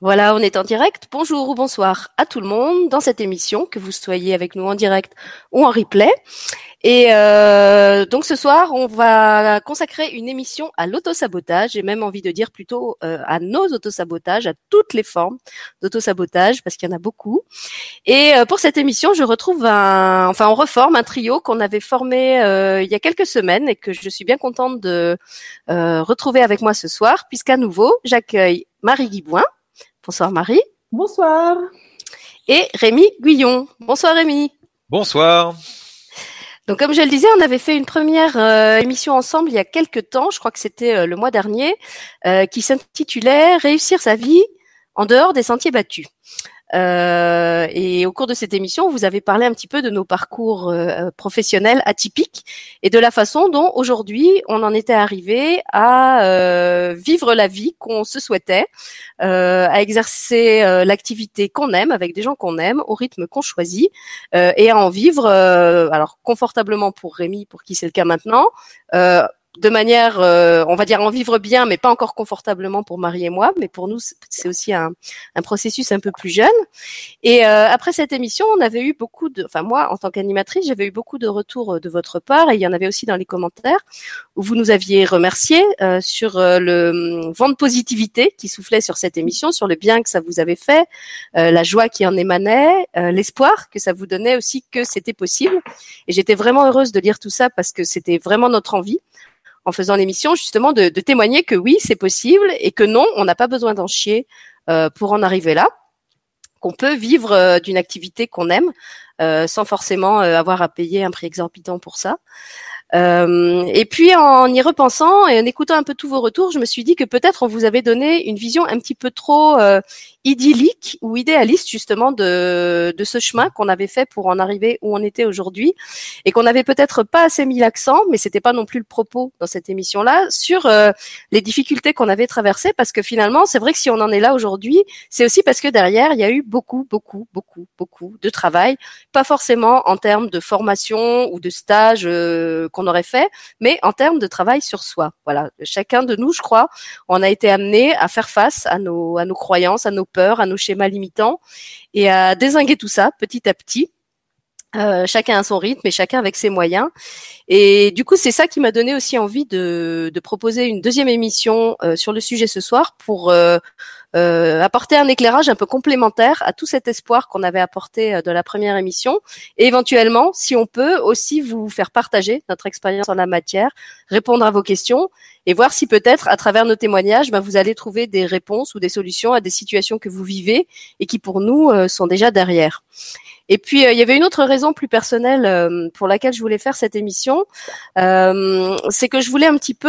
Voilà, on est en direct. Bonjour ou bonsoir à tout le monde dans cette émission, que vous soyez avec nous en direct ou en replay. Et euh, donc ce soir, on va consacrer une émission à l'autosabotage, j'ai même envie de dire plutôt euh, à nos autosabotages, à toutes les formes d'autosabotage, parce qu'il y en a beaucoup. Et euh, pour cette émission, je retrouve un, enfin on reforme un trio qu'on avait formé euh, il y a quelques semaines et que je suis bien contente de euh, retrouver avec moi ce soir, puisqu'à nouveau, j'accueille Marie Guibouin. Bonsoir Marie. Bonsoir. Et Rémi Guyon. Bonsoir Rémi. Bonsoir. Donc comme je le disais, on avait fait une première euh, émission ensemble il y a quelques temps, je crois que c'était euh, le mois dernier, euh, qui s'intitulait Réussir sa vie en dehors des sentiers battus. Euh, et au cours de cette émission, vous avez parlé un petit peu de nos parcours euh, professionnels atypiques et de la façon dont aujourd'hui on en était arrivé à euh, vivre la vie qu'on se souhaitait, à exercer l'activité qu'on aime avec des gens qu'on aime au rythme qu'on choisit et à en vivre alors confortablement pour Rémi, pour qui c'est le cas maintenant de manière, euh, on va dire, en vivre bien, mais pas encore confortablement pour Marie et moi. Mais pour nous, c'est aussi un, processus un peu plus jeune. Et euh, après cette émission, on avait eu beaucoup de, enfin moi, en tant qu'animatrice, j'avais eu beaucoup de retours euh, de votre part, et il y en avait aussi dans les commentaires où vous nous aviez remercié sur le hum, vent de positivité qui soufflait sur cette émission, sur le bien que ça vous avait fait, la joie qui en émanait, l'espoir que ça vous donnait aussi que c'était possible. Et j'étais vraiment heureuse de lire tout ça parce que c'était vraiment notre envie en faisant l'émission, justement, de, témoigner que oui, c'est possible et que non, on n'a pas besoin d'en chier euh, pour en arriver là, qu'on peut vivre euh, d'une activité qu'on aime euh, sans forcément avoir à payer un prix exorbitant pour ça. Euh, et puis en y repensant et en écoutant un peu tous vos retours, je me suis dit que peut-être on vous avait donné une vision un petit peu trop euh, idyllique ou idéaliste justement de, de ce chemin qu'on avait fait pour en arriver où on était aujourd'hui et qu'on n'avait peut-être pas assez mis l'accent, mais c'était pas non plus le propos dans cette émission-là sur euh, les difficultés qu'on avait traversées. Parce que finalement c'est vrai que si on en est là aujourd'hui, c'est aussi parce que derrière il y a eu beaucoup, beaucoup, beaucoup, beaucoup de travail, pas forcément en termes de formation ou de stage qu'on aurait fait, mais en termes de travail sur soi. Voilà, chacun de nous, je crois, on a été amené à faire face à nos à nos croyances, à nos peurs, à nos schémas limitants et à désinguer tout ça petit à petit. Euh, chacun à son rythme et chacun avec ses moyens. Et du coup, c'est ça qui m'a donné aussi envie de, de proposer une deuxième émission euh, sur le sujet ce soir pour euh, euh, apporter un éclairage un peu complémentaire à tout cet espoir qu'on avait apporté euh, de la première émission, et éventuellement, si on peut, aussi vous faire partager notre expérience en la matière, répondre à vos questions, et voir si peut-être, à travers nos témoignages, ben, vous allez trouver des réponses ou des solutions à des situations que vous vivez et qui, pour nous, euh, sont déjà derrière. Et puis il y avait une autre raison plus personnelle pour laquelle je voulais faire cette émission, c'est que je voulais un petit peu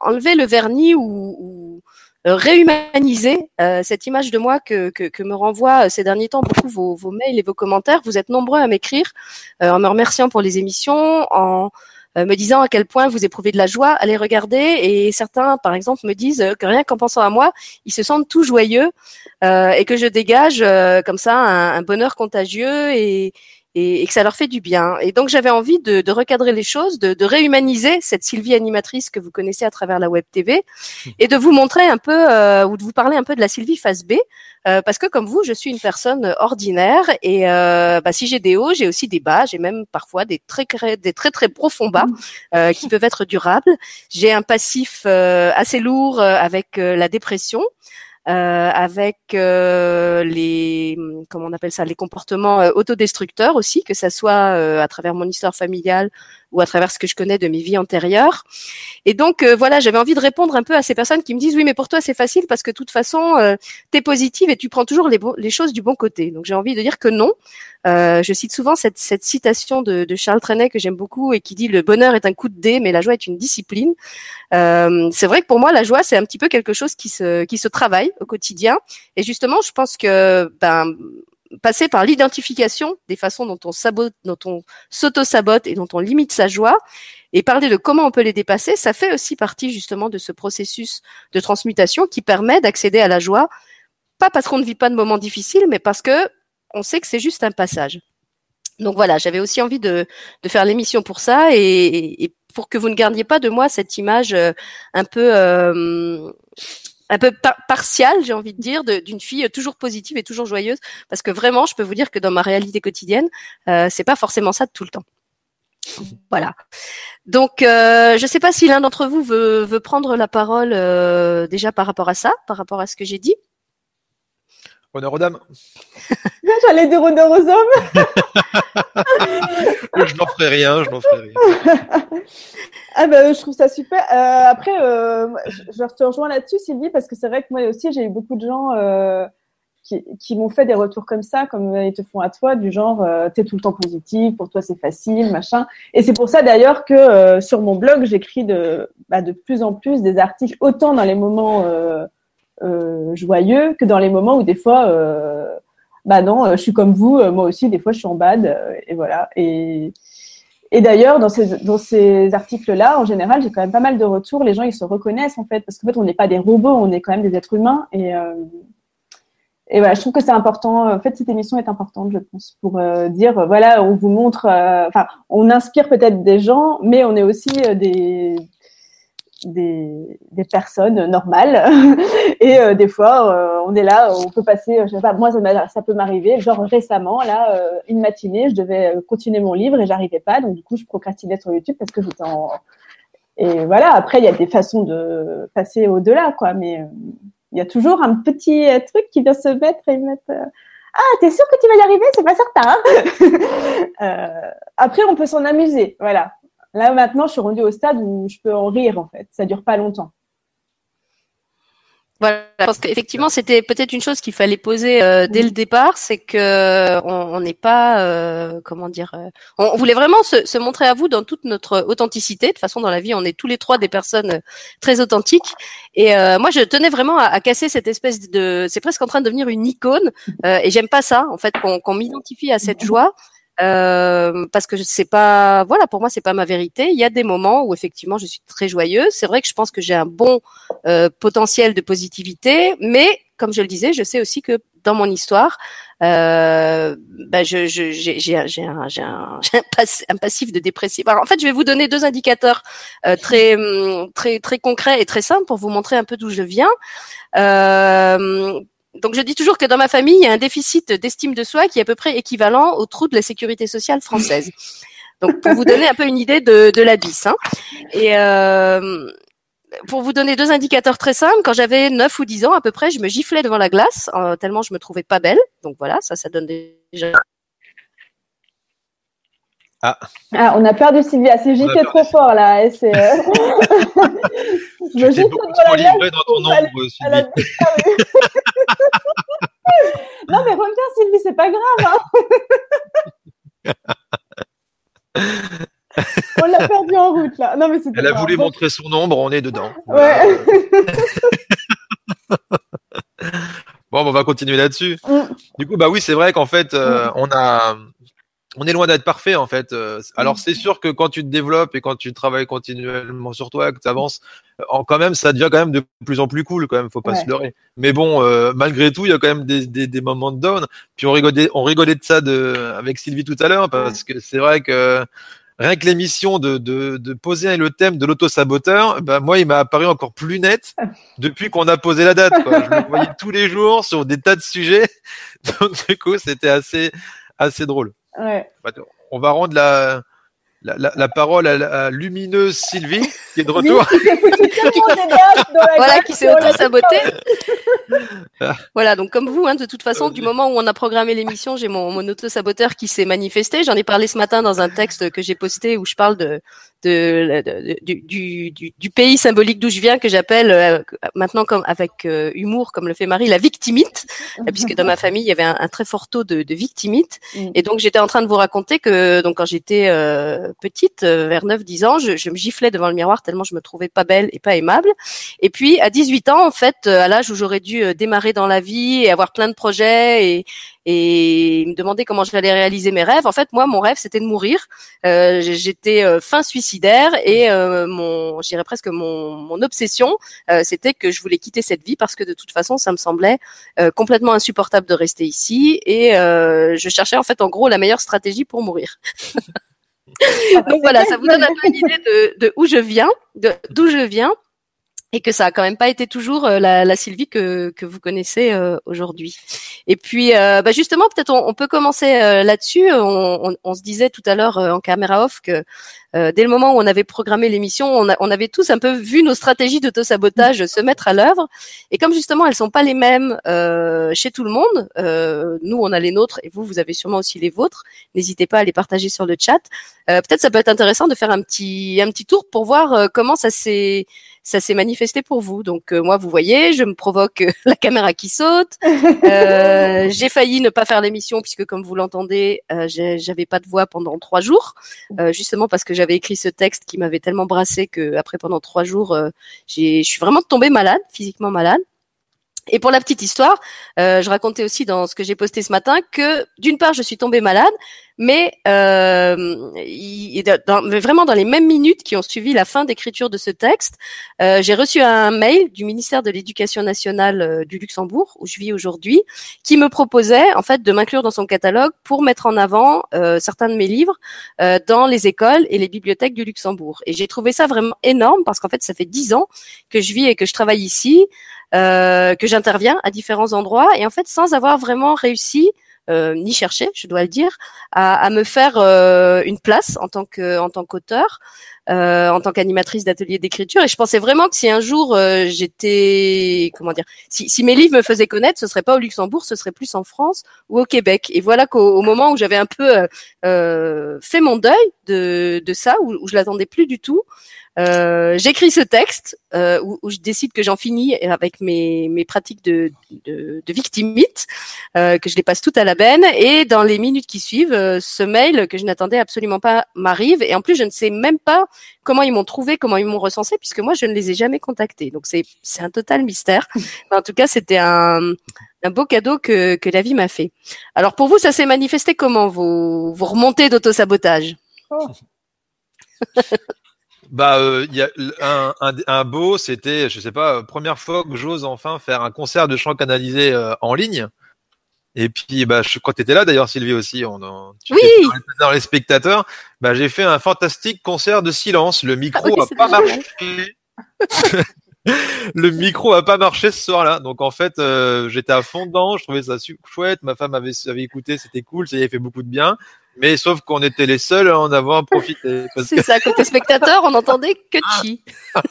enlever le vernis ou, réhumaniser euh, cette image de moi que, que, me renvoient euh, ces derniers temps beaucoup vos, vos, mails et vos commentaires. Vous êtes nombreux à m'écrire en me remerciant pour les émissions, en me disant à quel point vous éprouvez de la joie à les regarder. Et certains, par exemple, me disent que rien qu'en pensant à moi, ils se sentent tout joyeux et que je dégage comme ça un, un bonheur contagieux et, et, que ça leur fait du bien. Et donc j'avais envie de, de, recadrer les choses, de, de, réhumaniser cette Sylvie animatrice que vous connaissez à travers la web TV et de vous montrer un peu euh, ou de vous parler un peu de la Sylvie face B, euh, parce que comme vous, je suis une personne ordinaire et euh, bah, si j'ai des hauts, j'ai aussi des bas, j'ai même parfois des très des très très profonds bas euh, qui peuvent être durables. J'ai un passif euh, assez lourd euh, avec la dépression. Euh, avec euh, les comment on appelle ça les comportements euh, autodestructeurs aussi que ça soit à travers mon histoire familiale ou à travers ce que je connais de mes vies antérieures. Et donc voilà, j'avais envie de répondre un peu à ces personnes qui me disent oui, mais pour toi c'est facile parce que de toute façon euh, tu es positive et tu prends toujours les, les choses du bon côté. Donc j'ai envie de dire que non. Euh, je cite souvent cette, cette citation de, de, Charles Trenet que j'aime beaucoup et qui dit le bonheur est un coup de dé, mais la joie est une discipline. Euh, c'est vrai que pour moi la joie c'est un petit peu quelque chose qui se qui se travaille au quotidien. Et justement, je pense que ben passer par l'identification des façons dont on sabote, dont on s'auto-sabote et dont on limite sa joie, et parler de comment on peut les dépasser, ça fait aussi partie justement de ce processus de transmutation qui permet d'accéder à la joie, pas parce qu'on ne vit pas de moments difficiles, mais parce que on sait que c'est juste un passage. Donc voilà, j'avais aussi envie de, faire l'émission pour ça et, et, pour que vous ne gardiez pas de moi cette image euh, un peu euh, un peu partial, j'ai envie de dire, d'une fille toujours positive et toujours joyeuse, parce que vraiment, je peux vous dire que dans ma réalité quotidienne, euh, c'est pas forcément ça de tout le temps. Voilà. Donc, euh, je ne sais pas si l'un d'entre vous veut, veut, prendre la parole euh, déjà par rapport à ça, par rapport à ce que j'ai dit. Honneur aux dames. J'allais dire honneur aux hommes. je n'en ferai rien, je n'en ferai rien. ah ben, je trouve ça super. Euh, après, euh, je, te rejoins là-dessus, Sylvie, parce que c'est vrai que moi aussi, j'ai eu beaucoup de gens euh, qui, qui m'ont fait des retours comme ça, comme ils te font à toi, du genre, tu es tout le temps positif, pour toi c'est facile, machin. Et c'est pour ça d'ailleurs que sur mon blog, j'écris de, bah, de plus en plus des articles, autant dans les moments euh, joyeux que dans les moments où des fois, euh, bah non, euh, je suis comme vous, moi aussi, des fois je suis en bad, et voilà. Et, et d'ailleurs, dans ces, dans ces articles-là, en général, j'ai quand même pas mal de retours. Les gens, ils se reconnaissent en fait, parce qu'en fait, on n'est pas des robots, on est quand même des êtres humains. Et, et voilà, je trouve que c'est important. En fait, cette émission est importante, je pense, pour dire, voilà, on vous montre, enfin, on inspire peut-être des gens, mais on est aussi des, des, des personnes normales et euh, des fois euh, on est là on peut passer je sais pas moi ça, ça peut m'arriver genre récemment là euh, une matinée je devais continuer mon livre et j'arrivais pas donc du coup je procrastinais sur YouTube parce que j'étais en et voilà après il y a des façons de passer au-delà quoi mais il y a toujours un petit truc qui vient se mettre et mettre ah, t'es sûr que tu vas y arriver? C'est pas certain. Hein? Après, on peut s'en amuser. Voilà. Là, maintenant, je suis rendue au stade où je peux en rire, en fait. Ça dure pas longtemps. Voilà, je pense qu'effectivement, c'était peut-être une chose qu'il fallait poser euh, dès le départ, c'est que on n'est pas, euh, comment dire, euh, on voulait vraiment se, montrer à vous dans toute notre authenticité. De toute façon, dans la vie, on est tous les trois des personnes très authentiques. Et moi, je tenais vraiment à, casser cette espèce de, c'est presque en train de devenir une icône. et j'aime pas ça, en fait, qu'on m'identifie à cette joie. Euh, parce que c'est pas, voilà, pour moi c'est pas ma vérité. Il y a des moments où effectivement je suis très joyeuse. C'est vrai que je pense que j'ai un bon euh, potentiel de positivité, mais comme je le disais, je sais aussi que dans mon histoire, euh, ben je, je, j'ai, j'ai, un, j'ai un, j'ai un, un, passif de dépressif. Alors, en fait, je vais vous donner deux indicateurs euh, très, très, très concrets et très simples pour vous montrer un peu d'où je viens. Euh, donc je dis toujours que dans ma famille, il y a un déficit d'estime de soi qui est à peu près équivalent au trou de la sécurité sociale française. Donc pour vous donner un peu une idée de, de l'abysse. Hein. Et euh, pour vous donner deux indicateurs très simples, quand j'avais 9 ou 10 ans à peu près, je me giflais devant la glace euh, tellement je me trouvais pas belle. Donc voilà, ça, ça donne déjà ah. ah. on a perdu Sylvia. C'est giflé trop fort là. Et c'est, euh... je me gifle trop livré dans ton ombre, Sylvie. non mais reviens Sylvie, c'est pas grave. Hein. on l'a perdu en route là. Non mais Elle a voulu montrer son ombre, on est dedans. Ouais. bon, on va continuer là-dessus. Mm. Du coup, bah oui, c'est vrai qu'en fait, euh, mm. on a on est loin d'être parfait en fait. Euh, alors mm. c'est sûr que quand tu te développes et quand tu travailles continuellement sur toi, que tu avances, euh, quand même ça devient quand même de plus en plus cool quand même, faut pas se leurrer. Mais bon, euh, malgré tout, il y a quand même des, des, des, moments de down. Puis on rigolait, on rigolait de ça de, avec Sylvie tout à l'heure parce que c'est vrai que rien que l'émission de, de, de, poser le thème de l'auto-saboteur, ben moi, il m'a apparu encore plus net depuis qu'on a posé la date. Quoi. Je le voyais tous les jours sur des tas de sujets. Donc, du coup, c'était assez, assez drôle. On va rendre la, la, la, parole à la lumineuse Sylvie, qui est de retour. voilà, qui s'est auto-saboté. voilà, donc comme vous, hein, de toute façon, du moment où on a programmé l'émission, j'ai mon, mon auto-saboteur qui s'est manifesté. J'en ai parlé ce matin dans un texte que j'ai posté où je parle de, de, du, du, du, pays symbolique d'où je viens que j'appelle euh, maintenant comme avec euh, humour comme le fait Marie la victimite puisque dans ma famille il y avait un, très fort taux de, de victimite mm. et donc j'étais en train de vous raconter que donc quand j'étais euh, petite vers 9 10 ans je, je, me giflais devant le miroir tellement je me trouvais pas belle et pas aimable et puis à 18 ans en fait à l'âge où j'aurais dû démarrer dans la vie et avoir plein de projets et, et me demander comment j'allais réaliser mes rêves. En fait, moi, mon rêve, c'était de mourir. Euh, J'étais euh, fin suicidaire et euh, mon, je dirais presque mon, mon obsession, euh, c'était que je voulais quitter cette vie parce que de toute façon, ça me semblait euh, complètement insupportable de rester ici et je cherchais en fait, en gros, la meilleure stratégie pour mourir. Donc voilà, ça vous donne un peu une idée de, de où je viens, d'où je viens. Et que ça a quand même pas été toujours euh, la, la, Sylvie que, que vous connaissez euh, aujourd'hui. Et puis, euh, bah justement, peut-être on, on, peut commencer là-dessus. On, on, on, se disait tout à l'heure en caméra off que dès le moment où on avait programmé l'émission, on, on, avait tous un peu vu nos stratégies d'auto-sabotage se mettre à l'œuvre. Et comme justement, elles sont pas les mêmes chez tout le monde, nous, on a les nôtres et vous, vous avez sûrement aussi les vôtres. N'hésitez pas à les partager sur le chat. peut-être ça peut être intéressant de faire un petit, un petit tour pour voir comment ça s'est ça s'est manifesté pour vous. Donc euh, moi, vous voyez, je me provoque euh, la caméra qui saute. Euh, j'ai failli ne pas faire l'émission puisque, comme vous l'entendez, j'avais pas de voix pendant trois jours, justement parce que j'avais écrit ce texte qui m'avait tellement brassé que après pendant trois jours, je suis vraiment tombée malade, physiquement malade. Et pour la petite histoire, euh, je racontais aussi dans ce que j'ai posté ce matin que d'une part je suis tombée malade, mais, euh, il, dans, vraiment dans les mêmes minutes qui ont suivi la fin d'écriture de ce texte, euh, j'ai reçu un mail du ministère de l'Éducation nationale euh, du Luxembourg où je vis aujourd'hui, qui me proposait en fait de m'inclure dans son catalogue pour mettre en avant euh, certains de mes livres euh, dans les écoles et les bibliothèques du Luxembourg. Et j'ai trouvé ça vraiment énorme parce qu'en fait ça fait dix ans que je vis et que je travaille ici. Euh, que j'interviens à différents endroits et en fait sans avoir vraiment réussi euh, ni chercher, je dois le dire, à, à me faire euh, une place en tant que en tant qu'auteur, euh, en tant qu'animatrice d'atelier d'écriture. Et je pensais vraiment que si un jour euh, j'étais, comment dire, si, si, mes livres me faisaient connaître, ce serait pas au Luxembourg, ce serait plus en France ou au Québec. Et voilà qu'au moment où j'avais un peu fait mon deuil de, de ça, où, où je l'attendais plus du tout, euh, j'écris ce texte euh, où, où, je décide que j'en finis avec mes, mes pratiques de, de, de victimite, euh, que je les passe toutes à la benne. Et dans les minutes qui suivent, euh, ce mail que je n'attendais absolument pas m'arrive. Et en plus, je ne sais même pas comment ils m'ont trouvé, comment ils m'ont recensé, puisque moi, je ne les ai jamais contactés. Donc, c'est un total mystère. en tout cas, c'était un, un beau cadeau que, que la vie m'a fait. Alors, pour vous, ça s'est manifesté comment, vos, vos remontées d'autosabotage? Oh. Bah, euh, il y a un, un, un beau, c'était, je sais pas, première fois que j'ose enfin faire un concert de chant canalisé euh, en ligne. Et puis, bah, je que tu étais là d'ailleurs, Sylvie aussi. On, tu oui. Dans les spectateurs, bah, j'ai fait un fantastique concert de silence. Le micro ah, a pas marché. le micro a pas marché ce soir-là. Donc en fait, euh, j'étais à fond dedans. Je trouvais ça chouette. Ma femme avait, avait écouté, c'était cool. Ça y avait fait beaucoup de bien. Mais sauf qu'on était les seuls à en avoir profité. C'est ça, côté spectateur, on n'entendait que chi.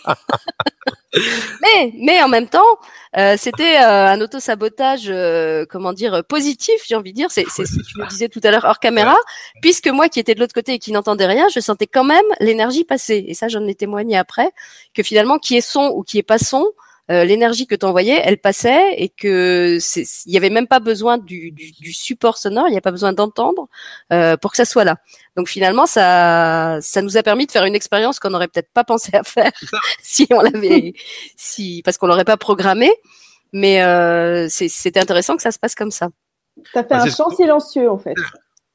mais, mais en même temps, euh, c'était euh, un auto-sabotage, euh, comment dire, positif, j'ai envie de dire. C'est ce que tu me disais tout à l'heure hors caméra, puisque moi qui étais de l'autre côté et qui n'entendais rien, je sentais quand même l'énergie passer. Et ça, j'en ai témoigné après, que finalement, qui est son ou qui est pas son, euh, l'énergie que tu envoyais, elle passait et que il y avait même pas besoin du, du, du support sonore, il n'y a pas besoin d'entendre euh, pour que ça soit là. Donc finalement, ça, ça nous a permis de faire une expérience qu'on n'aurait peut-être pas pensé à faire si on l'avait, si parce qu'on l'aurait pas programmé. Mais euh, c'était intéressant que ça se passe comme ça. T'as fait bah, un chant silencieux en fait.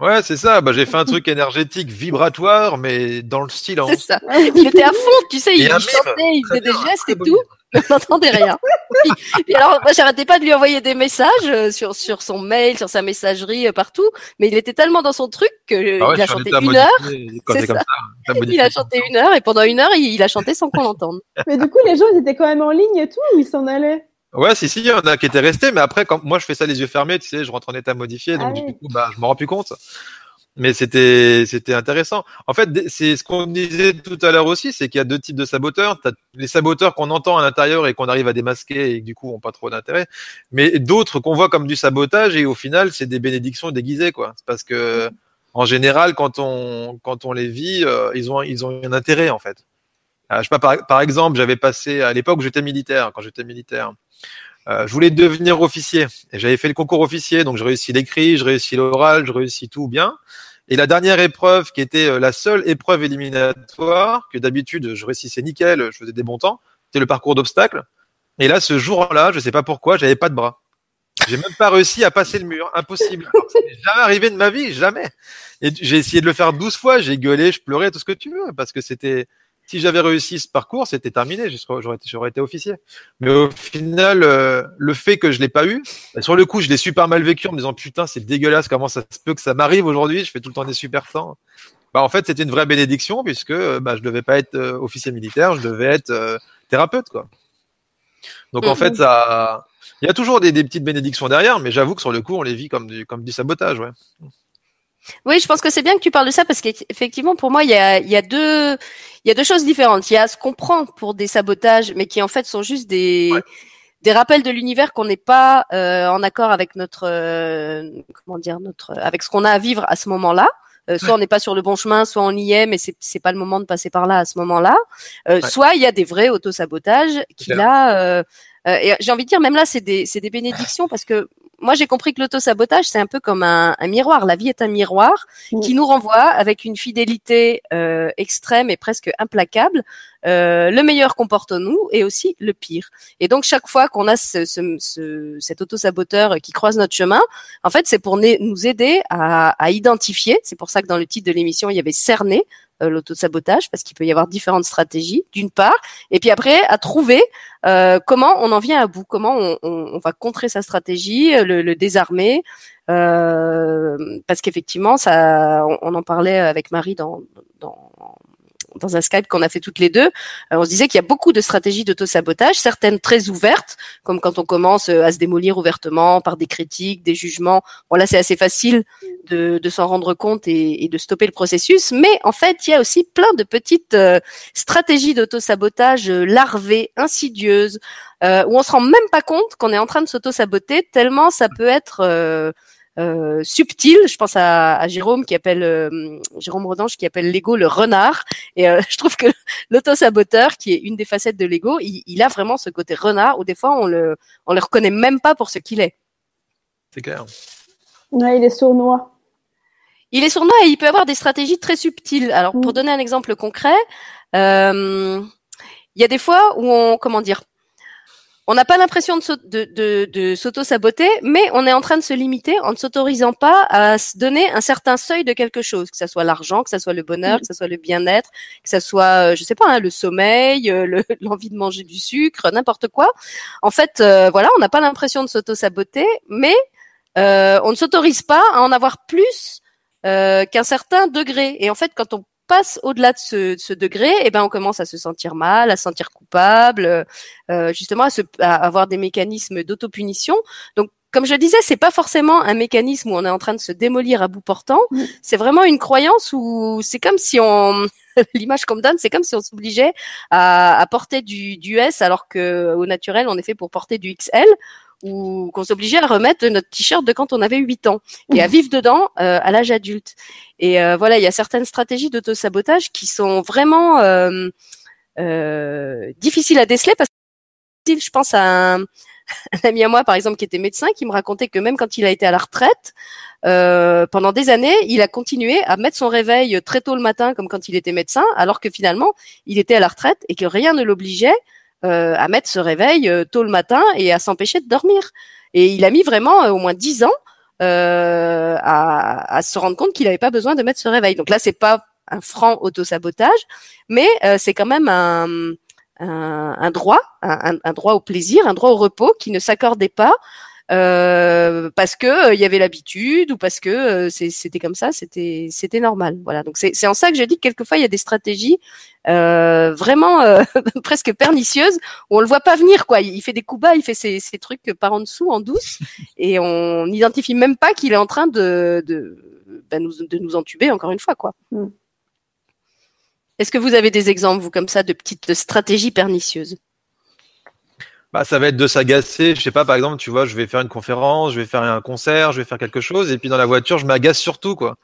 Ouais, c'est ça. Bah, j'ai fait un truc énergétique vibratoire, mais dans le silence. C'est ça. Il était à fond, tu sais, il, chantait, il faisait des gestes et tout on n'entendait rien. Et alors, moi, j'arrêtais pas de lui envoyer des messages euh, sur sur son mail, sur sa messagerie, euh, partout. Mais il était tellement dans son truc que ah il a chanté une heure. il a chanté une heure et pendant une heure, il, a chanté sans qu'on l'entende. Mais du coup, les gens, ils étaient quand même en ligne et tout, ou ils s'en allaient Ouais, si, si, il y en a qui étaient restés, mais après, quand moi je fais ça les yeux fermés, tu sais, je rentre en état modifié, donc ah du coup, bah, je me rends plus compte mais c'était c'était intéressant. En fait, c'est ce qu'on disait tout à l'heure aussi, c'est qu'il y a deux types de saboteurs. T'as les saboteurs qu'on entend à l'intérieur et qu'on arrive à démasquer et du coup ont pas trop d'intérêt, mais d'autres qu'on voit comme du sabotage et au final c'est des bénédictions déguisées quoi. Parce que en général, quand on quand on les vit, euh, ils ont ils ont un intérêt en fait. Euh, je sais pas par, par exemple, j'avais passé à l'époque j'étais militaire, quand j'étais militaire. Euh, je voulais devenir officier et j'avais fait le concours officier, donc je réussis l'écrit, je réussis l'oral, je réussis tout bien. Et la dernière épreuve, qui était euh, la seule épreuve éliminatoire, que d'habitude je réussissais nickel, je faisais des bons temps, c'était le parcours d'obstacles. Et là, ce jour-là, je sais pas pourquoi, j'avais pas de bras. J'ai même pas réussi à passer le mur, impossible. jamais arrivé de ma vie, jamais. Et j'ai essayé de le faire douze fois, j'ai gueulé, je pleurais, tout ce que tu veux, parce que c'était, si j'avais réussi ce parcours, c'était terminé, j'aurais été, j'aurais été officier. Mais au final, euh, le fait que je l'ai pas eu, bah, sur le coup, je l'ai super mal vécu en me disant putain, c'est dégueulasse, comment ça se peut que ça m'arrive aujourd'hui Je fais tout le temps des super temps. Bah en fait, c'était une vraie bénédiction puisque bah, je devais pas être euh, officier militaire, je devais être euh, thérapeute quoi. Donc en fait, ça, il y a toujours des, petites bénédictions derrière, mais j'avoue que sur le coup, on les vit comme du, comme du sabotage, ouais. Oui, je pense que c'est bien que tu parles de ça parce qu'effectivement, pour moi, il y a, il y a deux, il y a deux choses différentes. Il y a ce qu'on prend pour des sabotages, mais qui en fait sont juste des, des rappels de l'univers qu'on n'est pas euh, en accord avec notre, euh, comment dire, notre, avec ce qu'on a à vivre à ce moment-là. Euh, soit on n'est pas sur le bon chemin, soit on y est, mais c'est c'est pas le moment de passer par là à ce moment-là. Soit il y a des vrais autosabotages qui là, et j'ai envie de dire même là c'est des c'est des bénédictions parce que moi, j'ai compris que l'auto-sabotage, c'est un peu comme un, miroir. La vie est un miroir qui nous renvoie avec une fidélité euh, extrême et presque implacable. Euh, le meilleur comporte-nous et aussi le pire. Et donc chaque fois qu'on a ce, ce, cet auto-saboteur qui croise notre chemin, en fait c'est pour nous aider à, à identifier. C'est pour ça que dans le titre de l'émission il y avait cerner l'auto-sabotage parce qu'il peut y avoir différentes stratégies d'une part, et puis après à trouver euh, comment on en vient à bout, comment on, va contrer sa stratégie, euh, le, désarmer, euh, parce qu'effectivement ça, on, en parlait avec Marie dans dans un Skype qu'on a fait toutes les deux, euh, on se disait qu'il y a beaucoup de stratégies d'auto-sabotage, certaines très ouvertes, comme quand on commence euh, à se démolir ouvertement par des critiques, des jugements. Bon là, c'est assez facile de, de s'en rendre compte et, et, de stopper le processus. Mais en fait, il y a aussi plein de petites euh, stratégies d'auto-sabotage larvées, insidieuses, euh, où on se rend même pas compte qu'on est en train de s'auto-saboter, tellement ça peut être euh, subtil. Je pense à, à Jérôme qui appelle euh, Jérôme Rodange qui appelle l'ego le renard. Et euh, je trouve que l'auto-saboteur, qui est une des facettes de l'ego, il, il, a vraiment ce côté renard où des fois on le on le reconnaît même pas pour ce qu'il est. C'est clair. Ouais, il est sournois. Il est sournois et il peut avoir des stratégies très subtiles. Alors pour mm. donner un exemple concret, euh, il y a des fois où on comment dire on n'a pas l'impression de, de, de, s'auto-saboter, mais on est en train de se limiter en ne s'autorisant pas à se donner un certain seuil de quelque chose, que ce soit l'argent, que ce soit le bonheur, que ce soit le bien-être, que ce soit, euh, je sais pas, hein, le sommeil, euh, l'envie de manger du sucre, n'importe quoi. En fait, euh, voilà, on n'a pas l'impression de s'auto-saboter, mais on ne s'autorise pas à en avoir plus qu'un certain degré. Et en fait, quand on passe au-delà de ce, degré, eh ben on commence à se sentir mal, à se sentir coupable, euh, justement à, se, à avoir des mécanismes d'autopunition. Donc comme je le disais, c'est pas forcément un mécanisme où on est en train de se démolir à bout portant. C'est vraiment une croyance où c'est comme si on, l'image qu'on me donne, c'est comme si on s'obligeait à, à, porter du, du S alors que au naturel on est fait pour porter du XL ou qu'on s'obligeait à remettre notre t-shirt de quand on avait 8 ans et à vivre dedans euh, à l'âge adulte. Et euh, voilà, il y a certaines stratégies d'auto-sabotage qui sont vraiment euh, euh, difficiles à déceler parce que je pense à un, ami à moi, par exemple, qui était médecin, qui me racontait que même quand il a été à la retraite, euh, pendant des années, il a continué à mettre son réveil très tôt le matin, comme quand il était médecin, alors que finalement, il était à la retraite et que rien ne l'obligeait euh, à mettre ce réveil euh, tôt le matin et à s'empêcher de dormir. Et il a mis vraiment euh, au moins dix ans à, à, se rendre compte qu'il n'avait pas besoin de mettre ce réveil. Donc là, c'est pas un franc autosabotage, mais c'est quand même un, un, droit, un, droit au plaisir, un droit au repos qui ne s'accordait pas euh, parce que il y avait l'habitude ou parce que c'était comme ça, c'était c'était normal. Voilà. Donc c'est en ça que je dis que quelquefois il y a des stratégies euh, vraiment euh, presque pernicieuses où on le voit pas venir quoi. Il fait des coups bas, il fait ses, ses trucs par en dessous en douce et on n'identifie même pas qu'il est en train de de, ben, nous, de nous entuber encore une fois quoi. Mm. Est-ce que vous avez des exemples vous comme ça de petites stratégies pernicieuses? Bah, ça va être de s'agacer. Je sais pas, par exemple, tu vois, je vais faire une conférence, je vais faire un concert, je vais faire quelque chose, et puis dans la voiture, je m'agace surtout, quoi.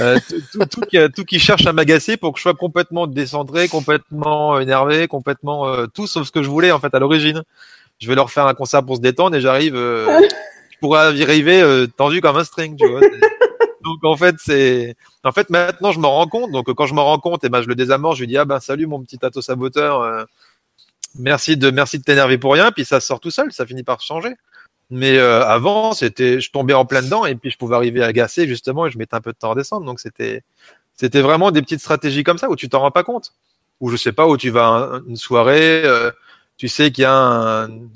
Euh, tout, tout, qui, tout, qui, cherche à m'agacer pour que je sois complètement décentré, complètement énervé, complètement euh, tout sauf ce que je voulais en fait à l'origine. Je vais leur faire un concert pour se détendre et j'arrive, euh, je pourrais y arriver euh, tendu comme un string, tu vois. Donc en fait c'est, en fait maintenant je me rends compte. Donc quand je me rends compte, et eh ben je le désamorce, je lui dis ah ben salut mon petit tato saboteur euh, merci de merci de t'énerver pour rien, puis ça sort tout seul, ça finit par changer. Mais euh, avant, c'était, je tombais en plein dedans et puis je pouvais arriver à agacer justement et je mettais un peu de temps à descendre. Donc c'était, c'était vraiment des petites stratégies comme ça où tu t'en rends pas compte. Ou je sais pas où tu vas à une soirée, euh, tu sais qu'il y a une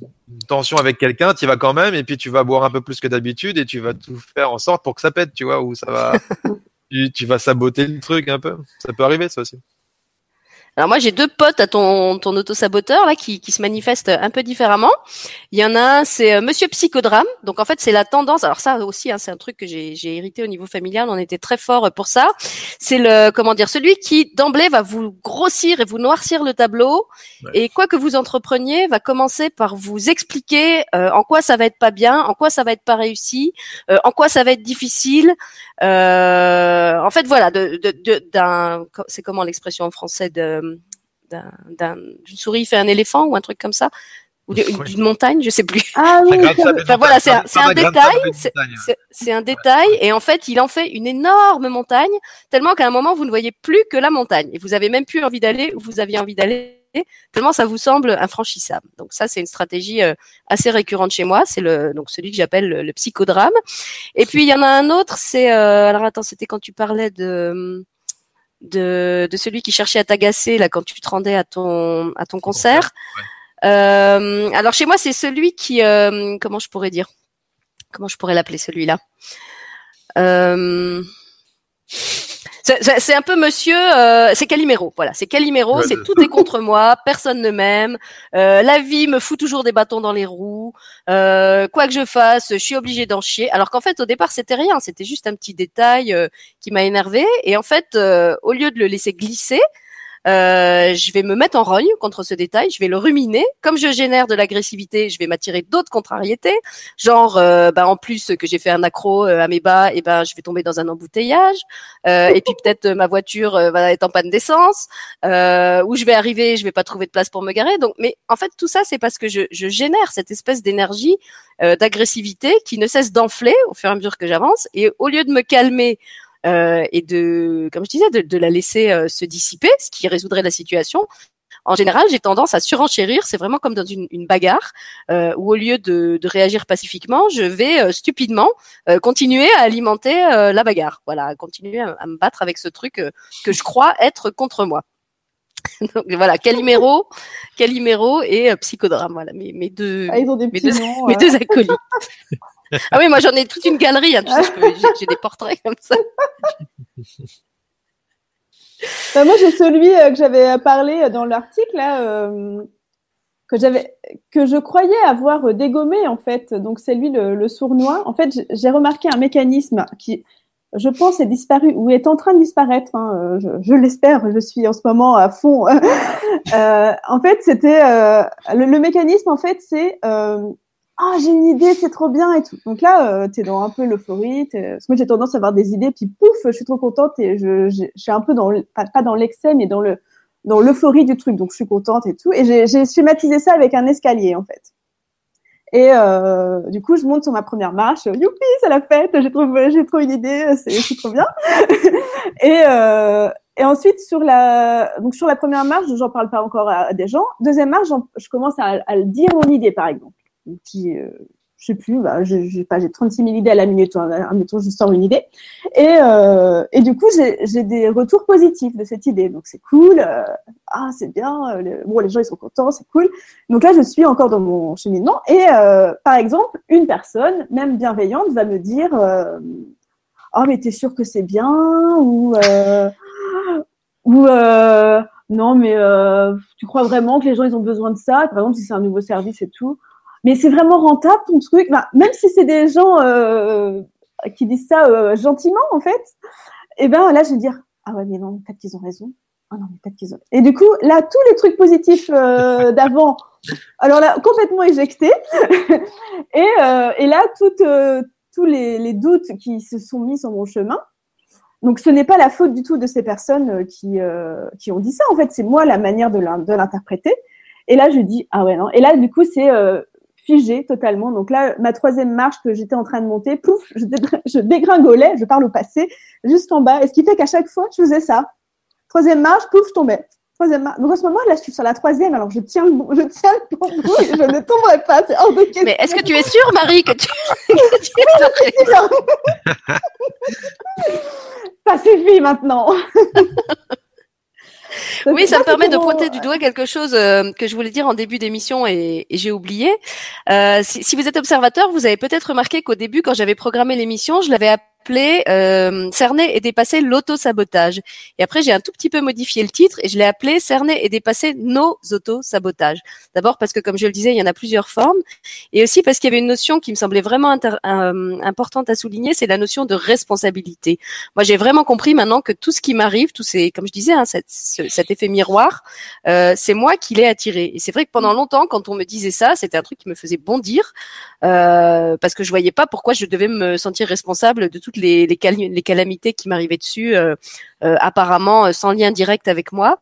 tension avec quelqu'un, tu vas quand même et puis tu vas boire un peu plus que d'habitude et tu vas tout faire en sorte pour que ça pète, tu vois, ou ça va, tu, tu vas saboter le truc un peu. Ça peut arriver ça aussi. Alors moi j'ai deux potes à ton ton autosaboteur là qui qui se manifestent un peu différemment. Il y en a un c'est euh, Monsieur Psychodrame. Donc en fait c'est la tendance. Alors ça aussi hein, c'est un truc que j'ai j'ai hérité au niveau familial. On était très fort pour ça. C'est le comment dire celui qui d'emblée va vous grossir et vous noircir le tableau. Et quoi que vous entrepreniez va commencer par vous expliquer euh, en quoi ça va être pas bien, en quoi ça va être pas réussi, euh, en quoi ça va être difficile. en fait voilà de d'un c'est comment l'expression en français de d'une souris fait un éléphant ou un truc comme ça? Ou d'une montagne, je sais plus. Ah oui. enfin voilà, c'est un, un détail, c'est un détail, et en fait, il en fait une énorme montagne, tellement qu'à un moment vous ne voyez plus que la montagne, et vous avez même plus envie d'aller où vous aviez envie d'aller, tellement ça vous semble infranchissable. Donc ça, c'est une stratégie euh, assez récurrente chez moi. C'est le donc celui que j'appelle le, psychodrame. Et puis il y en a un autre, c'est euh, alors attends, c'était quand tu parlais de de, de celui qui cherchait à t'agacer là quand tu te rendais à ton à ton concert. Euh, alors chez moi c'est celui qui euh, comment je pourrais dire? Comment je pourrais l'appeler celui-là? Euh, c'est un peu monsieur, euh, c'est Calimero, voilà, c'est Calimero, c'est tout est contre moi, personne ne m'aime, euh, la vie me fout toujours des bâtons dans les roues, euh, quoi que je fasse, je suis obligée d'en chier. Alors qu'en fait, au départ, c'était rien, c'était juste un petit détail qui m'a énervé. Et en fait, au lieu de le laisser glisser, euh, je vais me mettre en rogne contre ce détail, je vais le ruminer. Comme je génère de l'agressivité, je vais m'attirer d'autres contrariétés, genre euh, bah, en plus que j'ai fait un accro euh, à mes bas, et ben je vais tomber dans un embouteillage, et puis peut-être ma voiture va être en panne d'essence, où je vais arriver, je vais pas trouver de place pour me garer. Donc, mais en fait tout ça c'est parce que je, je génère cette espèce d'énergie d'agressivité qui ne cesse d'enfler au fur et à mesure que j'avance, et au lieu de me calmer euh, et de, comme je disais, de, de la laisser euh, se dissiper, ce qui résoudrait la situation. En général, j'ai tendance à surenchérir. C'est vraiment comme dans une, une bagarre euh, où au lieu de, de, réagir pacifiquement, je vais euh, stupidement continuer à alimenter la bagarre. Voilà, continuer à, me battre avec ce truc que je crois être contre moi. Donc voilà, Calimero, Calimero et Psychodrame. Voilà, mes, mes deux, ah, mes, deux mes deux acolytes. Ah oui, moi j'en ai toute une galerie, hein, j'ai des portraits comme ça. Bah, moi j'ai celui euh, que j'avais parlé dans l'article euh, que j'avais que je croyais avoir dégommé en fait. Donc c'est lui le, sournois. En fait, j'ai remarqué un mécanisme qui je pense est disparu ou est en train de disparaître. Hein, je, l'espère. Je suis en ce moment à fond. euh, en fait, c'était euh, le, mécanisme. En fait, c'est ah j'ai une idée, c'est trop bien et tout. Donc là, euh, tu es dans un peu l'euphorie. Parce que moi j'ai tendance à avoir des idées, puis pouf, je suis trop contente et je, suis un peu dans pas, dans l'excès, mais dans le dans l'euphorie du truc. Donc je suis contente et tout. Et j'ai schématisé ça avec un escalier en fait. Et euh, du coup, je monte sur ma première marche. Youpi, c'est la fête. J'ai trop, trop une idée. C'est trop bien. et euh, et ensuite sur la donc sur la première marche, j'en parle pas encore à, des gens. Deuxième marche, je commence à dire mon idée par exemple qui euh, je sais plus, bah, j'ai pas, j'ai 36 000 idées à la minute. Hein, admettons, je sors une idée. Et, euh, et du coup, j'ai des retours positifs de cette idée. Donc, c'est cool. Euh, ah, c'est bien. Euh, bon, les gens, ils sont contents, c'est cool. Donc là, je suis encore dans mon cheminement. Et euh, par exemple, une personne, même bienveillante, va me dire Oh, mais t'es sûr que c'est bien? Ou, ou non, mais tu crois vraiment que les gens, ils ont besoin de ça? Par exemple, si c'est un nouveau service et tout mais c'est vraiment rentable ton truc. Même si c'est des gens euh, qui disent ça euh, gentiment en fait, et eh ben là je vais dire ah ouais mais non peut-être qu'ils ont raison. Ah non mais peut-être qu'ils ont. Et du coup là tous les trucs positifs euh, d'avant, alors là complètement éjectés. et, euh, et là toutes euh, tous les, les doutes qui se sont mis sur mon chemin. Donc ce n'est pas la faute du tout de ces personnes qui qui ont dit ça en fait c'est moi la manière de l'interpréter. Et là je dis ah ouais non. Et là du coup c'est figé totalement. Donc là, ma troisième marche que j'étais en train de monter, pouf, je, je dégringolais, je parle au passé, jusqu'en bas. Et ce qui fait qu'à chaque fois, je faisais ça. Troisième marche, pouf, je tombais. Troisième marche. Donc à ce moment, là, je suis sur la troisième, alors je tiens le, je tiens le et je ne tomberai pas. C'est hors de question. Mais est-ce que tu es sûre, Marie, que tu, Ça suffit maintenant. oui, ça me permet de pointer du doigt quelque chose euh, que je voulais dire en début d'émission et, j'ai oublié. Euh, si, si, vous êtes observateur, vous avez peut-être remarqué qu'au début, quand j'avais programmé l'émission, je l'avais appelé euh, cerner et dépasser l'auto-sabotage. Et après, j'ai un tout petit peu modifié le titre et je l'ai appelé cerner et dépasser nos auto-sabotages. D'abord parce que, comme je le disais, il y en a plusieurs formes. Et aussi parce qu'il y avait une notion qui me semblait vraiment euh, importante à souligner, c'est la notion de responsabilité. Moi, j'ai vraiment compris maintenant que tout ce qui m'arrive, tout ces, comme je disais, hein, cet, cet effet miroir, euh, c'est moi qui l'ai attiré. Et c'est vrai que pendant longtemps, quand on me disait ça, c'était un truc qui me faisait bondir euh, parce que je voyais pas pourquoi je devais me sentir responsable de toutes les, les, les calamités qui m'arrivaient dessus, euh, euh, apparemment euh, sans lien direct avec moi.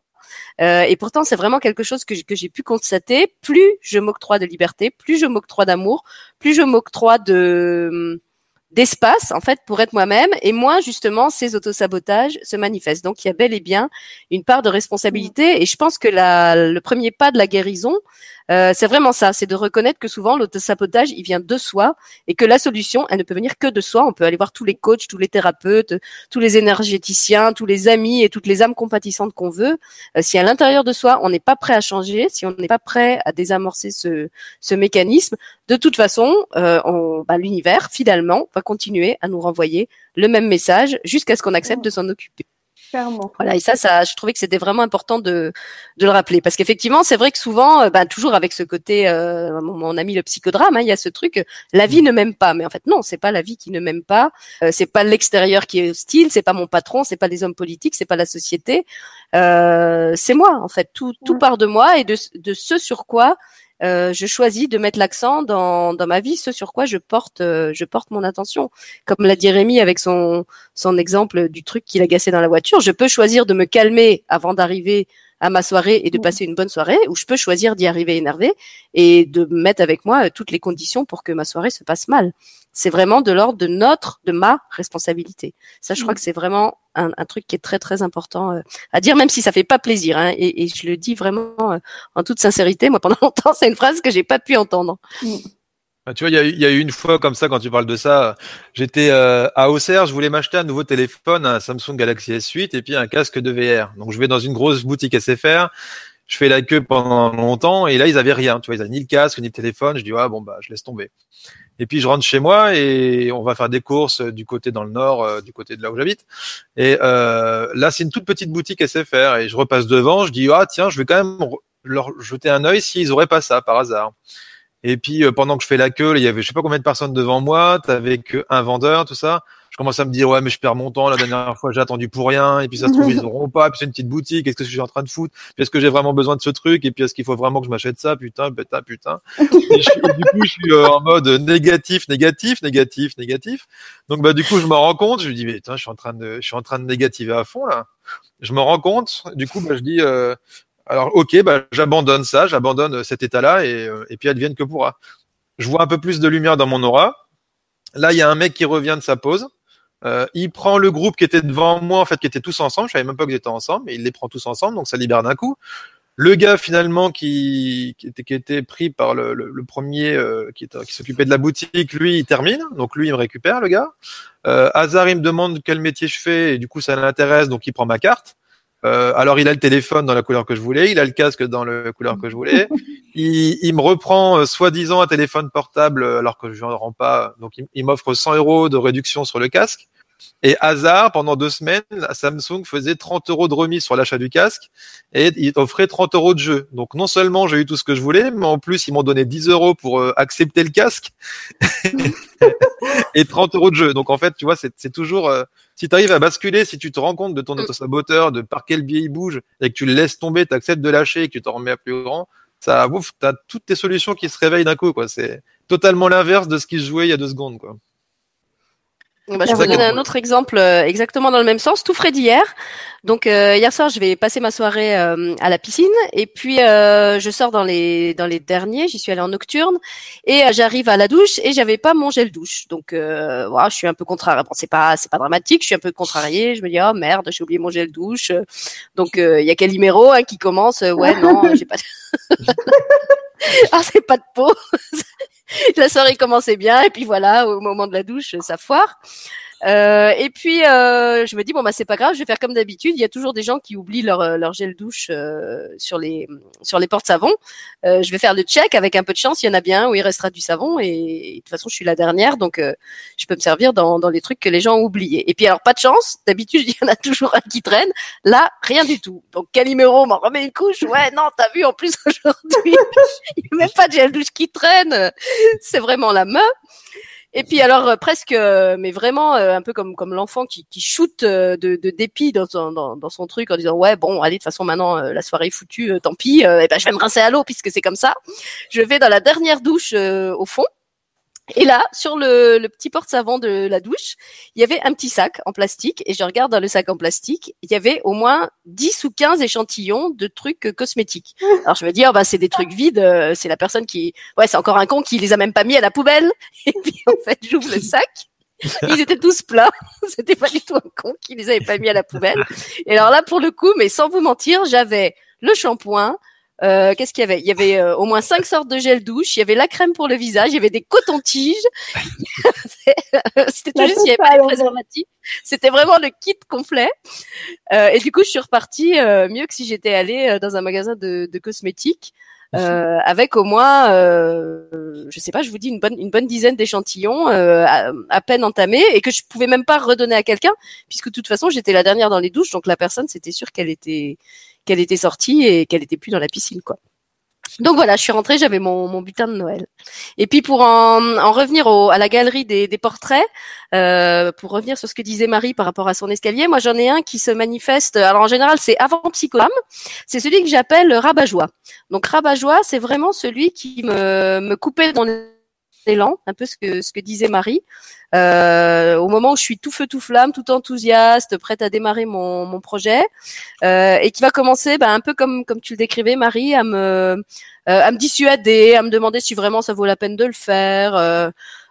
Euh, et pourtant, c'est vraiment quelque chose que, que j'ai pu constater. Plus je m'octroie de liberté, plus je m'octroie d'amour, plus je m'octroie de d'espace en fait pour être moi-même et moins justement ces autosabotages se manifestent. Donc il y a bel et bien une part de responsabilité et je pense que la, le premier pas de la guérison, euh, c'est vraiment ça, c'est de reconnaître que souvent l'autosabotage, il vient de soi et que la solution, elle ne peut venir que de soi. On peut aller voir tous les coachs, tous les thérapeutes, tous les énergéticiens, tous les amis et toutes les âmes compatissantes qu'on veut. Euh, si à l'intérieur de soi, on n'est pas prêt à changer, si on n'est pas prêt à désamorcer ce, ce mécanisme, de toute façon, euh, bah, l'univers, finalement, va continuer à nous renvoyer le même message jusqu'à ce qu'on accepte de s'en occuper. Voilà, et ça, ça, je trouvais que c'était vraiment important de, de le rappeler, parce qu'effectivement, c'est vrai que souvent, euh, ben, toujours avec ce côté, euh, mon, ami le psychodrame, hein, il y a ce truc, la vie ne m'aime pas, mais en fait non, c'est pas la vie qui ne m'aime pas, euh, c'est pas l'extérieur qui est hostile, c'est pas mon patron, c'est pas les hommes politiques, c'est pas la société, euh, c'est moi en fait, tout, tout part de moi et de, de ce sur quoi euh, je choisis de mettre l'accent dans, dans ma vie, ce sur quoi je porte, euh, je porte mon attention. Comme l'a dit Rémi avec son, son exemple du truc qu'il a gassé dans la voiture, je peux choisir de me calmer avant d'arriver à ma soirée et de passer une bonne soirée, ou je peux choisir d'y arriver énervé et de mettre avec moi euh, toutes les conditions pour que ma soirée se passe mal. C'est vraiment de l'ordre de notre, de ma responsabilité. Ça, je crois que c'est vraiment un, un, truc qui est très très important euh, à dire, même si ça fait pas plaisir. Hein, et, et, je le dis vraiment euh, en toute sincérité. Moi, pendant longtemps, c'est une phrase que j'ai pas pu entendre. Mm. Ah, tu vois, il y, a, eu une fois comme ça, quand tu parles de ça, j'étais euh, à Auxerre, je voulais m'acheter un nouveau téléphone, un Samsung Galaxy S8 et puis un casque de VR. Donc je vais dans une grosse boutique SFR, je fais la queue pendant longtemps et là ils avaient rien, tu vois, ils avaient ni le casque ni le téléphone. Je dis ah bon bah je laisse tomber. Et puis je rentre chez moi et on va faire des courses du côté dans le nord, euh, du côté de là où j'habite. Et euh, là c'est une toute petite boutique SFR et je repasse devant, je dis ah tiens je vais quand même leur jeter un œil s'ils auraient pas ça par hasard. Et puis euh, pendant que je fais la queue, il y avait je sais pas combien de personnes devant moi, t'avais que un vendeur, tout ça. Commence à me dire ouais mais je perds mon temps. La dernière fois j'ai attendu pour rien. Et puis ça se trouve ils auront pas. Puis c'est une petite boutique. Qu'est-ce que je suis en train de foutre? Puis est-ce que j'ai vraiment besoin de ce truc? Et puis est-ce qu'il faut vraiment que je m'achète ça? Putain, putain, putain. Du coup je suis euh, en mode négatif, négatif, négatif, négatif. Donc bah du coup je me rends compte. Je me dis mais putain je suis en train de je suis en train de négativer à fond là. Je me rends compte. Du coup bah je dis euh, alors, ok, bah, j'abandonne ça, j'abandonne cet état-là et, euh, et puis advienne que pourra. Je vois un peu plus de lumière dans mon aura. Là, il y a un mec qui revient de sa pause. Euh, il prend le groupe qui était devant moi, en fait, qui était tous ensemble. Je savais même pas qu'ils étaient ensemble, mais il les prend tous ensemble, donc ça libère d'un coup. Le gars finalement qui, qui, était, qui était pris par le, le, premier euh, qui, qui s'occupait de la boutique, lui il termine, donc lui il me récupère le gars. Euh, Hazard il me demande quel métier je fais et du coup ça l'intéresse, donc il prend ma carte. Euh, alors il a le téléphone dans la couleur que je voulais, il a le casque dans la couleur que je voulais. Il, il me reprend euh, soi-disant un téléphone portable alors que je n'en rends pas. Donc il, il m'offre 100 euros de réduction sur le casque. Et hasard, pendant deux semaines, Samsung faisait 30 euros de remise sur l'achat du casque et il offrait 30 euros de jeu. Donc non seulement j'ai eu tout ce que je voulais, mais en plus ils m'ont donné 10 euros pour euh, accepter le casque et 30 euros de jeu. Donc en fait, tu vois, c'est toujours euh, si tu arrives à basculer, si tu te rends compte de ton mm. auto-saboteur, de par quel biais il bouge et que tu le laisses tomber, tu acceptes de lâcher et que tu t'en remets à plus grand, ça ouf, t'as toutes tes solutions qui se réveillent d'un coup quoi. C'est totalement l'inverse de ce qui se jouait il y a deux secondes quoi. Bah, je vous donner un autre exemple euh, exactement dans le même sens, tout frais d'hier. Donc euh, hier soir, je vais passer ma soirée euh, à la piscine et puis je sors dans les dans les derniers. J'y suis allée en nocturne et j'arrive à la douche et j'avais pas mon gel douche. Donc voilà, je suis un peu contrariée. Bon, c'est pas c'est pas dramatique. Je suis un peu contrariée. Je me dis oh merde, j'ai oublié mon gel douche. Donc il y a Calimero hein, qui commence. ouais non, j'ai pas. ah c'est pas de peau. la soirée commençait bien et puis voilà, au moment de la douche, ça foire. Euh, et puis euh, je me dis bon bah c'est pas grave, je vais faire comme d'habitude. Il y a toujours des gens qui oublient leur euh, leur gel douche euh, sur les sur les portes savon. Euh, je vais faire le check avec un peu de chance. Il y en a bien où il restera du savon et, de toute façon je suis la dernière donc je peux me servir dans dans les trucs que les gens ont oubliés. Et puis alors pas de chance, d'habitude il y en a toujours un qui traîne. Là rien du tout. Donc Calimero m'en remet une couche. Ouais non t'as vu en plus aujourd'hui il n'y a même pas de gel douche qui traîne. C'est vraiment la main. Et puis alors euh, presque, euh, mais vraiment euh, un peu comme comme l'enfant qui, qui shoot de, dépit dans son, dans, son truc en disant ouais bon allez de toute façon maintenant la soirée est foutue, tant pis, et ben je vais me rincer à l'eau puisque c'est comme ça. Je vais dans la dernière douche au fond et là, sur le, le petit porte-savon de la douche, il y avait un petit sac en plastique. Et je regarde dans le sac en plastique, il y avait au moins 10 ou 15 échantillons de trucs cosmétiques. Alors je me dis, oh, bah, c'est des trucs vides. Euh, c'est la personne qui... Ouais, c'est encore un con qui les a même pas mis à la poubelle. Et puis en fait, j'ouvre le sac. Ils étaient tous pleins. C'était pas du tout un con qui les avait pas mis à la poubelle. Et alors là, pour le coup, mais sans vous mentir, j'avais le shampoing, euh, qu'est-ce qu'il y avait? Il y avait euh, au moins cinq sortes de gel douche. Il y avait la crème pour le visage. Il y avait des cotons-tiges. C'était tout juste. Il y avait pas les préservatifs. C'était vraiment le kit complet. Euh, et du coup, je suis repartie mieux que si j'étais allée dans un magasin de, de cosmétiques. Euh, avec au moins, euh, je sais pas, je vous dis une bonne une bonne dizaine d'échantillons euh, à, à, peine entamés et que je pouvais même pas redonner à quelqu'un puisque de toute façon j'étais la dernière dans les douches donc la personne c'était sûr qu'elle était qu'elle était sortie et qu'elle était plus dans la piscine, quoi. Donc voilà, je suis rentrée, j'avais mon, butin de Noël. Et puis pour en, en revenir à la galerie des, portraits, euh, pour revenir sur ce que disait Marie par rapport à son escalier, moi j'en ai un qui se manifeste. Alors en général, c'est avant psychodrame. C'est celui que j'appelle rabat-joie. Donc rabat-joie, c'est vraiment celui qui me, me coupait dans l'élan, un peu ce que ce que disait Marie. Euh, au moment où je suis tout feu tout flamme, tout enthousiaste, prête à démarrer mon, mon projet, euh, et qui va commencer, bah, un peu comme comme tu le décrivais, Marie, à me euh, à me dissuader, à me demander si vraiment ça vaut la peine de le faire. Euh,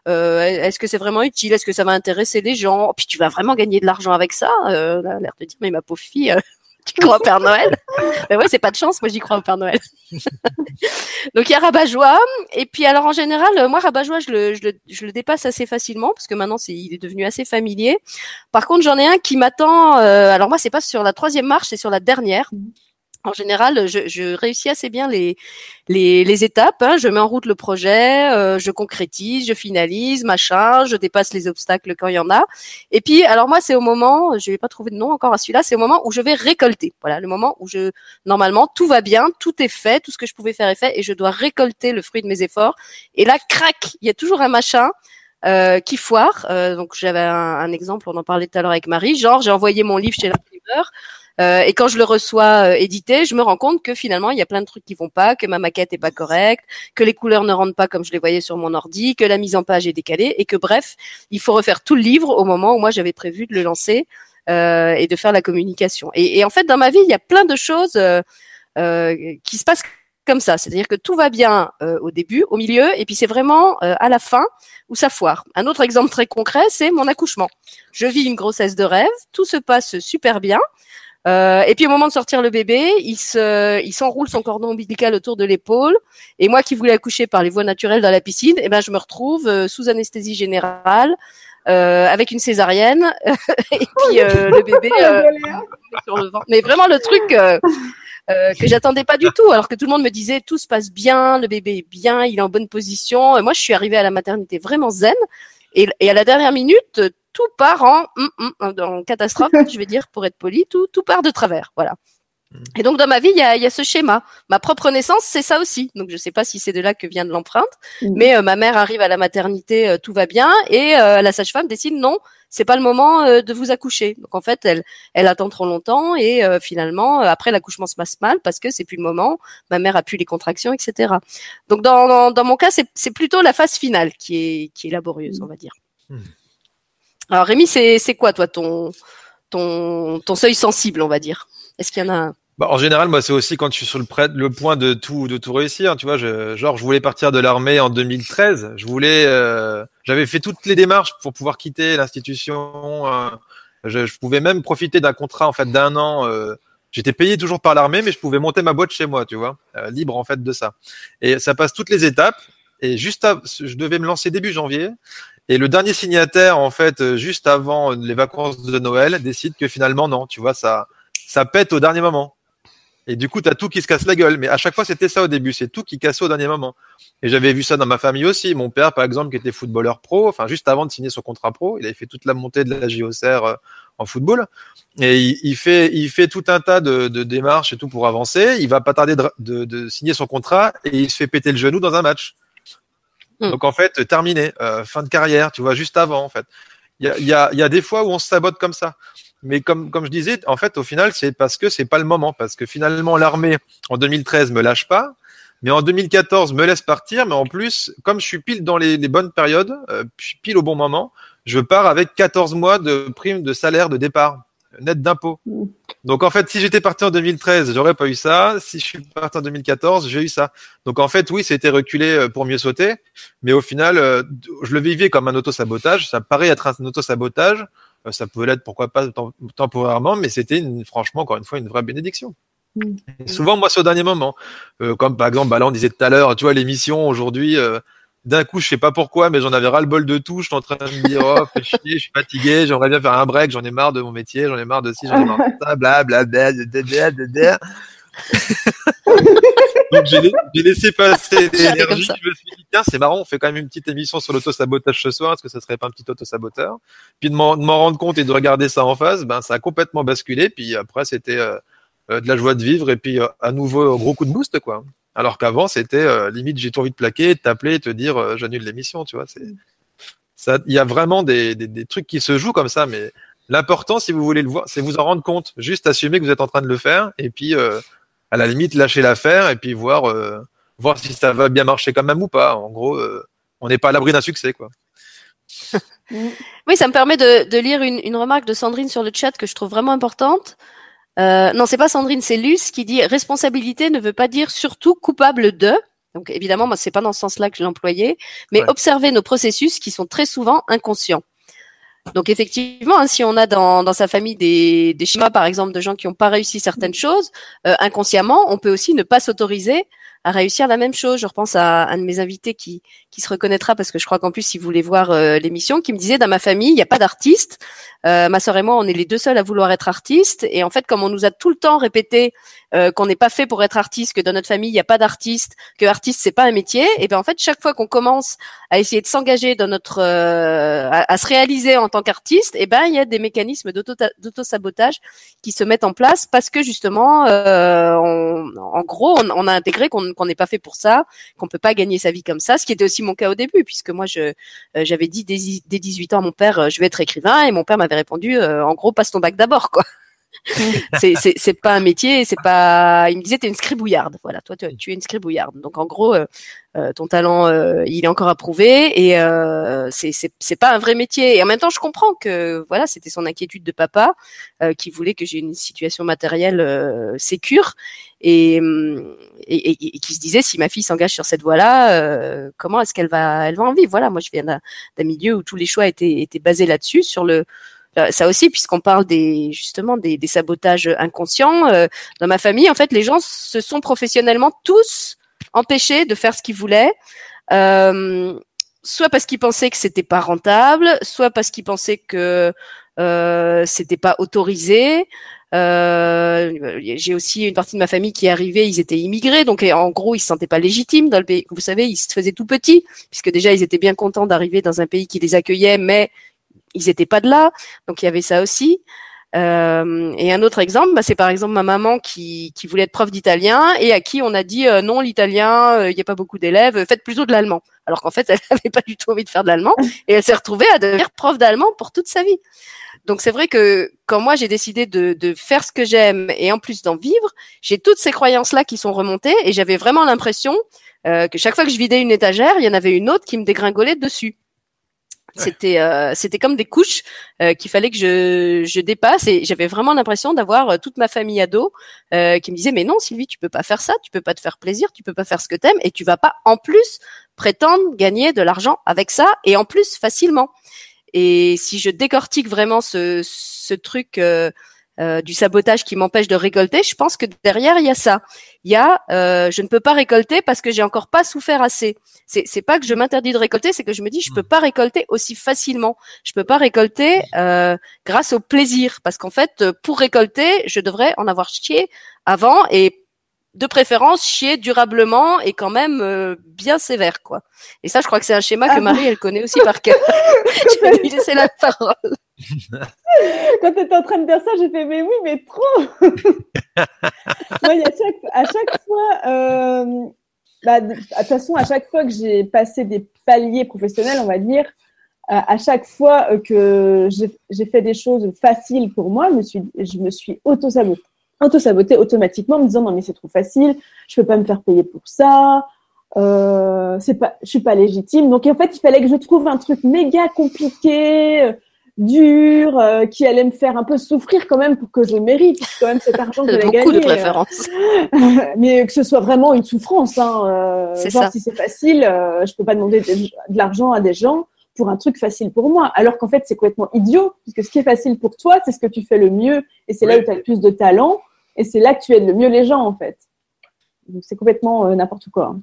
euh, est-ce que c'est vraiment utile Est-ce que ça va intéresser les gens Puis tu vas vraiment gagner de l'argent avec ça euh, L'air de dire, mais ma pauvre fille, tu crois au Père Noël? Ben ouais, c'est pas de chance, moi j'y crois au Père Noël. Donc il y a Rabat-Joie, et puis alors en général, moi Rabat-Joie, je le, je, le, je le dépasse assez facilement parce que maintenant c'est, il est devenu assez familier. Par contre, j'en ai un qui m'attend. Euh, alors moi, c'est pas sur la troisième marche, c'est sur la dernière en général, je, je, réussis assez bien les, les, les étapes. Hein. Je mets en route le projet, euh, je concrétise, je finalise, machin, je dépasse les obstacles quand il y en a. Et puis, alors moi, c'est au moment, je vais pas trouver de nom encore à celui-là, c'est au moment où je vais récolter. Voilà, le moment où je, normalement, tout va bien, tout est fait, tout ce que je pouvais faire est fait, et je dois récolter le fruit de mes efforts. Et là, crac, il y a toujours un machin. Euh, qui foire. Euh, donc j'avais un, un, exemple, on en parlait tout à l'heure avec Marie. Genre, j'ai envoyé mon livre chez l'imprimeur. Euh, et quand je le reçois euh, édité, je me rends compte que finalement il y a plein de trucs qui vont pas, que ma maquette est pas correcte, que les couleurs ne rentrent pas comme je les voyais sur mon ordi, que la mise en page est décalée et que bref, il faut refaire tout le livre au moment où moi j'avais prévu de le lancer euh, et de faire la communication. Et, et, en fait dans ma vie il y a plein de choses euh, euh qui se passent comme ça, c'est-à-dire que tout va bien euh, au début, au milieu, et puis c'est vraiment euh, à la fin où ça foire. Un autre exemple très concret, c'est mon accouchement. Je vis une grossesse de rêve, tout se passe super bien, euh, et puis au moment de sortir le bébé, il se, il s'enroule son cordon ombilical autour de l'épaule. Et moi qui voulais accoucher par les voies naturelles dans la piscine, eh ben je me retrouve euh, sous anesthésie générale. Euh, avec une césarienne et puis euh, le bébé sur le ventre. Mais vraiment le truc que j'attendais pas du tout, alors que tout le monde me disait tout se passe bien, le bébé est bien, il est en bonne position. Et moi, je suis arrivée à la maternité vraiment zen. Et, et à la dernière minute, tout part en, mm, mm, en catastrophe, je vais dire pour être poli, tout, tout part de travers, voilà. Mm. Et donc dans ma vie, il y a, y a, ce schéma. Ma propre naissance, c'est ça aussi. Donc je sais pas si c'est de là que vient de l'empreinte, mais euh, ma mère arrive à la maternité, euh, tout va bien, et euh, la sage-femme décide non, c'est pas le moment de vous accoucher. Donc en fait, elle, elle attend trop longtemps et finalement après l'accouchement se passe mal parce que c'est plus le moment. Ma mère a plus les contractions, etc. Donc dans, dans, dans mon cas, c'est plutôt la phase finale qui est qui est laborieuse, on va dire. Alors Rémi, c'est quoi toi ton, ton, ton seuil sensible, on va dire? Est-ce qu'il y en a un? Bah, en général, moi, c'est aussi quand je suis sur le, le point de tout, de tout réussir. Tu vois, je, genre, je voulais partir de l'armée en 2013. Je voulais, euh, j'avais fait toutes les démarches pour pouvoir quitter l'institution. Euh, je, je, pouvais même profiter d'un contrat en fait d'un an. Euh, J'étais payé toujours par l'armée, mais je pouvais monter ma boîte chez moi, tu vois, euh, libre en fait de ça. Et ça passe toutes les étapes. Et juste, à, je devais me lancer début janvier. Et le dernier signataire, en fait, juste avant les vacances de Noël, décide que finalement non, tu vois, ça, ça pète au dernier moment. Et du coup, tu as tout qui se casse la gueule. Mais à chaque fois, c'était ça au début. C'est tout qui cassait au dernier moment. Et j'avais vu ça dans ma famille aussi. Mon père, par exemple, qui était footballeur pro, enfin, juste avant de signer son contrat pro, il avait fait toute la montée de la JOCR euh, en football. Et il, fait, il fait tout un tas de, démarches et tout pour avancer. Il va pas tarder de, signer son contrat et il se fait péter le genou dans un match. Hmm. Donc, en fait, terminé. Euh, fin de carrière, tu vois, juste avant, en fait. Il y a, y, a, y a des fois où on se sabote comme ça. Mais comme, comme je disais, en fait, au final, c'est parce que c'est pas le moment. Parce que finalement, l'armée, en 2013, me lâche pas. Mais en 2014, me laisse partir. Mais en plus, comme je suis pile dans les, bonnes périodes, euh, pile au bon moment, je pars avec 14 mois de prime de salaire de départ, net d'impôt. Donc en fait, si j'étais parti en 2013, j'aurais pas eu ça. Si je suis parti en 2014, j'ai eu ça. Donc en fait, oui, c'était reculé euh, pour mieux sauter. Mais au final, euh, je le vivais comme un auto-sabotage. Ça paraît être un auto-sabotage. Euh, ça pouvait l'être, pourquoi pas temporairement, mais c'était franchement, encore une fois, une vraie bénédiction. Mm. souvent, moi, c'est au dernier moment. Euh, comme par exemple, bah, là, on disait tout à l'heure, tu vois, l'émission aujourd'hui, euh, d'un coup, je sais pas pourquoi, mais j'en avais ras le bol de tout. Je suis en train de me dire, oh, fais chier, je suis fatigué, j'aimerais bien faire un break, j'en ai marre de mon métier, j'en ai marre de ci, j'en ai marre de ça, bla, bla, bla, bla, bla, bla, bla. Donc j'ai laissé passer l'énergie. Je me suis dit tiens c'est marrant, on fait quand même une petite émission sur l'auto-sabotage ce soir. Est-ce que ça serait pas un petit auto-saboteur Puis de m'en rendre compte et de regarder ça en face, ben ça a complètement basculé. Puis après c'était euh, euh, de la joie de vivre et puis euh, à nouveau gros coup de boost quoi. Alors qu'avant c'était limite j'ai trop envie de plaquer, de t'appeler, et te dire j'annule l'émission. Tu vois. Il y a vraiment des, des, des trucs qui se jouent comme ça, mais L'important, si vous voulez le voir, c'est vous en rendre compte. Juste assumer que vous êtes en train de le faire et puis euh, à la limite lâcher l'affaire et puis voir euh, voir si ça va bien marcher quand même ou pas. En gros, euh, on n'est pas à l'abri d'un succès, quoi. oui, ça me permet de, de lire une, une, remarque de Sandrine sur le chat que je trouve vraiment importante. Euh, non, c'est pas Sandrine, c'est Luce qui dit responsabilité ne veut pas dire surtout coupable de. Donc évidemment, moi c'est pas dans ce sens-là que je l'employais, mais observer nos processus qui sont très souvent inconscients. Donc effectivement, hein, si on a dans, sa famille des, des, schémas, par exemple, de gens qui n'ont pas réussi certaines choses, euh, inconsciemment, on peut aussi ne pas s'autoriser à réussir la même chose. Je repense à un de mes invités qui, qui se reconnaîtra parce que je crois qu'en plus il voulait voir euh, l'émission, qui me disait dans ma famille il n'y a pas d'artiste. Euh, ma sœur et moi on est les deux seuls à vouloir être artistes et en fait comme on nous a tout le temps répété euh, qu'on n'est pas fait pour être artiste, que dans notre famille il n'y a pas d'artiste, que artiste c'est pas un métier, et bien en fait chaque fois qu'on commence à essayer de s'engager dans notre, euh, à, se réaliser en tant qu'artiste, et ben il y a des mécanismes d'auto sabotage qui se mettent en place parce que justement, euh, en gros, on, a intégré qu'on n'est pas fait pour ça, qu'on peut pas gagner sa vie comme ça, ce qui était aussi mon cas au début, puisque moi je j'avais dit dès, dès 18 ans à mon père, je vais être écrivain, et mon père m'avait répondu, en gros, passe ton bac d'abord, quoi c'est c'est pas un métier, c'est pas. Il me disait t'es une scribouillarde. Voilà, toi tu, es une scribouillarde. Donc en gros, euh, euh, ton talent euh, il est encore approuvé et c'est c'est c'est pas un vrai métier. Et en même temps, je comprends que voilà, c'était son inquiétude de papa qui voulait que j'ai une situation matérielle sécure et, et, et, qui se disait si ma fille s'engage sur cette voie-là, comment est-ce qu'elle va elle va en vivre? Voilà, moi je viens d'un milieu où tous les choix étaient étaient basés là-dessus sur le euh, ça aussi, puisqu'on parle des justement des, des sabotages inconscients. Euh, dans ma famille, en fait, les gens se sont professionnellement tous empêchés de faire ce qu'ils voulaient. Euh, soit parce qu'ils pensaient que c'était pas rentable, soit parce qu'ils pensaient que euh, c'était pas autorisé. Euh, j'ai aussi une partie de ma famille qui est arrivée, ils étaient immigrés, donc en gros ils se sentaient pas légitimes dans le pays. Vous savez, ils se faisaient tout petits, puisque déjà ils étaient bien contents d'arriver dans un pays qui les accueillait, mais ils étaient pas de là, donc il y avait ça aussi. Euh, et un autre exemple, bah, c'est par exemple ma maman qui, qui voulait être prof d'italien et à qui on a dit euh, non l'italien, euh, il n'y a pas beaucoup d'élèves, faites plutôt de l'allemand. Alors qu'en fait, elle n'avait pas du tout envie de faire de l'allemand et elle s'est retrouvée à devenir prof d'allemand pour toute sa vie. Donc c'est vrai que quand moi j'ai décidé de, de faire ce que j'aime et en plus d'en vivre, j'ai toutes ces croyances là qui sont remontées et j'avais vraiment l'impression que chaque fois que je vidais une étagère, il y en avait une autre qui me dégringolait dessus. C'était euh, c'était comme des couches euh, qu'il fallait que je, je dépasse et j'avais vraiment l'impression d'avoir euh, toute ma famille ado euh, qui me disait mais non Sylvie tu peux pas faire ça tu peux pas te faire plaisir tu peux pas faire ce que t'aimes et tu vas pas en plus prétendre gagner de l'argent avec ça et en plus facilement. Et si je décortique vraiment ce ce truc euh, du sabotage qui m'empêche de récolter, je pense que derrière il y a ça. Il y a euh, je ne peux pas récolter parce que j'ai encore pas souffert assez. C'est c'est pas que je m'interdis de récolter, c'est que je me dis je peux pas récolter aussi facilement. Je peux pas récolter euh, grâce au plaisir parce qu'en fait pour récolter, je devrais en avoir chié avant et de préférence chier durablement et quand même euh, bien sévère quoi. Et ça je crois que c'est un schéma que ah Marie elle connaît aussi par cœur. je vais lui laisser la parole. Quand tu étais en train de dire ça, j'ai fait mais oui, mais trop. Moi, à, chaque, à chaque fois, euh, bah, de toute façon, à chaque fois que j'ai passé des paliers professionnels, on va dire, euh, à chaque fois que j'ai fait des choses faciles pour moi, je me suis, je me suis auto-sabotée automatiquement en me disant non mais c'est trop facile, je peux pas me faire payer pour ça, euh, c'est pas, je suis pas légitime. Donc en fait il fallait que je trouve un truc méga compliqué, euh, dur, euh, qui allait me faire un peu souffrir quand même pour que je mérite quand même cet argent que j'ai gagné. de préférence. mais que ce soit vraiment une souffrance. Hein, euh, genre ça. si c'est facile, je peux pas demander de, de l'argent à des gens pour un truc facile pour moi. Alors qu'en fait, c'est complètement idiot, puisque ce qui est facile pour toi, c'est ce que tu fais le mieux, et c'est là où tu as le plus de talent. Et c'est là que tu aides le mieux les gens, en fait. Donc, c'est complètement euh, n'importe quoi.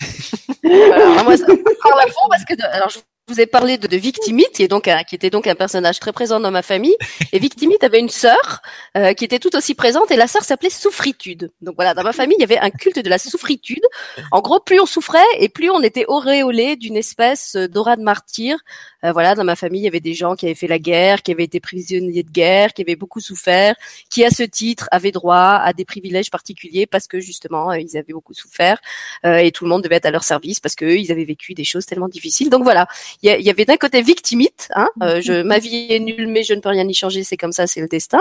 alors, moi, ça la fond parce que, alors, je vous ai parlé de, de Victimite, qui, est donc qui était donc un personnage très présent dans ma famille. Et Victimite avait une sœur euh, qui était tout aussi présente, et la sœur s'appelait Souffritude. Donc voilà, dans ma famille, il y avait un culte de la souffritude. En gros, plus on souffrait, et plus on était auréolé d'une espèce d'aura de martyr. Euh, voilà, dans ma famille, il y avait des gens qui avaient fait la guerre, qui avaient été prisonniers de guerre, qui avaient beaucoup souffert, qui à ce titre avaient droit à des privilèges particuliers parce que justement, euh, ils avaient beaucoup souffert, et tout le monde devait être à leur service parce qu'eux, ils avaient vécu des choses tellement difficiles. Donc voilà, il y, avait d'un côté victimite, hein, euh, je, ma vie est nulle mais je ne peux rien y changer, c'est comme ça, c'est le destin.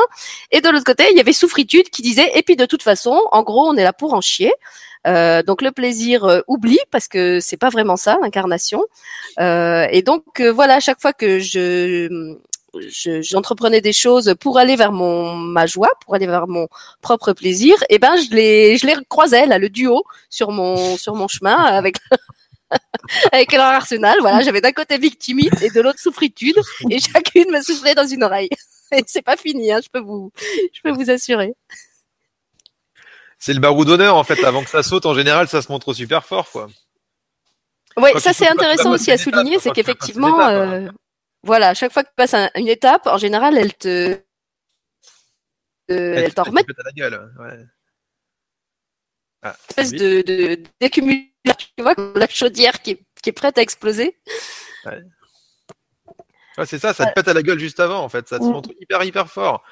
Et de l'autre côté, il y avait souffritude qui disait et puis de toute façon, en gros, on est là pour en chier. Euh, donc le plaisir euh, oublie parce que c'est pas vraiment ça l'incarnation. Euh, et donc euh, voilà, à chaque fois que je j'entreprenais des choses pour aller vers mon ma joie, pour aller vers mon propre plaisir, et ben je les je les croisais là le duo sur mon sur mon chemin avec avec leur arsenal. Voilà, j'avais d'un côté victimite et de l'autre souffritude, et chacune me souffrait dans une oreille. Et c'est pas fini, hein, je peux vous, je peux vous assurer. C'est le barou d'honneur en fait. Avant que ça saute, en général, ça se montre super fort, quoi. Oui, ça c'est intéressant aussi à souligner, c'est qu'effectivement, euh, voilà, chaque fois que tu passes une étape, en général, elle te, euh, elle, t'en remet. Ah, de, de d'accumulation tu vois, la chaudière qui est, prête à exploser. Ouais. c'est ça, ça te pète à la gueule juste avant, en fait. Ça te montre hyper, hyper fort.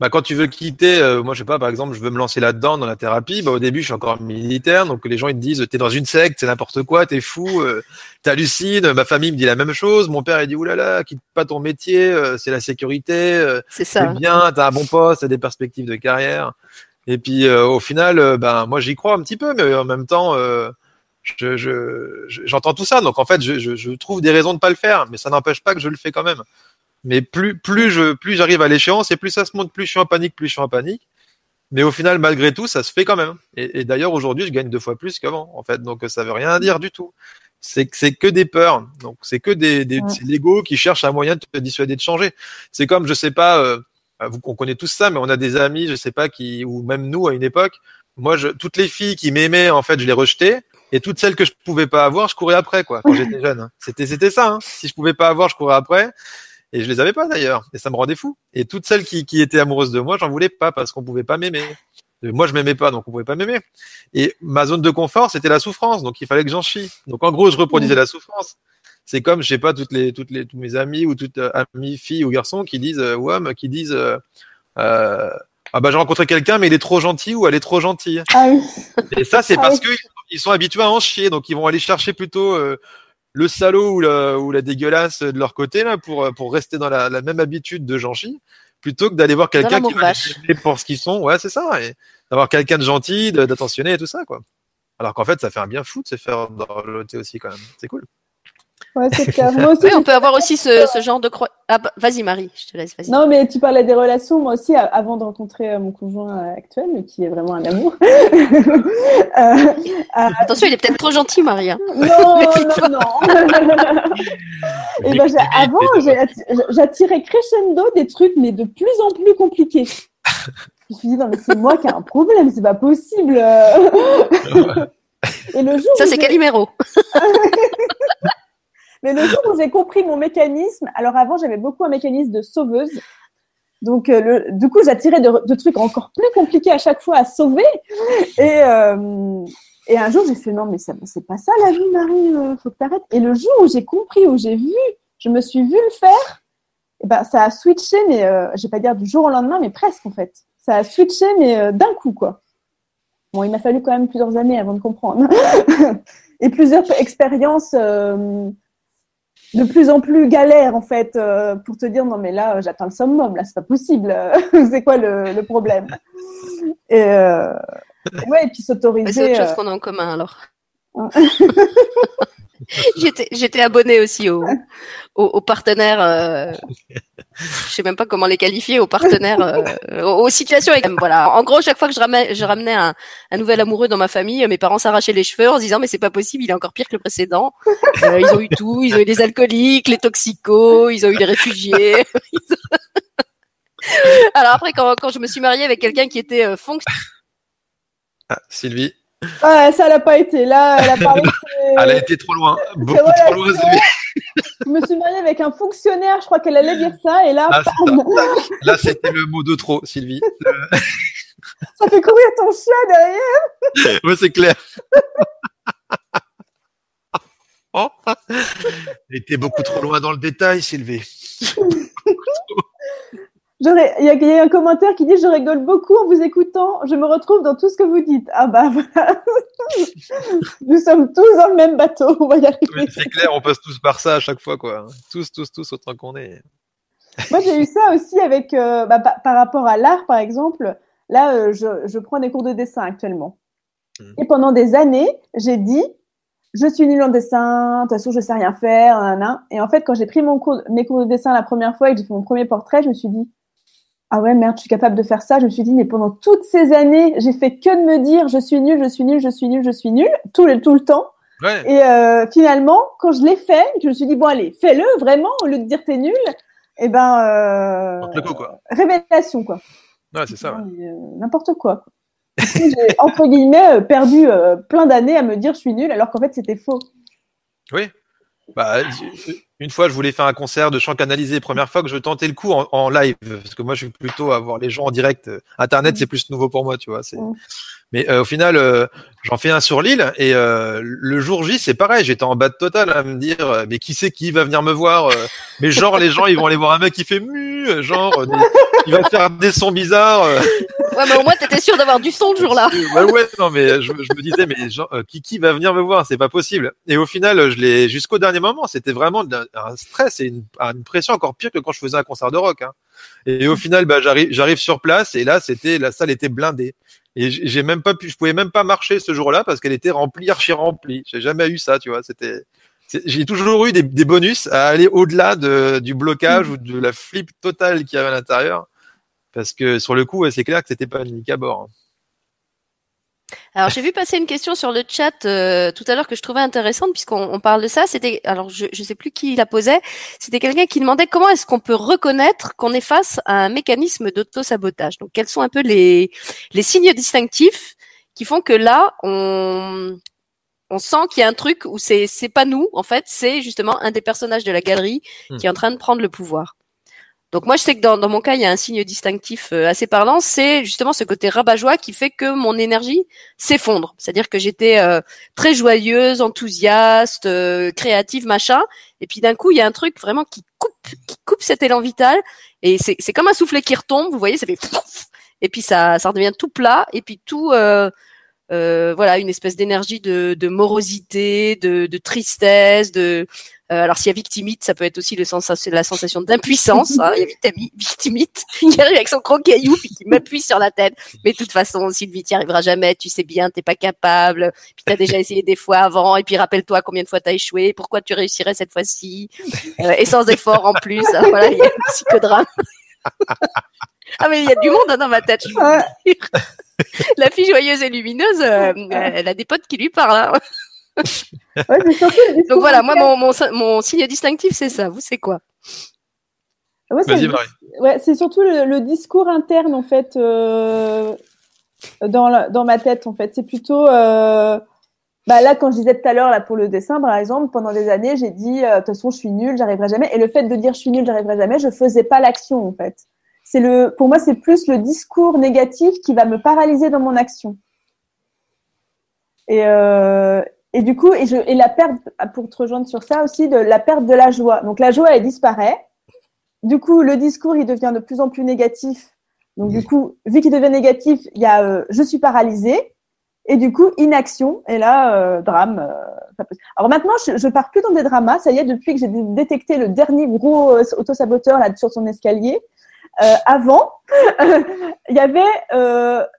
Bah, quand tu veux quitter, euh, moi je sais pas, par exemple, je veux me lancer là-dedans dans la thérapie. Bah, au début, je suis encore militaire, donc les gens ils te disent, t'es dans une secte, c'est n'importe quoi, t'es fou, euh, t'hallucines. Ma famille me dit la même chose. Mon père il dit, oulala, quitte pas ton métier, euh, c'est la sécurité, euh, c'est ça. bien, t'as un bon poste, t'as des perspectives de carrière. Et puis au final, ben moi j'y crois un petit peu, mais en même temps je, je, j'entends tout ça, donc en fait, je, je, je, trouve des raisons de pas le faire, mais ça n'empêche pas que je le fais quand même. Mais plus, plus je, plus j'arrive à l'échéance et plus ça se monte, plus je suis en panique, plus je suis en panique. Mais au final, malgré tout, ça se fait quand même. Et, et d'ailleurs, aujourd'hui, je gagne deux fois plus qu'avant, en fait. Donc, ça veut rien dire du tout. C'est c'est que des peurs. Donc, c'est que des, des c'est l'ego qui cherche un moyen de te dissuader de changer. C'est comme, je sais pas, euh, vous, on connaît tous ça, mais on a des amis, je sais pas qui, ou même nous à une époque. Moi, je, toutes les filles qui m'aimaient, en fait, je les rejetais et toutes celles que je pouvais pas avoir, je courais après quoi quand j'étais jeune. Hein. C'était c'était ça. Hein. Si je pouvais pas avoir, je courais après. Et je les avais pas d'ailleurs. Et ça me rendait fou. Et toutes celles qui, qui étaient amoureuses de moi, j'en voulais pas parce qu'on pouvait pas m'aimer. Moi, je m'aimais pas, donc on pouvait pas m'aimer. Et ma zone de confort, c'était la souffrance. Donc il fallait que j'en chie. Donc en gros, je reproduisais la souffrance. C'est comme, je sais pas, toutes les, toutes les, tous mes amis ou toutes euh, amies, filles ou garçons qui disent, euh, ouais, qui disent, euh, euh, ah bah j'ai rencontré quelqu'un, mais il est trop gentil ou elle est trop gentille? Ah oui. Et ça, c'est ah parce que ils sont habitués à en chier, donc ils vont aller chercher plutôt euh, le salaud ou la, ou la dégueulasse de leur côté là pour pour rester dans la, la même habitude de gentil, plutôt que d'aller voir quelqu'un qui va les pour ce qu'ils sont. Ouais, c'est ça. Et d'avoir quelqu'un de gentil, d'attentionné et tout ça quoi. Alors qu'en fait, ça fait un bien fou de se faire dorloter aussi quand même. C'est cool. Ouais, c'est clair. Moi aussi, on peut avoir aussi ce, ce genre de croix. Ah, bah, vas-y Marie, je te laisse. Non, mais tu parlais des relations. Moi aussi, avant de rencontrer euh, mon conjoint euh, actuel, qui est vraiment un amour. euh, Attention, il est peut-être trop gentil, Marie. Hein. Non, non, non. Et ben, avant, j'attirais crescendo des trucs, mais de plus en plus compliqués. Je me suis dit, non, mais c'est moi qui ai un problème, c'est pas possible. Et le jour Ça, c'est Calimero. Mais le jour où j'ai compris mon mécanisme, alors avant, j'avais beaucoup un mécanisme de sauveuse. Donc, euh, du coup, j'attirais de, de, trucs encore plus compliqués à chaque fois à sauver. Et, euh, un jour, j'ai fait non, mais c'est pas ça la vie, Marie, euh, faut que t'arrêtes. Et le jour où j'ai compris, où j'ai vu, je me suis vu le faire, et eh ben, ça a switché, mais euh, je vais pas dire du jour au lendemain, mais presque en fait. Ça a switché, mais d'un coup, quoi. Bon, il m'a fallu quand même plusieurs années avant de comprendre. et plusieurs expériences de plus en plus galère en fait euh, pour te dire non mais là j'atteins le summum là c'est pas possible. C'est quoi le, le, problème? Et, euh, ouais et puis s'autoriser c'est autre chose euh, qu'on a en commun alors. J'étais j'étais abonnée aussi aux au, partenaires euh, je sais même pas comment les qualifier aux partenaires euh, aux, situations voilà en gros chaque fois que je ramenais je ramenais un, un, nouvel amoureux dans ma famille mes parents s'arrachaient les cheveux en se disant mais c'est pas possible il est encore pire que le précédent euh, ils ont eu tout ils ont eu les alcooliques les toxicos ils ont eu les réfugiés alors après quand, quand je me suis mariée avec quelqu'un qui était euh, fonctionnaire ah, Sylvie ah, ça l'a pas été. Là, elle a parlé. elle a été trop loin. Beaucoup trop loin, Je me suis mariée avec un fonctionnaire, je crois qu'elle allait dire ça, et là. Ah, là, c'était le mot de trop, Sylvie. ça fait courir ton chien derrière. Oui, c'est clair. oh. Était beaucoup trop loin dans le détail, Sylvie. Il y, a un commentaire qui dit Je rigole beaucoup en vous écoutant, je me retrouve dans tout ce que vous dites. Ah bah voilà. Nous sommes tous dans le même bateau, on va y arriver. c'est clair, on passe tous par ça à chaque fois, quoi. Tous, tous, tous, autant qu'on est. Moi, j'ai eu ça aussi avec, euh, bah, par, rapport à l'art, par exemple. Là, euh, je, je, prends des cours de dessin actuellement. Hmm. Et pendant des années, j'ai dit je suis nulle en dessin, de toute façon, je sais rien faire, Et en fait, quand j'ai pris mon cours, mes cours de dessin la première fois et que j'ai fait mon premier portrait, je me suis dit, ah ouais, merde, je suis capable de faire ça. Je me suis dit, mais pendant toutes ces années, j'ai fait que de me dire, je suis nul, je suis nul, je suis nul, je suis nul, tout le, tout le temps. Et euh, finalement, quand je l'ai fait, je me suis dit, bon, allez, fais-le vraiment, au lieu de dire t'es nul. Et eh ben, euh, quoi. révélation, quoi. Ouais, c'est ça. Euh, n'importe quoi. j'ai, entre guillemets, perdu plein d'années à me dire je suis nul, alors qu'en fait, c'était faux. Oui. Bah, une fois, je voulais faire un concert de chant canalisé. Première fois que je tentais le coup en, live, parce que moi, je suis plutôt à voir les gens en direct. Internet, c'est plus nouveau pour moi, tu vois. Mais euh, au final, euh, j'en fais un sur l'île et euh, le jour J, c'est pareil. J'étais en bas de total à me dire, mais qui c'est qui va venir me voir Mais genre, les gens, ils vont aller voir un mec qui fait mu, genre, il va faire des sons bizarres. Ouais, mais au moins, t'étais sûr d'avoir du son le jour-là. bah ouais, non, mais je, me disais, mais genre, qui, qui va venir me voir C'est pas possible. Et au final, je l'ai jusqu'au dernier moment. C'était vraiment un stress et une, pression encore pire que quand je faisais un concert de rock. Hein. Et au final, bah, j'arrive, j'arrive sur place et là, c'était la salle était blindée. Et j'ai même pas pu, je pouvais même pas marcher ce jour-là parce qu'elle était remplie, archi remplie. J'ai jamais eu ça, tu vois. C'était, j'ai toujours eu des, des bonus à aller au-delà de, du blocage ou de la flip totale qu'il y avait à l'intérieur. Parce que sur le coup, c'est clair que c'était pas unique à bord. Hein. Alors j'ai vu passer une question sur le chat euh, tout à l'heure que je trouvais intéressante puisqu'on parle de ça. C'était alors je ne sais plus qui la posait. C'était quelqu'un qui demandait comment est-ce qu'on peut reconnaître qu'on est face à un mécanisme d'auto-sabotage. Donc quels sont un peu les les signes distinctifs qui font que là on on sent qu'il y a un truc où c'est c'est pas nous en fait, c'est justement un des personnages de la galerie hmm. qui est en train de prendre le pouvoir. Donc moi, je sais que dans, mon cas, il y a un signe distinctif euh, assez parlant, c'est justement ce côté rabat-joie qui fait que mon énergie s'effondre. C'est-à-dire que j'étais euh, très joyeuse, enthousiaste, euh, créative, machin, et puis d'un coup, il y a un truc vraiment qui coupe, qui coupe cet élan vital, et c'est comme un soufflet qui retombe. Vous voyez, ça fait et puis ça, ça redevient tout plat, et puis tout. voilà une espèce d'énergie de, morosité, de, de, tristesse, de euh, alors s'il y a victimite, ça peut être aussi le sens, la sensation d'impuissance. Hein. Il y a victimite qui arrive avec son gros caillou puis qui m'appuie sur la tête. Mais de toute façon, Sylvie, tu n'y arriveras jamais. Tu sais bien, t'es pas capable. Puis t'as déjà essayé des fois avant. Et puis rappelle-toi combien de fois t'as échoué. Pourquoi tu réussirais cette fois-ci? Euh, Et sans effort en plus. Hein, voilà, il y a un psychodrame. ah mais il y a du monde hein, dans ma tête. la fille joyeuse et lumineuse, euh, elle a des potes qui lui parlent. Donc voilà, moi, mon, mon, mon signe distinctif, c'est ça. Vous, c'est quoi? Vas-y, Marie. Ouais, c'est surtout le, discours interne, en fait, euh, dans, dans ma tête, en fait. C'est plutôt. Euh, bah là, quand je disais tout à l'heure, là, pour le dessin, par exemple, pendant des années, j'ai dit, euh, de toute façon, je suis nulle, j'arriverai jamais. Et le fait de dire je suis nulle, j'arriverai jamais, je faisais pas l'action, en fait. C'est le, pour moi, c'est plus le discours négatif qui va me paralyser dans mon action. Et, euh, et du coup, et, je, et la perte, pour te rejoindre sur ça aussi, de la perte de la joie. Donc la joie, elle disparaît. Du coup, le discours, il devient de plus en plus négatif. Donc du coup, vu qu'il devient négatif, il y a euh, je suis paralysé et du coup inaction. Et là, euh, drame. Euh, Alors maintenant, je, je pars plus dans des dramas. Ça y est, depuis que j'ai détecté le dernier gros euh, autosaboteur là sur son escalier. avant, il y avait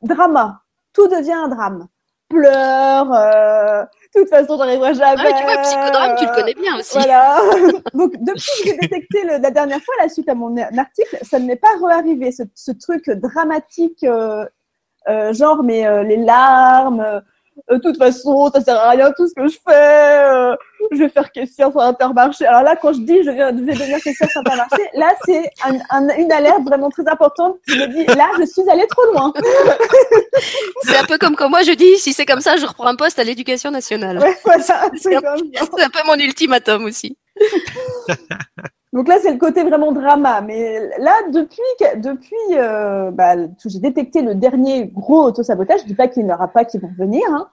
drama. Tout devient un drame. Pleure de toute façon, j'arriverai jamais. Ah, tu vois, psychodrame, tu le connais bien aussi. Voilà. Donc, depuis que j'ai détecté le, la dernière fois, la suite à mon article, ça ne m'est pas re-arrivé. Ce, ce, truc dramatique, euh, euh, genre, mais euh, les larmes, de toute façon, ça sert à rien tout ce que je fais. Euh, je vais faire caissière sur Intermarché. Alors là, quand je dis je vais, devenir caissière sur Intermarché, là, c'est un, un, une alerte vraiment très importante qui me dit là, je suis allée trop loin. c'est un peu comme quand moi je dis si c'est comme ça, je reprends un poste à l'éducation nationale. Ouais, voilà, c'est un, un peu mon ultimatum aussi. Donc là, c'est le côté vraiment drama. Mais là, depuis, depuis euh, bah, j'ai détecté le dernier gros autosabotage, je dis pas qu'il n'y aura pas qui vont venir. Hein.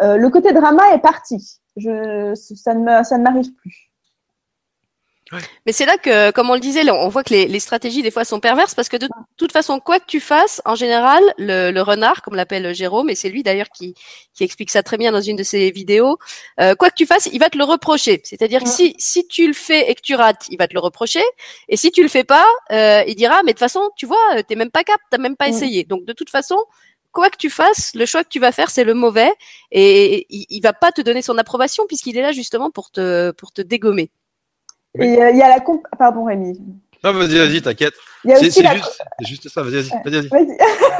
Euh, le côté drama est parti. Ça ne m'arrive plus. Mais c'est là que, comme on le disait, on voit que les, les, stratégies des fois sont perverses parce que de toute façon, quoi que tu fasses, en général, le, le renard, comme l'appelle Jérôme, et c'est lui d'ailleurs qui, qui explique ça très bien dans une de ses vidéos, euh, quoi que tu fasses, il va te le reprocher. C'est-à-dire que si, si tu le fais et que tu rates, il va te le reprocher. Et si tu le fais pas, euh, il dira, mais de toute façon, tu vois, t'es même pas cap, t'as même pas essayé. Donc de toute façon, quoi que tu fasses, le choix que tu vas faire, c'est le mauvais, et il, il va pas te donner son approbation puisqu'il est là justement pour te, pour te dégommer. Et euh, il y a la comp... Pardon Rémi. Non, vas-y, vas-y, t'inquiète. C'est juste, juste, ça, vas-y, vas-y. Vas-y, vas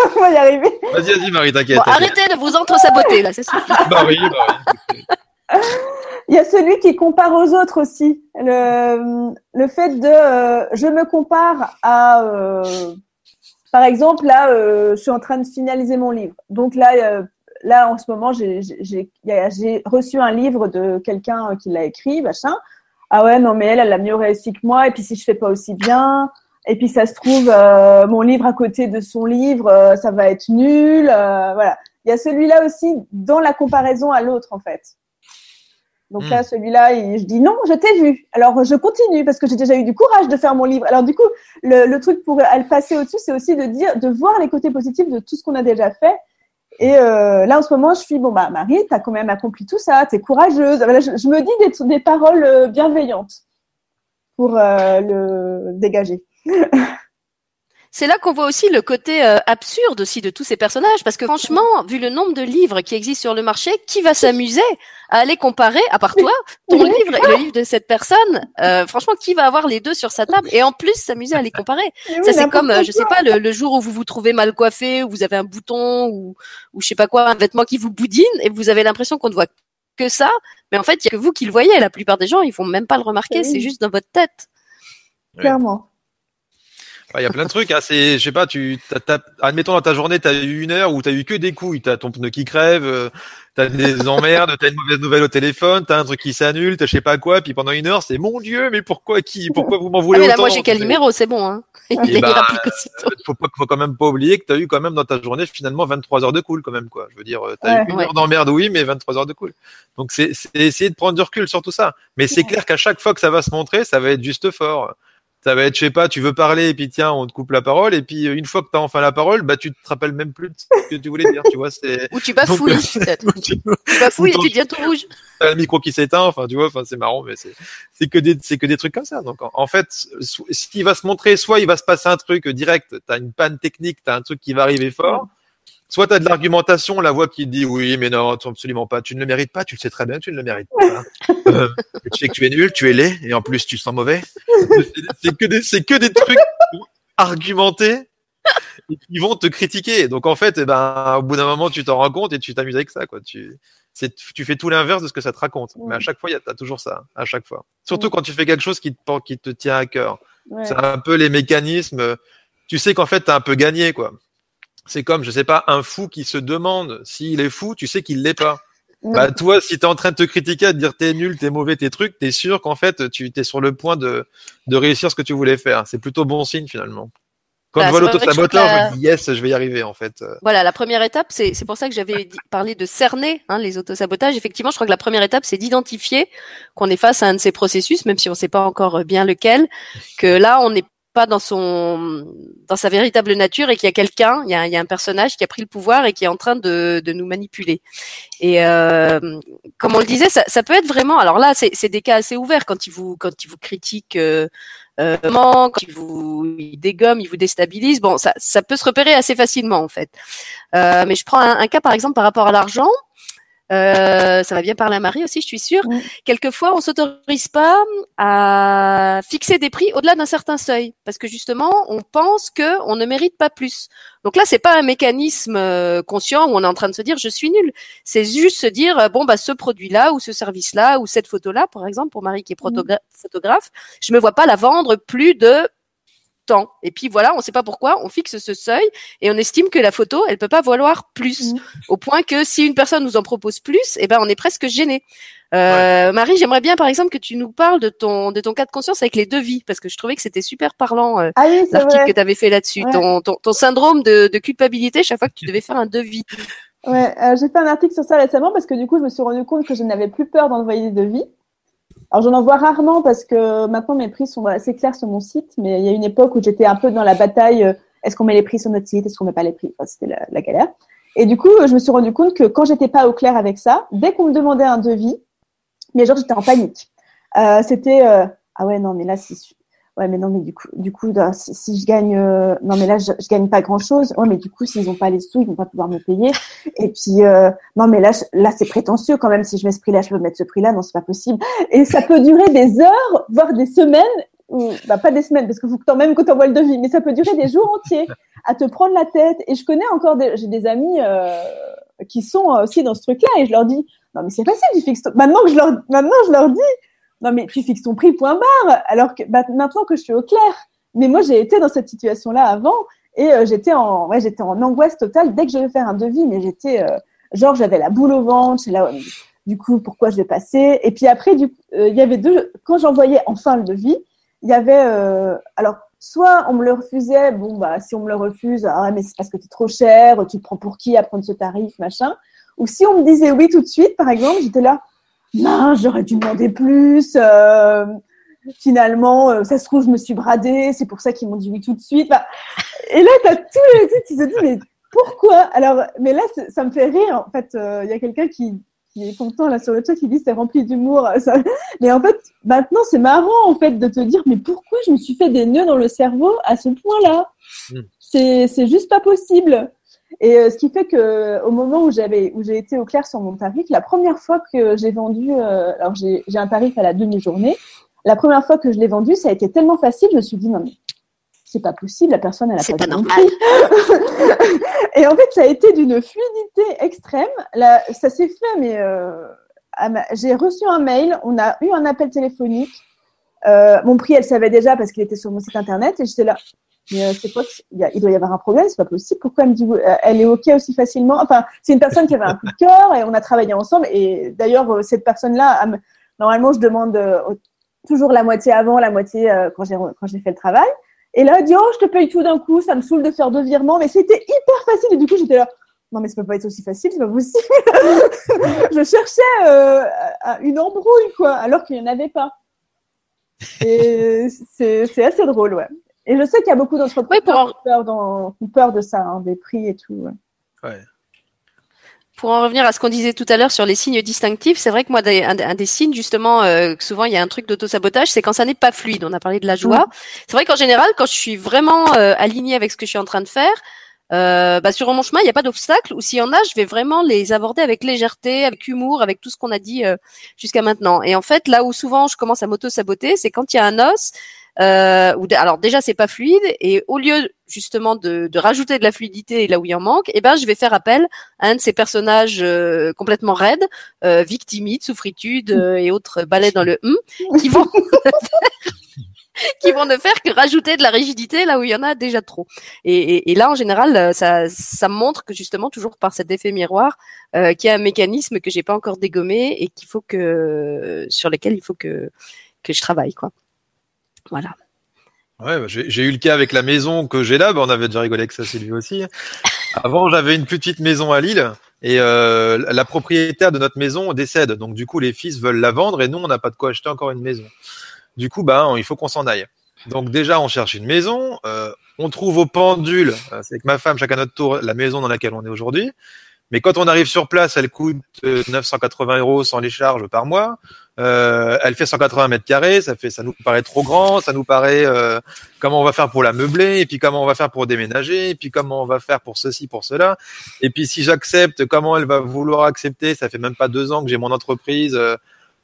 On va y arriver. Vas-y, vas-y, Marie, t'inquiète. Bon, arrêtez de vous entre-saboter, là, c'est suffit. bah oui, bah oui. Il y a celui qui compare aux autres aussi. Le, le fait de euh, je me compare à euh, par exemple là euh, je suis en train de finaliser mon livre. Donc là euh, là en ce moment j'ai j'ai reçu un livre de quelqu'un qui l'a écrit machin ah ouais non mais elle elle a mieux réussi que moi et puis si je fais pas aussi bien et puis ça se trouve euh, mon livre à côté de son livre euh, ça va être nul euh, voilà. Il y a celui-là aussi dans la comparaison à l'autre en fait. Donc là hmm. celui-là je dis non je t'ai vu. Alors je continue parce que j'ai déjà eu du courage de faire mon livre. Alors du coup le, le truc pour aller passer au-dessus c'est aussi de dire de voir les côtés positifs de tout ce qu'on a déjà fait et euh, là, en ce moment, je suis bon, bah Marie, tu as quand même accompli tout ça, tu es courageuse. je, me dis des, des paroles euh, bienveillantes pour euh, le dégager. c'est là qu'on voit aussi le côté euh, absurde aussi de tous ces personnages, parce que franchement, vu le nombre de livres qui existent sur le marché, qui va s'amuser à aller comparer, à part toi, ton livre et le livre de cette personne euh, Franchement, qui va avoir les deux sur sa table et en plus s'amuser à les comparer? Ça c'est comme, euh, je sais pas, le, jour où vous vous trouvez mal coiffé, où vous avez un bouton ou, ou je sais pas quoi, un vêtement qui vous boudine et vous avez l'impression qu'on ne voit que ça, mais en fait, il y a que vous qui le voyez. La plupart des gens, ils font même pas le remarquer, c'est juste dans votre tête. Clairement. Il y a plein de trucs. Hein. C'est, je sais pas, tu, admettons dans ta journée, tu as eu une heure où tu as eu que des couilles. Tu as ton pneu qui crève, euh, tu as des emmerdes, tu as une mauvaise nouvelle au téléphone, tu as un truc qui s'annule, tu je sais pas quoi. Puis pendant une heure, c'est mon Dieu, mais pourquoi qui Pourquoi vous m'en voulez ah, mais là, moi, j'ai Calimero, c'est bon. Hein. Il eh ben, faut, pas, faut quand même pas oublier que tu as eu quand même dans ta journée finalement 23 heures de cool quand même. quoi. Je veux dire, tu as eu une heure d'emmerde, oui, mais 23 heures de cool. Donc c'est essayer de prendre du recul sur tout ça. Mais c'est clair qu'à chaque fois que ça va se montrer, ça va être juste fort ça va être, je sais pas, tu veux parler et puis tiens, on te coupe la parole et puis euh, une fois que tu as enfin la parole, bah tu te rappelles même plus de ce que tu voulais dire, tu vois, c'est ou tu bafouilles euh, peut-être. tu, bafouilles et tu deviens tout rouge. T'as le micro qui s'éteint, enfin tu vois, enfin c'est marrant mais c'est c'est que des c'est que des trucs comme ça. Donc en, fait, ce qui va se montrer soit il va se passer un truc direct, tu as une panne technique, tu as un truc qui va arriver fort soit tu as de l'argumentation, la voix qui dit oui, mais non, absolument pas, tu ne le mérites pas, tu le sais très bien, tu ne le mérites pas. euh, tu sais que tu es nul, tu es laid, et en plus tu sens mauvais. C'est que des, c'est que des trucs argumentés et qui vont te critiquer. Donc en fait, eh ben, au bout d'un moment, tu t'en rends compte et tu t'amuses avec ça, quoi. Tu, c'est, tu fais tout l'inverse de ce que ça te raconte. Mais à chaque fois, il y a toujours ça, à chaque fois. Surtout quand tu fais quelque chose qui te, qui te tient à cœur. C'est un peu les mécanismes. Tu sais qu'en fait, tu as un peu gagné, quoi. C'est comme, je sais pas, un fou qui se demande s'il est fou, tu sais qu'il l'est pas. Bah toi, si t'es en train de te critiquer, de dire t'es nul, t'es mauvais, tes trucs, t'es sûr qu'en fait tu t'es sur le point de de réussir ce que tu voulais faire. C'est plutôt bon signe finalement. Quand bah, je vois l'autosaboteur, je me dis yes, je vais y arriver en fait. Voilà, la première étape, c'est c'est pour ça que j'avais parlé de cerner hein, les autosabotages. Effectivement, je crois que la première étape, c'est d'identifier qu'on est face à un de ces processus, même si on ne sait pas encore bien lequel. Que là, on est dans son dans sa véritable nature et qu'il y a quelqu'un, il y a, un personnage qui a pris le pouvoir et qui est en train de, de nous manipuler. Et euh, comme on le disait, ça, peut être vraiment. Alors là, c'est des cas assez ouverts quand il vous quand il vous critique. Euh, euh, quand il vous il dégomme, il vous déstabilise. Bon, ça, ça peut se repérer assez facilement en fait. Euh, mais je prends un, cas par exemple par rapport à l'argent. Euh, ça va bien parler à Marie aussi, je suis sûre. Quelquefois, on s'autorise pas à fixer des prix au-delà d'un certain seuil, parce que justement, on pense que on ne mérite pas plus. Donc là, c'est pas un mécanisme euh, conscient où on est en train de se dire je suis nul. C'est juste se dire euh, bon bah ce produit-là ou ce service-là ou cette photo-là, par exemple, pour Marie qui est photographe, je me vois pas la vendre plus de temps. Et puis voilà, on ne sait pas pourquoi, on fixe ce seuil et on estime que la photo, elle peut pas valoir plus. Mmh. Au point que si une personne nous en propose plus, eh ben on est presque gêné. Euh, Marie, j'aimerais bien par exemple que tu nous parles de ton de ton cas de conscience avec les devis parce que je trouvais que c'était super parlant euh, ah l'article que tu avais fait là-dessus. Ton, ton, ton syndrome de, de, culpabilité chaque fois que tu devais faire un devis. Ouais, euh, j'ai fait un article sur ça récemment parce que du coup je me suis rendu compte que je n'avais plus peur d'envoyer des devis. Alors j'en envoie rarement parce que maintenant mes prix sont assez clairs sur mon site, mais il y a une époque où j'étais un peu dans la bataille euh, est-ce qu'on met les prix sur notre site, est-ce qu'on met pas les prix? C'était la, la, galère. Et du coup, je me suis rendu compte que quand j'étais pas au clair avec ça, dès qu'on me demandait un devis, mais genre j'étais en panique. Euh, c'était euh, ah ouais non mais là si ouais mais non mais du coup du coup si, je gagne euh, non mais là je, je, gagne pas grand chose ouais mais du coup s'ils ont pas les sous ils vont pas pouvoir me payer. Et puis euh, non mais là là c'est prétentieux quand même. Si je mets ce prix là je peux mettre ce prix là non c'est pas possible. Et ça peut durer des heures voire des semaines ou bah pas des semaines parce que faut que même que t'envoies le devis mais ça peut durer des jours entiers à te prendre la tête. Et je connais encore des, j'ai des amis euh, qui sont aussi dans ce truc là et je leur dis non mais c'est facile tu fixes maintenant que je leur maintenant je leur dis non mais tu fixes ton prix point barre. Alors que bah, maintenant que je suis au clair. Mais moi j'ai été dans cette situation là avant et euh, j'étais en ouais j'étais en angoisse totale dès que je devais faire un devis. Mais j'étais euh, genre j'avais la boule au ventre. Là du coup pourquoi je vais passer? Et puis après euh, il y avait deux quand j'envoyais enfin le devis il y avait alors soit on me le refusait bon bah si on me le refuse ah mais c'est parce que tu es trop cher tu te prends pour qui à prendre ce tarif machin. Ou si on me disait oui tout de suite par exemple j'étais là non, j'aurais dû demander plus. Euh, finalement, euh, ça se trouve, je me suis bradée, c'est pour ça qu'ils m'ont dit oui tout de suite. et là, tu as tous les trucs, tu te dis, mais pourquoi? Alors, mais là, ça me fait rire. En fait, euh, il y a quelqu'un qui, qui est content là sur le chat qui dit c'est rempli d'humour. Mais en fait, maintenant, c'est marrant en fait de te dire, mais pourquoi je me suis fait des nœuds dans le cerveau à ce point-là? Hmm. C'est juste pas possible. Et euh, ce qui fait que au moment où j'avais où j'ai été au clair sur mon tarif, la première fois que j'ai vendu, euh, alors j'ai un tarif à la demi-journée, la première fois que je l'ai vendu, ça a été tellement facile, je me suis dit non mais c'est pas possible, la personne elle a pas, pas normal. et en fait, ça a été d'une fluidité extrême. Là, ça s'est fait, mais euh, j'ai reçu un mail, on a eu un appel téléphonique. Mon prix, elle savait déjà parce qu'il était sur mon site internet et j'étais là mais euh, c'est quoi il, doit y avoir un problème, c'est pas possible. Pourquoi elle me dit, euh, elle est ok aussi facilement? Enfin, c'est une personne qui avait un coup de cœur et on a travaillé ensemble. Et d'ailleurs, euh, cette personne-là, normalement, je demande toujours la moitié avant, la moitié quand j'ai quand j'ai fait le travail. Et là, elle dit, oh, je te paye tout d'un coup, ça me saoule de faire deux virements, mais c'était hyper facile. Et du coup, j'étais là, non, mais ça peut pas être aussi facile, c'est pas possible. je cherchais une embrouille, quoi, alors qu'il n'y en avait pas. Et c'est assez drôle, ouais. Et je sais qu'il y a beaucoup d'entrepreneurs qui ont peur, de ça, hein, des prix et tout. Ouais. Pour en revenir à ce qu'on disait tout à l'heure sur les signes distinctifs, c'est vrai que moi, un, des signes, justement, euh, souvent il y a un truc d'auto-sabotage, c'est quand ça n'est pas fluide. On a parlé de la joie. C'est vrai qu'en général, quand je suis vraiment euh, alignée avec ce que je suis en train de faire, euh, bah, sur mon chemin, il n'y a pas d'obstacle, ou s'il y en a, je vais vraiment les aborder avec légèreté, avec humour, avec tout ce qu'on a dit euh, jusqu'à maintenant. Et en fait, là où souvent je commence à m'auto-saboter, c'est quand il y a un os, euh, où, alors déjà c'est pas fluide, et au lieu justement de, de, rajouter de la fluidité là où il en manque, eh ben je vais faire appel à un de ces personnages euh, complètement raides, euh, victimides, souffritude et autres balais dans le hum, qui vont qui vont ne faire que rajouter de la rigidité là où il y en a déjà trop. Et, là, en général, ça, ça montre que justement, toujours par cet effet miroir, euh, qu'il y a un mécanisme que j'ai pas encore dégommé et qu'il faut que sur lequel il faut que que je travaille, quoi. Voilà. Ouais, bah, j'ai eu le cas avec la maison que j'ai là. Bah, on avait déjà rigolé avec ça, lui aussi. Avant, j'avais une petite maison à Lille et euh, la propriétaire de notre maison décède. Donc, du coup, les fils veulent la vendre et nous, on n'a pas de quoi acheter encore une maison. Du coup, bah, il faut qu'on s'en aille. Donc, déjà, on cherche une maison. Euh, on trouve au pendule, euh, c'est avec ma femme, chacun notre tour, la maison dans laquelle on est aujourd'hui. Mais quand on arrive sur place, elle coûte 980 euros sans les charges par mois. Euh, elle fait 180 mètres carrés, ça fait, ça nous paraît trop grand, ça nous paraît euh, comment on va faire pour la meubler, et puis comment on va faire pour déménager, et puis comment on va faire pour ceci, pour cela, et puis si j'accepte, comment elle va vouloir accepter, ça fait même pas deux ans que j'ai mon entreprise, euh,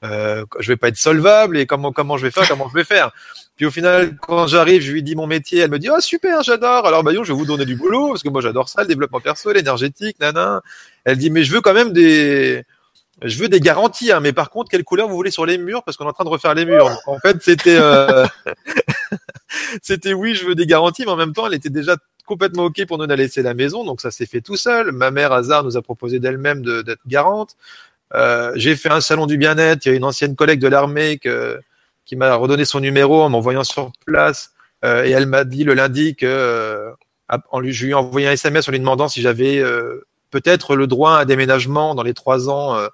euh, je vais pas être solvable, et comment comment je vais faire, comment je vais faire. Puis au final, quand j'arrive, je lui dis mon métier, elle me dit oh super, j'adore. Alors bah je vais vous donner du boulot parce que moi j'adore ça, le développement perso, l'énergétique, nana. Elle dit mais je veux quand même des je veux des garanties, hein, mais par contre, quelle couleur vous voulez sur les murs? Parce qu'on est en train de refaire les murs. en fait, c'était, euh... c'était oui, je veux des garanties, mais en même temps, elle était déjà complètement ok pour nous laisser la maison, donc ça s'est fait tout seul. Ma mère, hasard, nous a proposé d'elle-même d'être garante. Euh, j'ai fait un salon du bien-être. Il y a une ancienne collègue de l'armée qui m'a redonné son numéro en m'envoyant sur place, euh, et elle m'a dit le lundi que euh, en lui, je lui ai envoyé un SMS en lui demandant si j'avais euh, peut-être le droit à un déménagement dans les trois ans euh,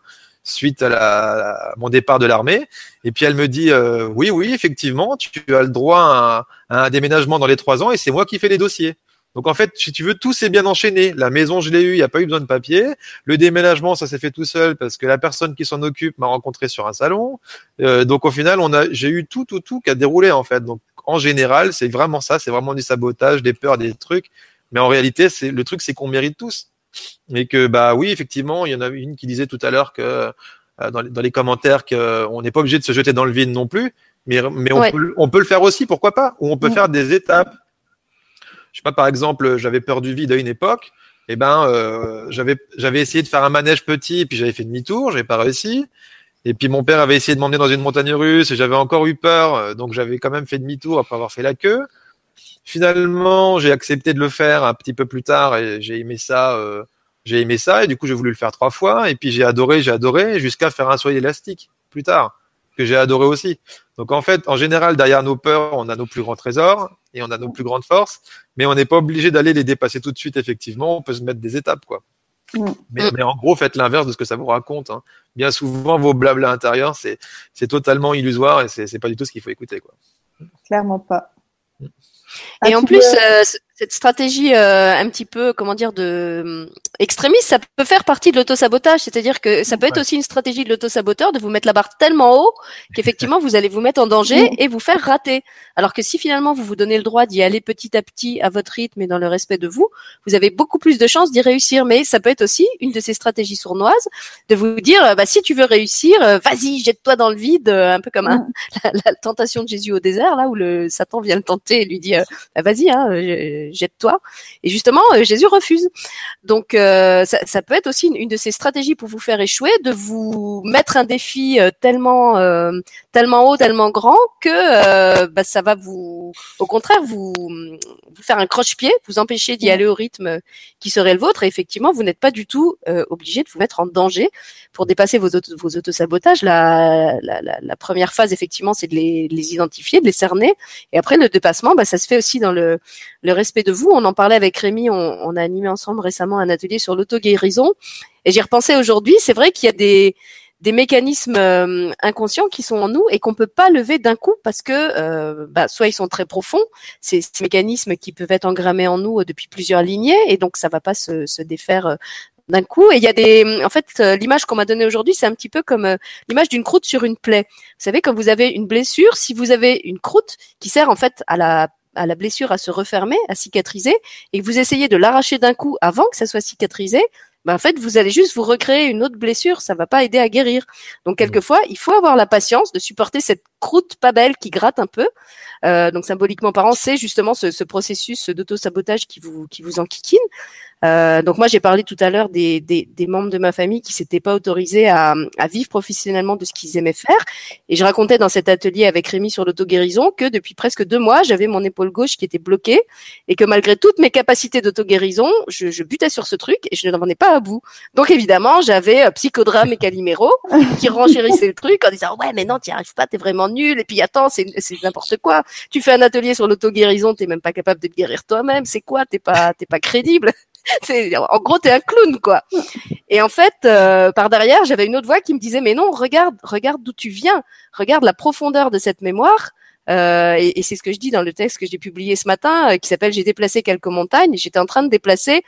suite à, la, mon départ de l'armée. Et puis elle me dit euh, oui, oui, effectivement, tu as le droit à, un déménagement dans les trois ans et c'est moi qui fais les dossiers. Donc en fait, si tu veux, tout s'est bien enchaîné. La maison, je l'ai eu, il n'y a pas eu besoin de papier. Le déménagement, ça s'est fait tout seul parce que la personne qui s'en occupe m'a rencontré sur un salon. Euh, donc au final, on a, j'ai eu tout, tout, tout qui a déroulé en fait. Donc en général, c'est vraiment ça, c'est vraiment du sabotage, des peurs, des trucs. Mais en réalité, c'est le truc, c'est qu'on mérite tous. Et que bah oui, effectivement, il y en a une qui disait tout à l'heure que euh, dans, les, dans, les, commentaires qu'on n'est pas obligé de se jeter dans le vide non plus, mais, mais on, peut, on peut le faire aussi, pourquoi pas Ou on peut faire des étapes. Je sais pas, par exemple, j'avais peur du vide à une époque. Et eh ben, euh, j'avais j'avais essayé de faire un manège petit, puis j'avais fait demi-tour, j'ai pas réussi. Et puis mon père avait essayé de m'emmener dans une montagne russe, et j'avais encore eu peur, euh, donc j'avais quand même fait demi-tour après avoir fait la queue. Finalement, j'ai accepté de le faire un petit peu plus tard et j'ai aimé ça. Euh, j'ai aimé ça et du coup j'ai voulu le faire trois fois et puis j'ai adoré, j'ai adoré jusqu'à faire un soleil élastique plus tard que j'ai adoré aussi. Donc en fait, en général, derrière nos peurs, on a nos plus grands trésors et on a nos plus grandes forces, mais on n'est pas obligé d'aller les dépasser tout de suite. Effectivement, on peut se mettre des étapes, quoi. Mm. Mais, en gros, faites l'inverse de ce que ça vous raconte. Hein. Bien souvent, vos blabla intérieurs, c'est c'est totalement illusoire et c'est pas du tout ce qu'il faut écouter, quoi. Clairement pas. Et en plus, euh, cette stratégie euh, un petit peu, comment dire, de euh, extrémiste, ça peut faire partie de l'autosabotage. C'est-à-dire que ça peut être aussi une stratégie de l'autosaboteur de vous mettre la barre tellement haut qu'effectivement vous allez vous mettre en danger et vous faire rater. Alors que si finalement vous vous donnez le droit d'y aller petit à petit à votre rythme et dans le respect de vous, vous avez beaucoup plus de chances d'y réussir. Mais ça peut être aussi une de ces stratégies sournoises de vous dire, bah si tu veux réussir, vas-y, jette-toi dans le vide, un peu comme un, la, tentation de Jésus au désert, là où le Satan vient le tenter et lui dit, bah, vas-y, hein, jette-toi. Et justement, euh, Jésus refuse. Donc, euh, ça, ça, peut être aussi une, de ces stratégies pour vous faire échouer, de vous mettre un défi euh, tellement, tellement haut, tellement grand que bah, ça va vous, au contraire, vous, vous faire un croche-pied, vous empêcher d'y aller au rythme qui serait le vôtre. Et effectivement, vous n'êtes pas du tout obligé de vous mettre en danger pour dépasser vos, auto, vos autosabotages. La, la, la, la, première phase, effectivement, c'est de les, les, identifier, de les cerner. Et après, le dépassement, bah, ça se fait aussi dans le, le respect de vous. On en parlait avec Rémi, on, a animé ensemble récemment un atelier sur l'auto-guérison. Et j'y repensais aujourd'hui, c'est vrai qu'il y a des, des mécanismes euh, inconscients qui sont en nous et qu'on peut pas lever d'un coup parce que euh, bah, soit ils sont très profonds, c'est ces mécanismes qui peuvent être engrammés en nous depuis plusieurs lignées et donc ça va pas se, se défaire euh, d'un coup. Et il y a des, en fait, l'image qu'on m'a donnée aujourd'hui, c'est un petit peu comme l'image d'une croûte sur une plaie. Vous savez, quand vous avez une blessure, si vous avez une croûte qui sert en fait à la à la blessure à se refermer, à cicatriser, et que vous essayez de l'arracher d'un coup avant que ça soit cicatrisé, ben en fait, vous allez juste vous recréer une autre blessure, ça va pas aider à guérir. Donc mmh. quelquefois, il faut avoir la patience de supporter cette croûte pas belle qui gratte un peu. Euh, donc symboliquement parlant, c'est justement ce, ce processus d'auto-sabotage qui vous qui vous enquiquine. Euh, donc moi j'ai parlé tout à l'heure des, des, des, membres de ma famille qui s'étaient pas autorisés à, à, vivre professionnellement de ce qu'ils aimaient faire. Et je racontais dans cet atelier avec Rémi sur l'auto-guérison que depuis presque deux mois j'avais mon épaule gauche qui était bloquée et que malgré toutes mes capacités d'auto-guérison, je, je, butais sur ce truc et je n'en ai pas à bout. Donc évidemment j'avais euh, Psychodrame et Calimero qui renchérissaient le truc en disant ouais mais non tu arrives pas, t'es vraiment nul et puis attends c'est n'importe quoi. Tu fais un atelier sur l'auto-guérison, t'es même pas capable de te guérir toi-même, c'est quoi? T'es pas t'es pas crédible en gros, t'es un clown, quoi. Et en fait, euh, par derrière, j'avais une autre voix qui me disait, mais non, regarde, regarde d'où tu viens, regarde la profondeur de cette mémoire. Euh, et, c'est ce que je dis dans le texte que j'ai publié ce matin, euh, qui s'appelle J'ai déplacé quelques montagnes. J'étais en train de déplacer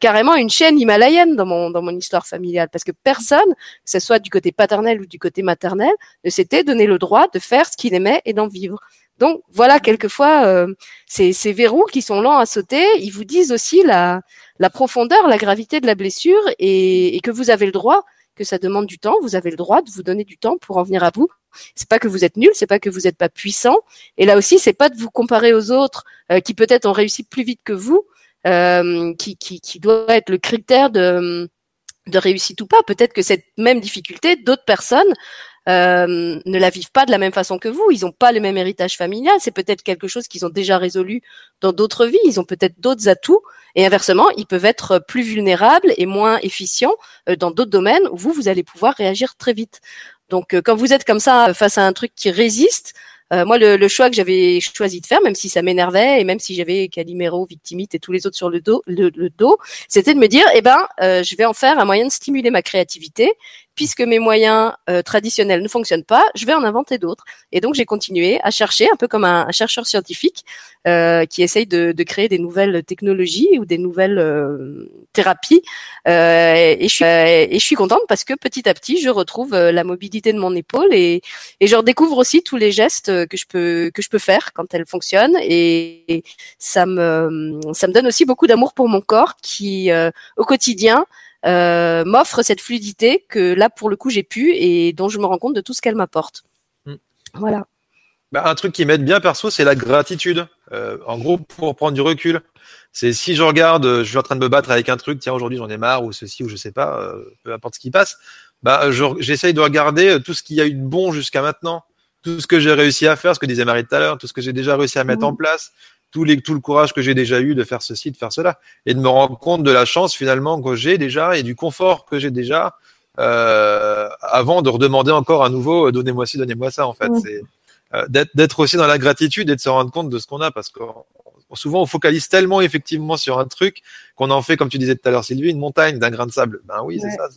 carrément une chaîne himalayenne dans mon dans mon histoire familiale, parce que personne, que ce soit du côté paternel ou du côté maternel, ne s'était donné le droit de faire ce qu'il aimait et d'en vivre. Donc voilà, quelquefois, euh, ces, ces, verrous qui sont lents à sauter, ils vous disent aussi la, la profondeur, la gravité de la blessure et, et, que vous avez le droit, que ça demande du temps, vous avez le droit de vous donner du temps pour en venir à bout. C'est pas que vous êtes nul, c'est pas que vous n'êtes pas puissant. Et là aussi, c'est pas de vous comparer aux autres euh, qui peut-être ont réussi plus vite que vous, euh, qui, qui, qui doit être le critère de de réussite ou pas. Peut-être que cette même difficulté, d'autres personnes euh, ne la vivent pas de la même façon que vous. Ils n'ont pas le même héritage familial. C'est peut-être quelque chose qu'ils ont déjà résolu dans d'autres vies. Ils ont peut-être d'autres atouts. Et inversement, ils peuvent être plus vulnérables et moins efficients euh, dans d'autres domaines où vous, vous allez pouvoir réagir très vite. Donc, euh, quand vous êtes comme ça face à un truc qui résiste, euh, moi, le, le, choix que j'avais choisi de faire, même si ça m'énervait et même si j'avais Calimero, Victimite et tous les autres sur le dos, le, dos, c'était de me dire, eh ben, euh, je vais en faire un moyen de stimuler ma créativité puisque mes moyens euh, traditionnels ne fonctionnent pas, je vais en inventer d'autres. Et donc j'ai continué à chercher, un peu comme un, chercheur scientifique euh, qui essaye de, de, créer des nouvelles technologies ou des nouvelles euh, thérapies. et, je suis, et je suis contente parce que petit à petit, je retrouve la mobilité de mon épaule et, et je redécouvre aussi tous les gestes que je peux que je peux faire quand elles fonctionnent. Et, ça me ça me donne aussi beaucoup d'amour pour mon corps qui au quotidien euh, m'offre cette fluidité que là pour le coup j'ai pu et dont je me rends compte de tout ce qu'elle m'apporte. Mm. Voilà. Bah, un truc qui m'aide bien perso, c'est la gratitude. Euh, en gros, pour prendre du recul, c'est si je regarde, je suis en train de me battre avec un truc, tiens aujourd'hui j'en ai marre ou ceci ou je sais pas, euh, peu importe ce qui passe, bah j'essaye de regarder tout ce qu'il y a eu de bon jusqu'à maintenant, tout ce que j'ai réussi à faire, ce que disait Marie tout à l'heure, tout ce que j'ai déjà réussi à mettre en place, tout, les, tout le courage que j'ai déjà eu de faire ceci, de faire cela, et de me rendre compte de la chance finalement que j'ai déjà et du confort que j'ai déjà euh, avant de redemander encore à nouveau euh, donnez-moi ci, donnez-moi ça. En fait, c'est euh, d'être aussi dans la gratitude et de se rendre compte de ce qu'on a parce que souvent on focalise tellement effectivement sur un truc qu'on en fait, comme tu disais tout à l'heure, Sylvie, une montagne d'un grain de sable. Ben oui, c'est ça.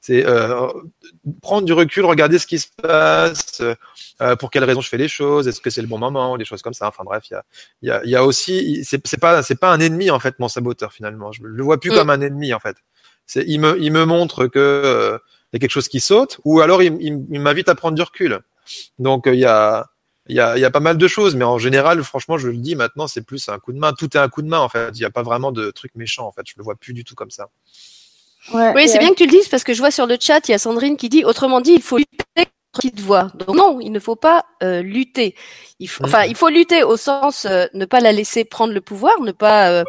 C'est euh, prendre du recul, regarder ce qui se passe, euh, pour quelles raisons je fais les choses, est-ce que c'est le bon moment, des choses comme ça. Enfin bref, il y a, y, a, y a aussi, c'est pas, c'est pas un ennemi en fait mon saboteur finalement. Je le vois plus mm. comme un ennemi en fait. C'est, il me, il me montre que euh, y a quelque chose qui saute, ou alors il, il, m'invite à prendre du recul. Donc il y a, il y a, y a pas mal de choses, mais en général, franchement, je le dis maintenant, c'est plus un coup de main. Tout est un coup de main en fait. Il n'y a pas vraiment de truc méchant en fait. Je le vois plus du tout comme ça oui, c'est bien que tu le dises parce que je vois sur le chat, il y a Sandrine qui dit autrement dit, il faut lutter contre de voix. Donc non, il ne faut pas euh, lutter. Il faut, enfin, il faut lutter au sens euh, ne pas la laisser prendre le pouvoir, ne pas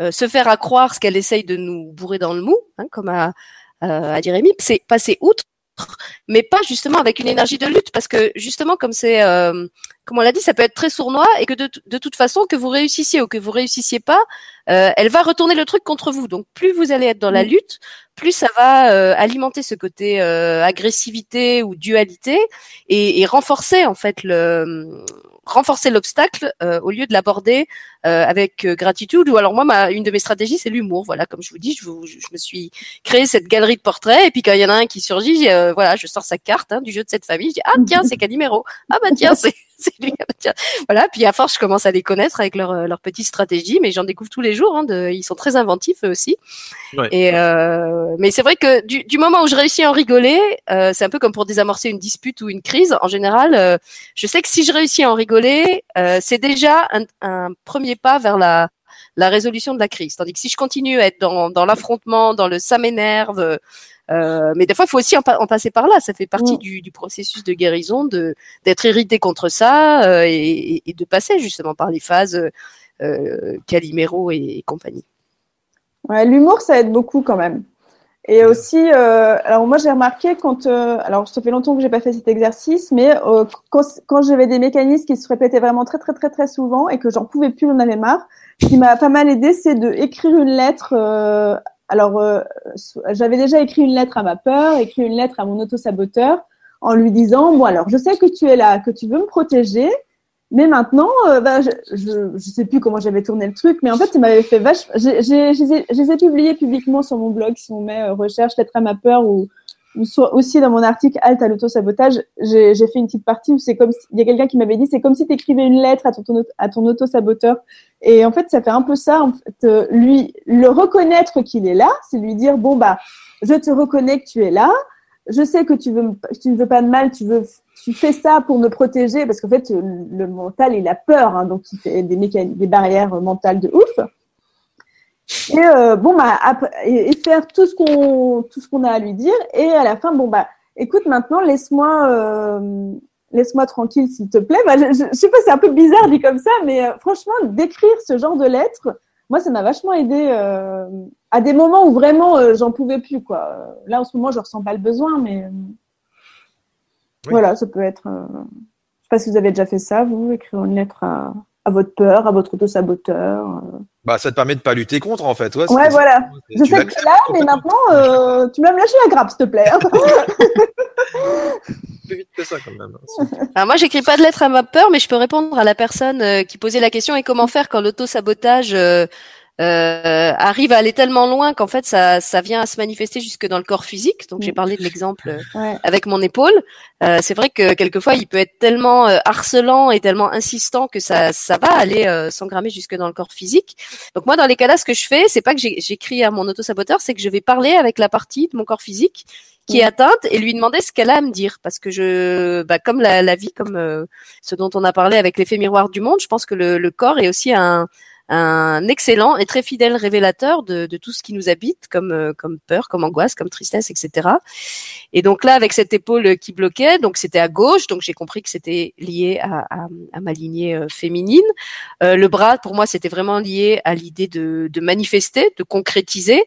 euh, se faire à croire ce qu'elle essaye de nous bourrer dans le mou, hein, comme a, a dit Rémi. C'est passer outre mais pas justement avec une énergie de lutte, parce que justement, comme c'est, euh, comme on l'a dit, ça peut être très sournois et que de, de, toute façon, que vous réussissiez ou que vous réussissiez pas, euh, elle va retourner le truc contre vous. Donc, plus vous allez être dans la lutte, plus ça va euh, alimenter ce côté agressivité ou dualité et, et, renforcer en fait le renforcer l'obstacle euh, au lieu de l'aborder euh, avec euh, gratitude. Ou alors moi, ma, une de mes stratégies, c'est l'humour. Voilà, comme je vous dis, je, je, me suis créé cette galerie de portraits. Et puis quand il y en a un qui surgit, voilà, je sors sa carte hein, du jeu de cette famille. Je dis ah tiens, c'est Calimero. Ah bah tiens, c'est c'est lui. Voilà. Puis à force, je commence à les connaître avec leur leur petite stratégie, mais j'en découvre tous les jours. Hein, de, ils sont très inventifs eux aussi. Ouais. Et euh, mais c'est vrai que du, du, moment où je réussis à en rigoler, euh, c'est un peu comme pour désamorcer une dispute ou une crise. En général, euh, je sais que si je réussis à en rigoler, euh, c'est déjà un, un, premier pas vers la la résolution de la crise. Tandis que si je continue à être dans, dans l'affrontement, dans le ça m'énerve, euh, mais des fois, il faut aussi en, en, passer par là. Ça fait partie du, du, processus de guérison, de d'être irrité contre ça euh, et, et, de passer justement par les phases euh, Calimero et, et compagnie. Ouais, l'humour, ça aide beaucoup quand même. Et aussi, euh, alors moi j'ai remarqué quand, alors ça fait longtemps que j'ai pas fait cet exercice, mais quand, quand j'avais des mécanismes qui se répétaient vraiment très très très très souvent et que j'en pouvais plus, j'en avais marre, ce qui m'a pas mal aidé, c'est de écrire une lettre alors, euh, j'avais déjà écrit une lettre à ma peur, écrit une lettre à mon auto-saboteur en lui disant, bon alors, je sais que tu es là, que tu veux me protéger, mais maintenant, euh, bah, je, je, sais plus comment j'avais tourné le truc, mais en fait, ça m'avait fait vache. Je les ai publiés publiquement sur mon blog, si on met euh, recherche lettre à ma peur ou soit aussi dans mon article Halte à l'auto-sabotage, j'ai fait une petite partie où c'est comme il y a quelqu'un qui m'avait dit c'est comme si tu écrivais une lettre à ton, à ton auto-saboteur. Et en fait, ça fait un peu ça. En fait, euh, lui, le reconnaître qu'il est là, c'est lui dire bon bah, je te reconnais que tu es là. Je sais que tu veux, tu ne veux pas de mal, tu veux, tu fais ça pour me protéger parce qu'en fait, le mental, il a peur, hein, donc il fait des des barrières mentales de ouf. Et euh, bon bah et, faire tout ce qu'on tout ce qu'on a à lui dire et à la fin bon bah écoute maintenant laisse-moi euh, laisse-moi tranquille s'il te plaît. Bah, je, je, sais pas c'est un peu bizarre dit comme ça mais euh, franchement d'écrire ce genre de lettres moi ça m'a vachement aidé à des moments où vraiment j'en pouvais plus quoi. Là en ce moment je ressens pas le besoin mais oui. voilà ça peut être je sais pas si vous avez déjà fait ça vous écrire une lettre à à votre peur, à votre auto-saboteur. Bah, ça te permet de pas lutter contre, en fait. Ouais, ouais voilà. Je sais que tu es là, mais maintenant, euh, tu vas me lâcher la grappe, s'il te plaît. Hein. plus vite que ça, quand même. Alors moi, j'écris pas de lettre à ma peur, mais je peux répondre à la personne euh, qui posait la question et comment faire quand l'auto-sabotage euh, euh, arrive à aller tellement loin qu'en fait ça, ça vient à se manifester jusque dans le corps physique. Donc j'ai mm. parlé de l'exemple euh, ouais. avec mon épaule. Euh, c'est vrai que quelquefois il peut être tellement euh, harcelant et tellement insistant que ça, ça va aller euh, s'engrammer jusque dans le corps physique. Donc moi dans les cas-là, ce que je fais, c'est pas que j'écris à mon auto-saboteur, c'est que je vais parler avec la partie de mon corps physique qui est mm. atteinte et lui demander ce qu'elle a à me dire parce que je bah, comme la, la vie comme euh, ce dont on a parlé avec l'effet miroir du monde je pense que le, le corps est aussi un, un excellent et très fidèle révélateur de, de tout ce qui nous habite, comme, euh, comme peur, comme angoisse, comme tristesse, etc. Et donc là, avec cette épaule qui bloquait, donc c'était à gauche, donc j'ai compris que c'était lié à, à, à, ma lignée euh, féminine. Euh, le bras, pour moi, c'était vraiment lié à l'idée de, de manifester, de concrétiser.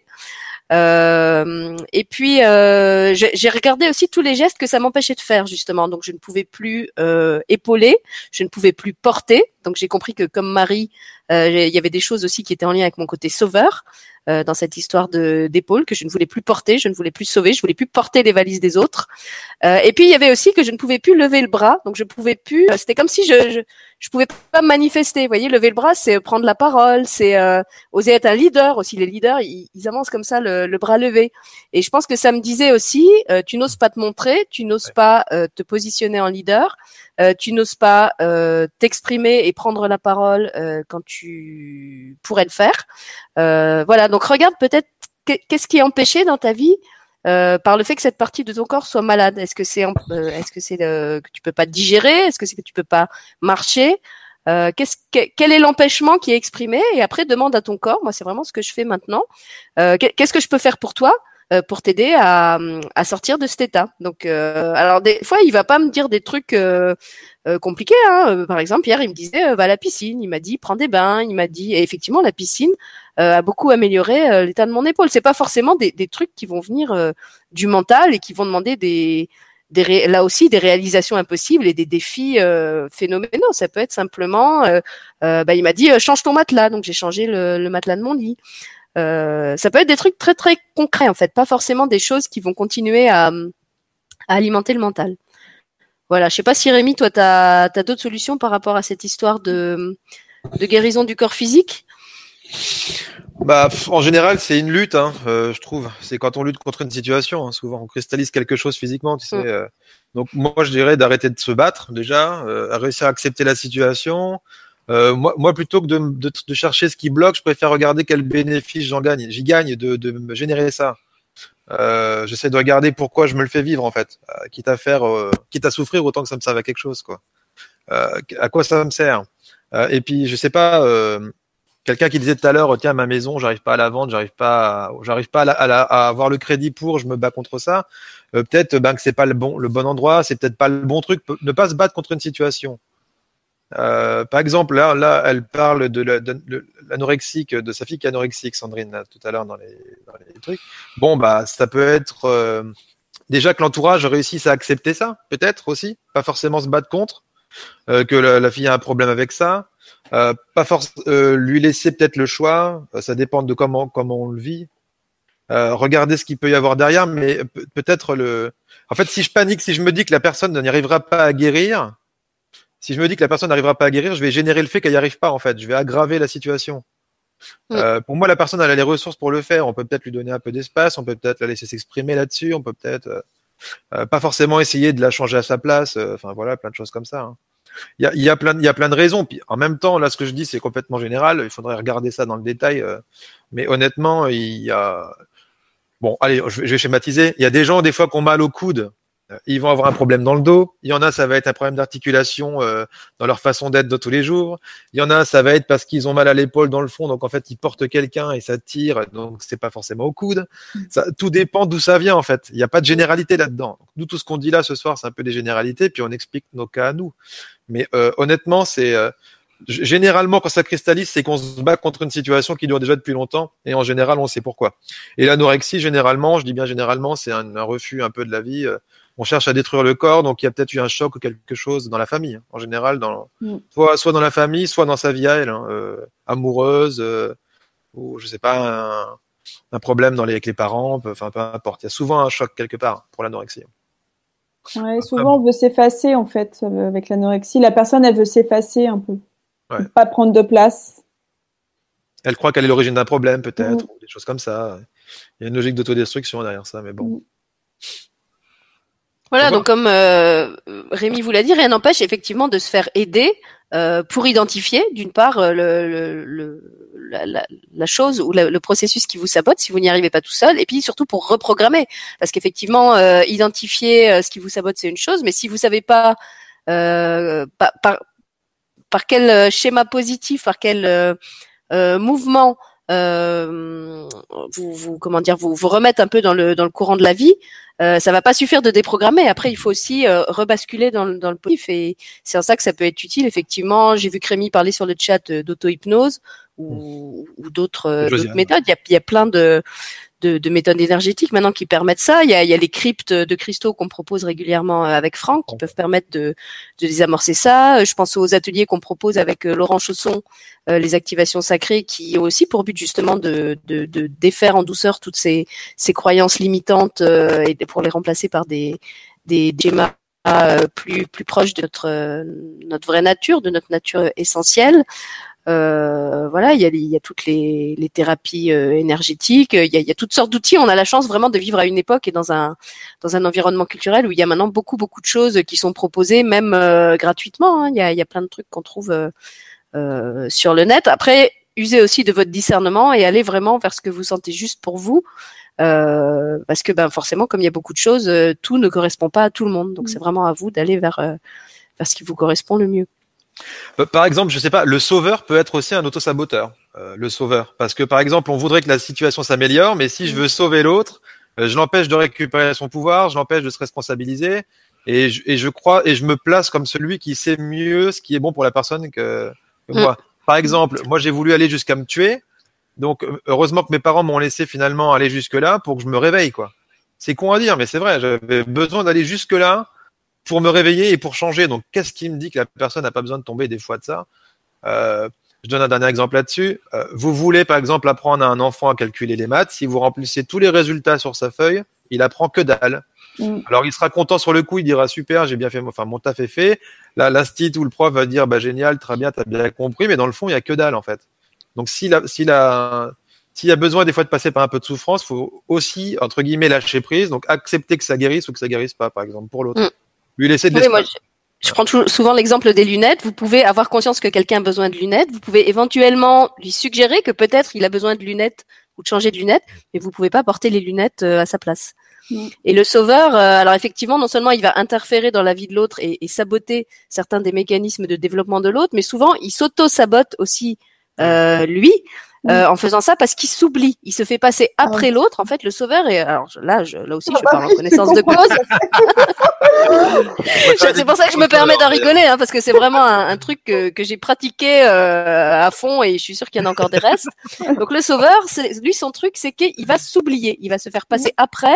Euh, et puis euh, j'ai regardé aussi tous les gestes que ça m'empêchait de faire justement. Donc je ne pouvais plus euh, épauler, je ne pouvais plus porter. Donc j'ai compris que comme Marie, il y avait des choses aussi qui étaient en lien avec mon côté sauveur euh, dans cette histoire de d'épaule que je ne voulais plus porter, je ne voulais plus sauver, je voulais plus porter les valises des autres. Euh, et puis il y avait aussi que je ne pouvais plus lever le bras, donc je pouvais plus. C'était comme si je, je je pouvais pas manifester. Vous voyez, lever le bras, c'est prendre la parole, c'est euh, oser être un leader aussi. Les leaders, ils, ils avancent comme ça, le, le, bras levé. Et je pense que ça me disait aussi, euh, tu n'oses pas te montrer, tu n'oses pas euh, te positionner en leader, euh, tu n'oses pas euh, t'exprimer et prendre la parole quand tu pourrais le faire. voilà. Donc regarde peut-être qu'est-ce qui est empêché dans ta vie euh, par le fait que cette partie de ton corps soit malade Est-ce que c'est euh, est-ce que c'est que tu peux pas digérer? Est-ce que c'est que tu peux pas marcher? Euh, qu'est-ce, que, quel est l'empêchement qui est exprimé? Et après, demande à ton corps. Moi, c'est vraiment ce que je fais maintenant. Euh, qu'est-ce que je peux faire pour toi? Euh, pour t'aider à, à, sortir de cet état. Donc, euh, alors des fois, il va pas me dire des trucs euh, compliqués. Hein. Par exemple, hier, il me disait va à la piscine. Il m'a dit prends des bains. Il m'a dit et effectivement la piscine a beaucoup amélioré l'état de mon épaule. C'est pas forcément des, des, trucs qui vont venir du mental et qui vont demander des des ré... là aussi des réalisations impossibles et des défis euh, phénoménaux. Ça peut être simplement, euh, euh, bah, il m'a dit change ton matelas, donc j'ai changé le, le, matelas de mon lit. Ça peut être des trucs très très concrets en fait, pas forcément des choses qui vont continuer à, à alimenter le mental. Voilà, je sais pas si Rémi, toi, tu as, as d'autres solutions par rapport à cette histoire de, de guérison du corps physique? Bah, en général, c'est une lutte, hein, euh, je trouve. C'est quand on lutte contre une situation. Hein, souvent, on cristallise quelque chose physiquement, tu sais. Mm. Euh. donc, moi, je dirais d'arrêter de se battre déjà, euh, à réussir à accepter la situation. Moi, moi, plutôt que de, chercher ce qui bloque, je préfère regarder quel bénéfice j'en gagne. J'y gagne de, me générer ça. J'essaie de regarder pourquoi je me le fais vivre en fait, quitte à faire, quitte à souffrir autant que ça me serve à quelque chose, quoi. à quoi ça me sert? Et puis, je sais pas Quelqu'un qui disait tout à l'heure, tiens, ma maison, j'arrive pas à la vendre, j'arrive pas, j'arrive pas à, avoir le crédit pour, je me bats contre ça. Euh, peut-être ben que c'est pas le bon, le bon endroit, c'est peut-être pas le bon truc. Ne pas se battre contre une situation. Euh, par exemple, là, là, elle parle de l'anorexique, de, sa fille qui est anorexique, Sandrine, tout à l'heure dans les, dans les, trucs. Bon, bah, ça peut être euh, déjà que l'entourage réussisse à accepter ça, peut-être aussi, pas forcément se battre contre, que la, fille a un problème avec ça. Euh, pas force, euh, lui laisser peut-être le choix. Euh, ça dépend de comment comment on le vit. regarder ce qu'il peut y avoir derrière, mais peut-être le. En fait, si je panique, si je me dis que la personne n'y arrivera pas à guérir, si je me dis que la personne n'arrivera pas à guérir, je vais générer le fait qu'elle n'y arrive pas. En fait, je vais aggraver la situation. pour moi, la personne elle a les ressources pour le faire. On peut peut-être lui donner un peu d'espace, on peut peut-être la laisser s'exprimer là-dessus, on peut peut-être pas forcément essayer de la changer à sa place. Enfin voilà, plein de choses comme ça. Hein il y a, y a, plein, il y a plein de raisons. Puis en même temps, là, ce que je dis, c'est complètement général. Il faudrait regarder ça dans le détail. Euh, mais honnêtement, il y a. Bon, allez, je vais schématiser. Il y a des gens, des fois, qui ont mal au coude. Euh, ils vont avoir un problème dans le dos. Il y en a, ça va être un problème d'articulation euh, dans leur façon d'être de tous les jours. Il y en a, ça va être parce qu'ils ont mal à l'épaule dans le fond, donc en fait, ils portent quelqu'un et ça tire, donc c'est pas forcément au coude. Mm. Ça, tout dépend d'où ça vient en fait. Il n'y a pas de généralité là-dedans. Nous, tout ce qu'on dit là ce soir, c'est un peu des généralités, puis on explique nos cas à nous. Mais euh, honnêtement, c'est euh, généralement quand ça cristallise, c'est qu'on se bat contre une situation qui dure déjà depuis longtemps, et en général, on sait pourquoi. Et l'anorexie, généralement, je dis bien généralement, c'est un, un, refus un peu de la vie. Euh, on cherche à détruire le corps, donc il y a peut-être eu un choc ou quelque chose dans la famille, hein, en général, dans, mm. soit, soit dans la famille, soit dans sa vie à elle, hein, euh, amoureuse, ou je sais pas, un, un problème dans les, avec les parents, enfin peu importe. Il y a souvent un choc quelque part pour l'anorexie. Ouais, souvent, on veut s'effacer, en fait, euh, avec l'anorexie. La personne, elle veut s'effacer un peu. Pas prendre de place. Elle croit qu'elle est l'origine d'un problème, peut-être, mm. ou des choses comme ça. Il y a une logique d'autodestruction derrière ça, mais bon. Mm. Voilà, donc comme euh, Rémi vous l'a dit, rien n'empêche effectivement de se faire aider euh, pour identifier, d'une part, euh, le, le, la, la, la, chose ou le processus qui vous sabote si vous n'y arrivez pas tout seul, et puis surtout pour reprogrammer, parce qu'effectivement, euh, identifier euh, ce qui vous sabote c'est une chose, mais si vous savez pas par, par, par, quel schéma positif, par quel mouvement euh, vous, vous, comment dire, vous, vous remettre un peu dans le dans le courant de la vie, euh, ça va pas suffire de déprogrammer. Après, il faut aussi euh, rebasculer dans, dans le positif et c'est en ça que ça peut être utile. Effectivement, j'ai vu Crémy parler sur le chat euh, d'auto-hypnose ou, ou d'autres méthodes. Il y a, il y a plein de de, de, méthodes énergétiques maintenant qui permettent ça. Il y a, il y a les cryptes de cristaux qu'on propose régulièrement euh, avec Franck qui peuvent permettre de, de désamorcer ça. Je pense aux ateliers qu'on propose avec euh, Laurent Chausson, euh, les activations sacrées, qui ont aussi pour but justement de, de, de défaire en douceur toutes ces, ces croyances limitantes et pour les remplacer par des, des, schémas plus plus proches de notre notre vraie nature, de notre nature essentielle. Euh, voilà, il y a, il y a toutes les, les thérapies euh, énergétiques, il y, a, il y a toutes sortes d'outils. On a la chance vraiment de vivre à une époque et dans un dans un environnement culturel où il y a maintenant beaucoup beaucoup de choses qui sont proposées, même euh, gratuitement. Hein. Il, y a, il y a plein de trucs qu'on trouve euh, sur le net. Après, usez aussi de votre discernement et allez vraiment vers ce que vous sentez juste pour vous. Euh, parce que ben forcément, comme il y a beaucoup de choses, tout ne correspond pas à tout le monde. Donc mmh. c'est vraiment à vous d'aller vers vers ce qui vous correspond le mieux. Par exemple, je sais pas, le sauveur peut être aussi un autosaboteur, euh, le sauveur. Parce que par exemple, on voudrait que la situation s'améliore, mais si je veux sauver l'autre, euh, je l'empêche de récupérer son pouvoir, je l'empêche de se responsabiliser, et je, et je crois et je me place comme celui qui sait mieux ce qui est bon pour la personne que, mm. moi. Par exemple, moi j'ai voulu aller jusqu'à me tuer, donc heureusement que mes parents m'ont laissé finalement aller jusque là pour que je me réveille, quoi. C'est con à dire, mais c'est vrai. J'avais besoin d'aller jusque là pour me réveiller et pour changer. Donc, qu'est-ce qui me dit que la personne n'a pas besoin de tomber des fois de ça? Euh, Je donne un dernier exemple là-dessus. Euh, vous voulez, par exemple, apprendre à un enfant à calculer les maths. Si vous remplissez tous les résultats sur sa feuille, il apprend que dalle. Mm. Alors, il sera content sur le coup, il dira super, j'ai bien fait, enfin, mon taf est fait. Là, l'instit ou le prof va dire, bah, génial, très bien, t'as bien compris, mais dans le fond, il y a que dalle, en fait. Donc, si la, si la, s'il y a besoin des fois de passer par un peu de souffrance, faut aussi entre guillemets lâcher prise, donc accepter que ça guérisse ou que ça guérisse pas, par exemple, pour l'autre. Mm. Lui laisser de Oui, moi, je, je prends souvent l'exemple des lunettes. Vous pouvez avoir conscience que quelqu'un a besoin de lunettes. Vous pouvez éventuellement lui suggérer que peut-être il a besoin de lunettes ou de changer de lunettes, mais vous pouvez pas porter les lunettes euh, à sa place. Mm. Et le sauveur, euh, alors effectivement, non seulement il va interférer dans la vie de l'autre et, et saboter certains des mécanismes de développement de l'autre, mais souvent il s'auto-sabote aussi euh, lui euh, en faisant ça parce qu'il s'oublie, il se fait passer Ah après l'autre. En fait, le sauveur est alors je- là, je, là aussi, Ah je bah parle en connaissance de cause. C'est pour ça que je me permets d'en rigoler, hein, parce que c'est vraiment un, un truc que, que j'ai pratiqué euh, à fond et je suis sûre qu'il y en a encore des restes. Donc le sauveur, c'est- lui son truc, c'est qu'il va s'oublier, il va se faire passer après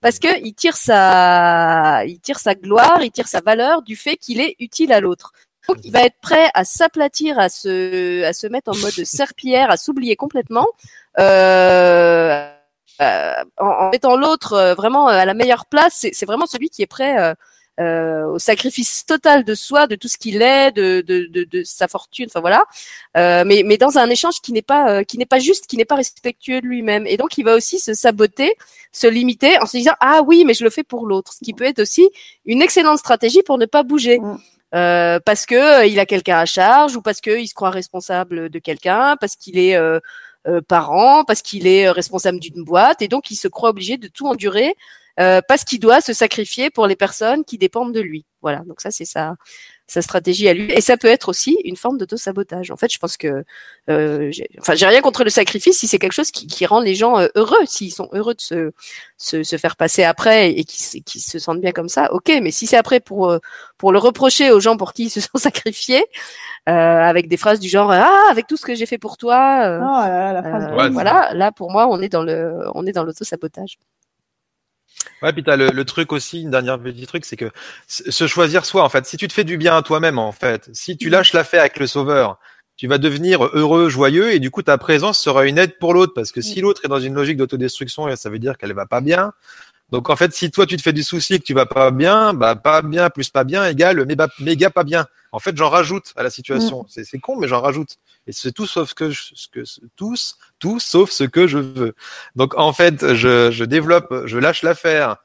parce que il tire sa, il tire sa gloire, il tire sa valeur du fait qu'il est utile à l'autre. Donc il va être prêt à s'aplatir, à se, à se mettre en mode serpillière, à s'oublier complètement. Euh, euh, en, en mettant l'autre euh, vraiment euh, à la meilleure place, c'est c'est vraiment celui qui est prêt euh, euh, au sacrifice total de soi, de tout ce qu'il est, de, de, de, de sa fortune, enfin voilà. Euh, mais, mais dans un échange qui n'est pas euh, qui n'est pas juste, qui n'est pas respectueux de lui-même. Et donc il va aussi se saboter, se limiter en se disant ah oui mais je le fais pour l'autre, ce qui peut être aussi une excellente stratégie pour ne pas bouger. Euh, parce que euh, il a quelqu'un à charge ou parce que il se croit responsable de quelqu'un, parce qu'il est euh, parent, parce qu'il est responsable d'une boîte et donc il se croit obligé de tout endurer parce qu'il doit se sacrifier pour les personnes qui dépendent de lui. Voilà, donc ça c'est sa sa stratégie à lui et ça peut être aussi une forme d'auto-sabotage. En fait, je pense que euh, j'ai- enfin j'ai rien contre le sacrifice si c'est quelque chose qui, qui rend les gens euh, heureux, s'ils sont heureux de se, se se faire passer après et qui se- qui se sentent bien comme ça. OK, mais si c'est après pour euh, pour le reprocher aux gens pour qui ils se sont sacrifiés euh, avec des phrases du genre ah avec tout ce que j'ai fait pour toi euh, Oh là là, la phrase. euh, Ouais, voilà, là pour moi on est dans le on est dans l'auto-sabotage. Ouais, puis t'as le, le truc aussi, une dernière petit truc, c'est que se choisir soi, en fait. Si tu te fais du bien à toi-même, en fait, si tu lâches l'affaire avec le sauveur, tu vas devenir heureux, joyeux, et du coup, ta présence sera une aide pour l'autre, parce que si l'autre est dans une logique d'autodestruction, ça veut dire qu'elle va pas bien. Donc, en fait, si toi, tu te fais du souci que tu vas pas bien, bah, pas bien plus pas bien égale méga, méga pas bien. En fait, j'en rajoute à la situation. C'est, c'est con, mais j'en rajoute. Et c'est tout sauf que je- que, tous, tout sauf ce que je veux. Donc, en fait, je, je développe, je lâche l'affaire,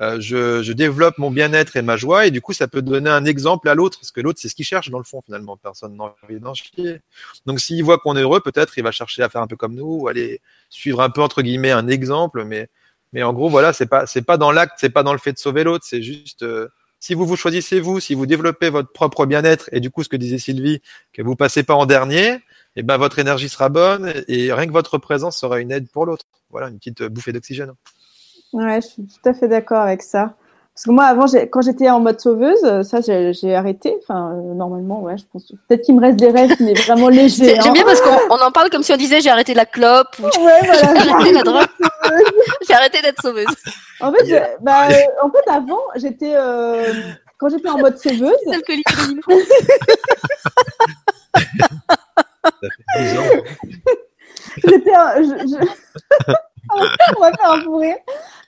euh, je, je développe mon bien-être et ma joie, et du coup, ça peut donner un exemple à l'autre, parce que l'autre, c'est ce qu'il cherche dans le fond, finalement. Personne n'a envie d'en chier. Donc, s'il voit qu'on est heureux, peut-être il va chercher à faire un peu comme nous, ou aller suivre un peu entre guillemets un exemple, mais mais en gros, voilà, c'est pas c'est pas dans l'acte, c'est pas dans le fait de sauver l'autre, c'est juste euh, si vous vous choisissez vous, si vous développez votre propre bien-être, et du coup, ce que disait Sylvie, que vous passez pas en dernier, et ben votre énergie sera bonne, et rien que votre présence sera une aide pour l'autre. Voilà, une petite bouffée d'oxygène. Ouais, je suis tout à fait d'accord avec ça. Parce que moi, avant, quand j'étais en mode sauveuse, euh, ça, j'ai arrêté. Enfin, euh, normalement, ouais, je pense. Peut-être qu'il me reste des rêves, mais vraiment légers. J'aime hein. bien parce qu'on on en parle comme si on disait j'ai arrêté la clope ou Ouais, j'ai arrêté la drogue, j'ai arrêté d'être sauveuse. En fait, Yeah. bah, euh, en fait, avant, j'étais, euh, quand j'étais en mode sauveuse, Alcoolique anonyme. Ça fait 10 ans. j'étais, on va faire un fou rire.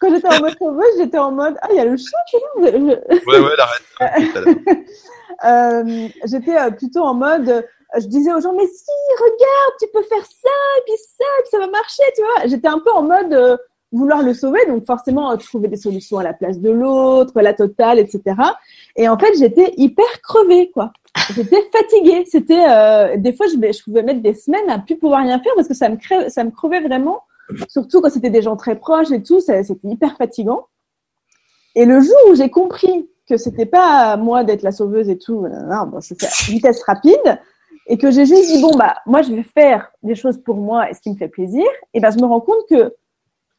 Quand j'étais en mode sauveuse, j'étais en mode, ah, il y a le chat qui est là. Je- Ouais, ouais. Euh, j'étais euh, plutôt en mode, euh, je disais aux gens, mais si, regarde, tu peux faire ça, et puis ça, et puis ça va marcher, tu vois. J'étais un peu en mode euh, vouloir le sauver, donc forcément trouver des solutions à la place de l'autre, la totale, etc. Et en fait, j'étais hyper crevée, quoi. J'étais fatiguée. C'était euh, des fois, je, je pouvais mettre des semaines à plus pouvoir rien faire parce que ça me ça me crevait vraiment. Surtout quand c'était des gens très proches et tout, c'était hyper fatigant. Et le jour où j'ai compris que c'était pas moi d'être la sauveuse et tout, euh, non, bon, je fais vitesse rapide, et que j'ai juste dit bon bah moi je vais faire des choses pour moi et ce qui me fait plaisir, et ben je me rends compte que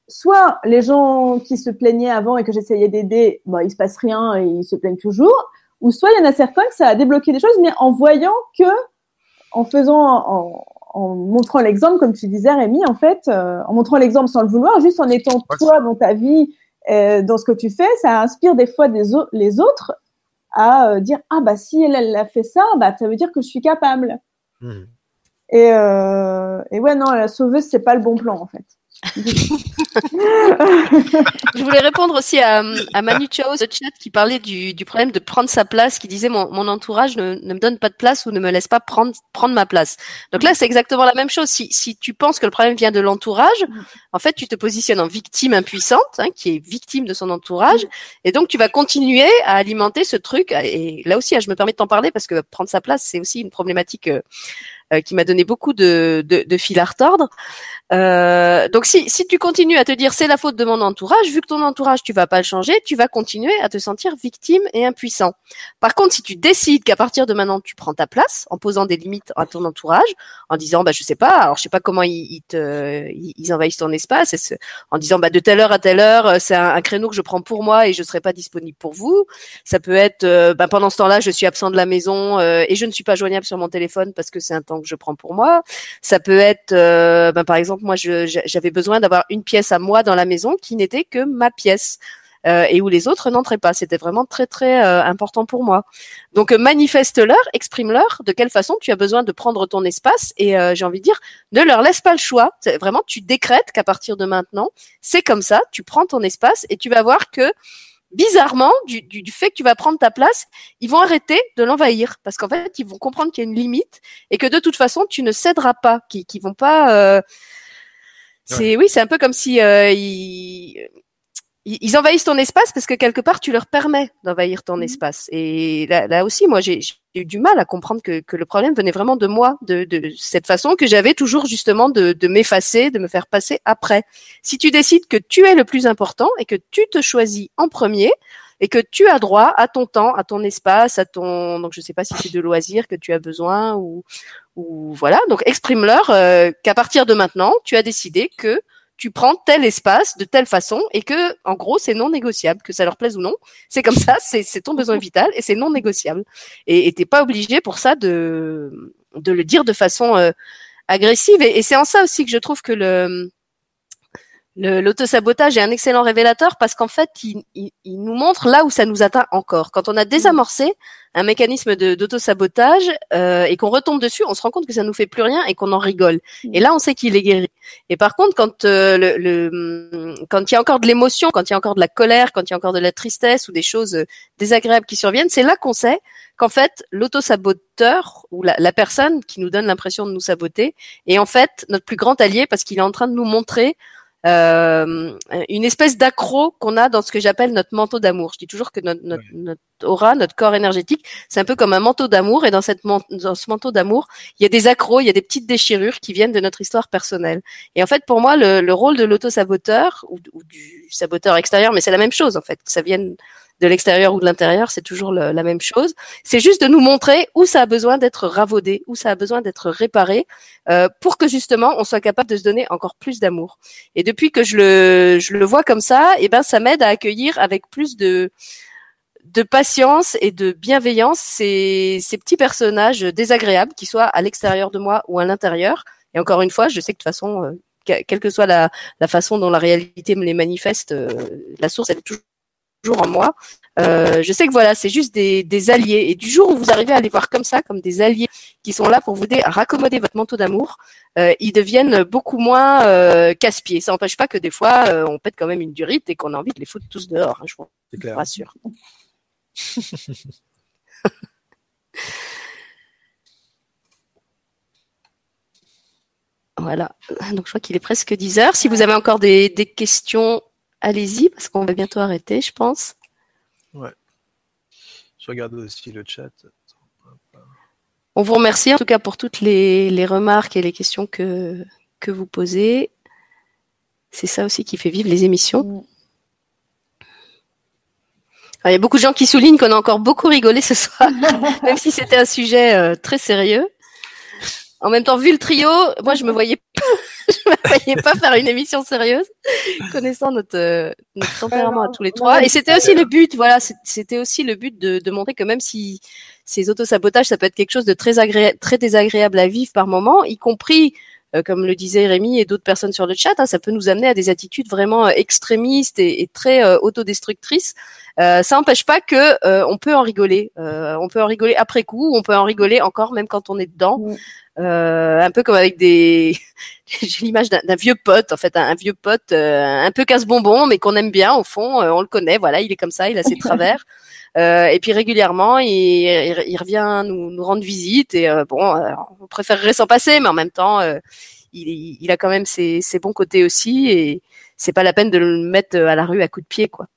soit les gens qui se plaignaient avant et que j'essayais d'aider, bon il se passe rien et ils se plaignent toujours, ou soit il y en a certains que ça a débloqué des choses, mais en voyant que en faisant en, en montrant l'exemple, comme tu disais Rémi, en fait, euh, en montrant l'exemple sans le vouloir, juste en étant toi dans ta vie, euh, dans ce que tu fais, ça inspire des fois des les autres à euh, dire ah bah si elle elle a fait ça, bah ça veut dire que je suis capable. Mhm. Et, et ouais non la sauveuse c'est pas le bon plan en fait. je voulais répondre aussi à, à Manu Chao, ce chat, qui parlait du, du, problème de prendre sa place, qui disait mon, mon entourage ne, ne, me donne pas de place ou ne me laisse pas prendre, prendre ma place. Donc là, c'est exactement la même chose. Si, si tu penses que le problème vient de l'entourage, en fait, tu te positionnes en victime impuissante, hein, qui est victime de son entourage, et donc tu vas continuer à alimenter ce truc. Et là aussi, hein, je me permets de t'en parler parce que prendre sa place, c'est aussi une problématique euh, qui m'a donné beaucoup de, de, de fil à retordre. Euh, donc si, si tu continues à te dire c'est la faute de mon entourage, vu que ton entourage tu vas pas le changer, tu vas continuer à te sentir victime et impuissant. Par contre, si tu décides qu'à partir de maintenant tu prends ta place en posant des limites à ton entourage, en disant bah je sais pas, alors je sais pas comment ils, ils te ils envahissent ton espace, en disant bah de telle heure à telle heure euh, c'est un, créneau que je prends pour moi et je serai pas disponible pour vous. Ça peut être bah, pendant ce temps-là je suis absent de la maison et je ne suis pas joignable sur mon téléphone parce que c'est un temps que je prends pour moi. Ça peut être, euh, ben, par exemple, moi, j'avais besoin d'avoir une pièce à moi dans la maison qui n'était que ma pièce. Euh, et où les autres n'entraient pas. C'était vraiment très très euh, important pour moi. Donc manifeste-leur, exprime-leur de quelle façon tu as besoin de prendre ton espace et j'ai envie de dire ne leur laisse pas le choix. Vraiment, tu décrètes qu'à partir de maintenant, c'est comme ça. Tu prends ton espace et tu vas voir que bizarrement, du, du, fait que tu vas prendre ta place, ils vont arrêter de l'envahir parce qu'en fait, ils vont comprendre qu'il y a une limite et que de toute façon, tu ne céderas pas, qu'ils, qu'ils vont pas. Euh... C'est oui, c'est un peu comme si euh, ils, ils envahissent ton espace parce que quelque part tu leur permets d'envahir ton mmh. espace. Et là, là aussi, moi, j'ai eu du mal à comprendre que, que, le problème venait vraiment de moi, de, de cette façon que j'avais toujours justement de, de m'effacer, de me faire passer après. Si tu décides que tu es le plus important et que tu te choisis en premier et que tu as droit à ton temps, à ton espace, à ton donc je sais pas si c'est de loisirs que tu as besoin ou ou voilà. Donc exprime-leur euh, qu'à partir de maintenant, tu as décidé que tu prends tel espace de telle façon et que, en gros, c'est non négociable, que ça leur plaise ou non. C'est comme ça, c'est ton besoin vital et c'est non négociable. Et t'es pas obligé pour ça de, le dire de façon euh, agressive. Et, c'est en ça aussi que je trouve que le, l'autosabotage est un excellent révélateur parce qu'en fait, il, nous montre là où ça nous atteint encore. Quand on a désamorcé un mécanisme d'autosabotage euh, et qu'on retombe dessus, on se rend compte que ça nous fait plus rien et qu'on en rigole. Et là, on sait qu'il est guéri. Et par contre, quand euh, le, quand il y a encore de l'émotion, quand il y a encore de la colère, quand il y a encore de la tristesse ou des choses euh, désagréables qui surviennent, c'est là qu'on sait qu'en fait, l'autosaboteur ou la personne qui nous donne l'impression de nous saboter est en fait notre plus grand allié parce qu'il est en train de nous montrer euh, une espèce d'accro qu'on a dans ce que j'appelle notre manteau d'amour. Je dis toujours que notre, notre, notre, aura, notre corps énergétique, c'est un peu comme un manteau d'amour. Et dans, cette dans ce manteau d'amour, il y a des accros, il y a des petites déchirures qui viennent de notre histoire personnelle. Et en fait, pour moi, le, le rôle de l'auto-saboteur ou, ou, du saboteur extérieur, mais c'est la même chose en fait, que ça vienne de l'extérieur ou de l'intérieur, c'est toujours la même chose. C'est juste de nous montrer où ça a besoin d'être ravaudé, où ça a besoin d'être réparé, euh, pour que justement on soit capable de se donner encore plus d'amour. Et depuis que je le, je le vois comme ça, et eh ben ça m'aide à accueillir avec plus de de patience et de bienveillance ces, ces petits personnages désagréables, qui soient à l'extérieur de moi ou à l'intérieur. Et encore une fois, je sais que de toute façon, euh, quelle que soit la, la, façon dont la réalité me les manifeste, euh, la source est toujours en moi. Euh, je sais que voilà, c'est juste des, des, alliés. Et du jour où vous arrivez à les voir comme ça, comme des alliés qui sont là pour vous aider à raccommoder votre manteau d'amour, euh, ils deviennent beaucoup moins euh, casse-pieds. Ça n'empêche pas que des fois, on pète quand même une durite et qu'on a envie de les foutre tous dehors. Hein, je vous rassure. voilà. Donc je crois qu'il est presque 10 heures. Si vous avez encore des, des questions allez-y, parce qu'on va bientôt arrêter, je pense. Ouais. Je regarde aussi le chat. On vous remercie en tout cas pour toutes les, les remarques et les questions que, que vous posez. C'est ça aussi qui fait vivre les émissions. Mm. Alors, il y a beaucoup de gens qui soulignent qu'on a encore beaucoup rigolé ce soir, même si c'était un sujet euh, très sérieux. En même temps, vu le trio, moi je me voyais pas, je me voyais pas faire une émission sérieuse, connaissant notre, euh, notre tempérament à tous les trois. Et c'était aussi le but, voilà, c'était aussi le but de, de montrer que même si ces autosabotages, ça peut être quelque chose de très agré très désagréable à vivre par moment, y compris euh, comme le disait Rémi et d'autres personnes sur le chat, hein, ça peut nous amener à des attitudes vraiment euh, extrémistes et, et très euh, autodestructrices. Euh, ça n'empêche pas que on peut en rigoler. on peut en rigoler après coup, on peut en rigoler encore même quand on est dedans. un peu comme avec des j'ai l'image d'un vieux pote en fait un, vieux pote un peu casse-bonbon mais qu'on aime bien au fond on le connaît voilà il est comme ça il a ses travers et puis régulièrement il, il, revient nous, nous, rendre visite et bon on préférerait s'en passer mais en même temps il, il, a quand même ses, ses bons côtés aussi et c'est pas la peine de le mettre à la rue à coups de pied quoi.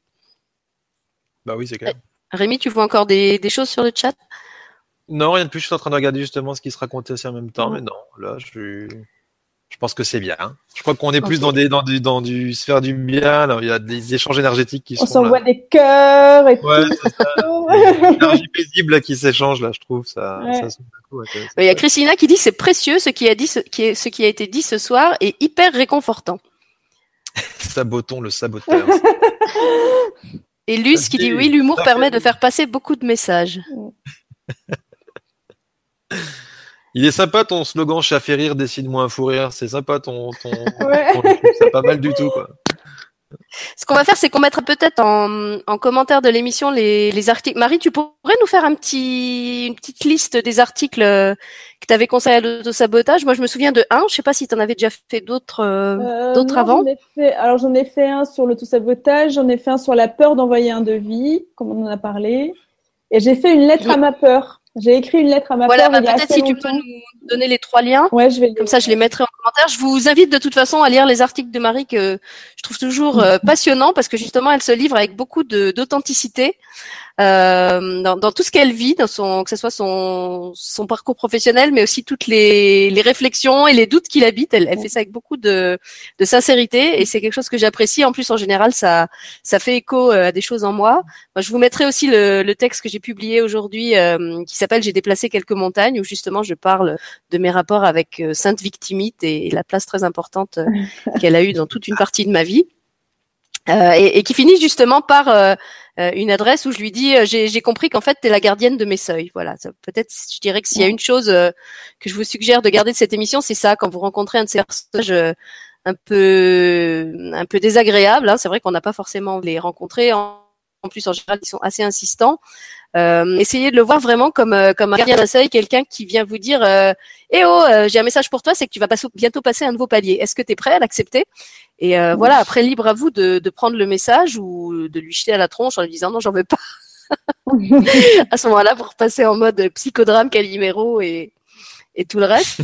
Bah oui c'est clair. Rémi, tu vois encore des, des choses sur le chat? Non, rien de plus. Je suis en train de regarder justement ce qui se racontait aussi en même temps, mais non, là, je, je pense que c'est bien. Hein. Je crois qu'on est plus dans des dans du dans du sphère du bien. Alors, il y a des échanges énergétiques qui On sont. On s'envoie des cœurs et ouais, tout. C'est Énergie paisible qui s'échange là, je trouve ça. Ouais. ça il y a Christina qui dit c'est précieux ce qui a dit ce qui est ce qui a été dit ce soir est hyper réconfortant. Sabotons le saboteur. Et Luce qui dit oui, l'humour permet de faire passer beaucoup de messages. Il est sympa ton slogan chat fait rire, décide-moi un fou rire. C'est sympa ton. ton, ouais. c'est pas mal du tout quoi. Ce qu'on va faire, c'est qu'on mettra peut-être en, en, commentaire de l'émission les, les, articles. Marie, tu pourrais nous faire un petit, une petite liste des articles que tu avais conseillé à l'autosabotage. Moi, je me souviens de un. Je sais pas si tu en avais déjà fait d'autres, euh, d'autres avant. Fait, alors, j'en ai fait un sur l'autosabotage. J'en ai fait un sur la peur d'envoyer un devis, comme on en a parlé. Et j'ai fait une lettre à ma peur. J'ai écrit une lettre à ma voilà, bah, peut-être si tu peux nous donner les trois liens. Ouais, je vais. Comme ça, je les mettrai en commentaire. Je vous invite de toute façon à lire les articles de Marie que je trouve toujours euh, passionnants parce que justement, elle se livre avec beaucoup d'authenticité dans, dans, tout ce qu'elle vit, dans son, que ce soit son, son parcours professionnel, mais aussi toutes les, les réflexions et les doutes qu'il habite. Elle, elle, fait ça avec beaucoup de, de sincérité et c'est quelque chose que j'apprécie. En plus, en général, ça, ça fait écho euh, à des choses en moi. moi je vous mettrai aussi le, le texte que j'ai publié aujourd'hui euh, qui s'appelle J'ai déplacé quelques montagnes où justement je parle de mes rapports avec euh, Sainte Victimite et, et la place très importante euh, qu'elle a eue dans toute une partie de ma vie. Euh, et, et, qui finit justement par euh, une adresse où je lui dis euh, j'ai compris qu'en fait tu es la gardienne de mes seuils. Voilà, peut-être je dirais que s'il y a une chose que je vous suggère de garder de cette émission, c'est ça quand vous rencontrez un de ces personnages un peu un peu désagréables. Hein, c'est vrai qu'on n'a pas forcément les rencontrer. En, en plus, en général, ils sont assez insistants. Euh, essayez de le voir vraiment comme comme un gardien d'un seuil, quelqu'un qui vient vous dire euh, "Eh oh, j'ai un message pour toi, c'est que tu vas pas, bientôt passer un nouveau palier. Est-ce que tu es prêt à l'accepter? Et euh, voilà, après libre à vous de, de, prendre le message ou de lui jeter à la tronche en lui disant "Non, j'en veux pas." à ce moment-là, pour passer en mode psychodrame, Calimero et et tout le reste.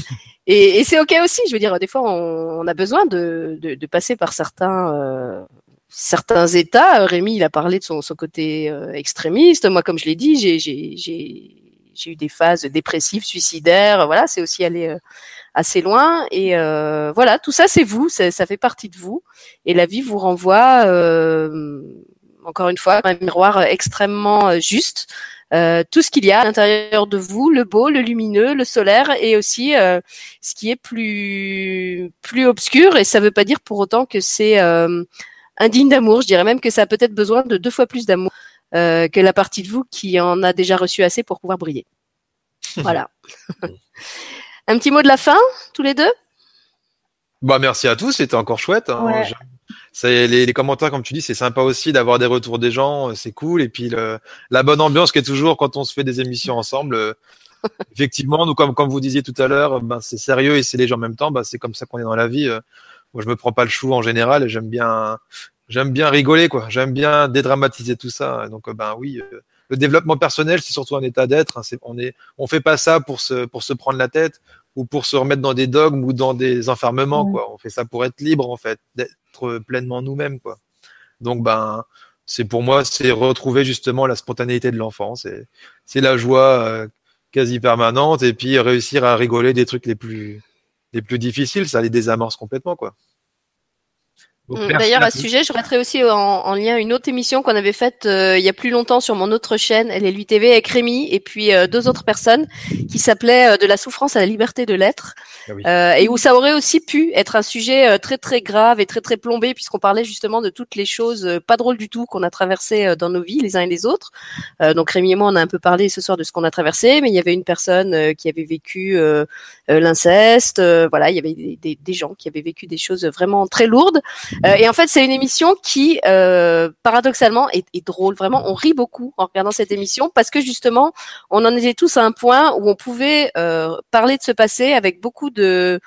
Et, et c'est ok aussi. Je veux dire, des fois, on, on a besoin de, de, de, passer par certains euh, certains états. Rémi, il a parlé de son, son côté euh, extrémiste. Moi, comme je l'ai dit, j'ai, j'ai, j'ai, j'ai eu des phases dépressives, suicidaires. Voilà, c'est aussi aller euh, assez loin. Et euh, voilà, tout ça, c'est vous. Ça, ça, fait partie de vous. Et la vie vous renvoie, euh, encore une fois, un miroir extrêmement juste. tout ce qu'il y a à l'intérieur de vous, le beau, le lumineux, le solaire, et aussi ce qui est plus plus obscur. Et ça ne veut pas dire pour autant que c'est indigne d'amour. Je dirais même que ça a peut-être besoin de deux fois plus d'amour euh, que la partie de vous qui en a déjà reçu assez pour pouvoir briller. Voilà. Un petit mot de la fin, tous les deux? Bah merci à tous, c'était encore chouette. Hein. Ouais. Les, les, commentaires, comme tu dis, c'est sympa aussi d'avoir des retours des gens, c'est cool. Et puis le, la bonne ambiance qui est toujours quand on se fait des émissions ensemble. Euh, effectivement, nous comme comme vous disiez tout à l'heure, ben, c'est sérieux et c'est léger en même temps. Ben, c'est comme ça qu'on est dans la vie. Euh, moi, je me prends pas le chou en général et j'aime bien, j'aime bien rigoler, quoi. J'aime bien dédramatiser tout ça. Donc, ben oui, le développement personnel, c'est surtout un état d'être. Hein. On est, on fait pas ça pour se, pour se prendre la tête ou pour se remettre dans des dogmes ou dans des enfermements, mmh. quoi. On fait ça pour être libre, en fait, d'être pleinement nous-mêmes, quoi. Donc, ben, c'est pour moi, c'est retrouver justement la spontanéité de l'enfance. C'est la joie euh, quasi permanente et puis réussir à rigoler des trucs les plus les plus difficiles, ça les désamorce complètement, quoi. D'ailleurs, à ce sujet, je mettrai aussi en, en, lien une autre émission qu'on avait faite euh, il y a plus longtemps sur mon autre chaîne, elle est l'UTV, avec Rémi et puis euh, deux autres personnes, qui s'appelait euh, De la souffrance à la liberté de l'être, ah oui. et où ça aurait aussi pu être un sujet très très grave et très très plombé, puisqu'on parlait justement de toutes les choses pas drôles du tout qu'on a traversées dans nos vies, les uns et les autres. donc Rémi et moi, on a un peu parlé ce soir de ce qu'on a traversé, mais il y avait une personne qui avait vécu l'inceste, voilà, il y avait des, des, gens qui avaient vécu des choses vraiment très lourdes. Euh, et en fait, c'est une émission qui, euh, paradoxalement, est, est, drôle. Vraiment, on rit beaucoup en regardant cette émission parce que justement, on en était tous à un point où on pouvait euh, parler de ce passé avec beaucoup de,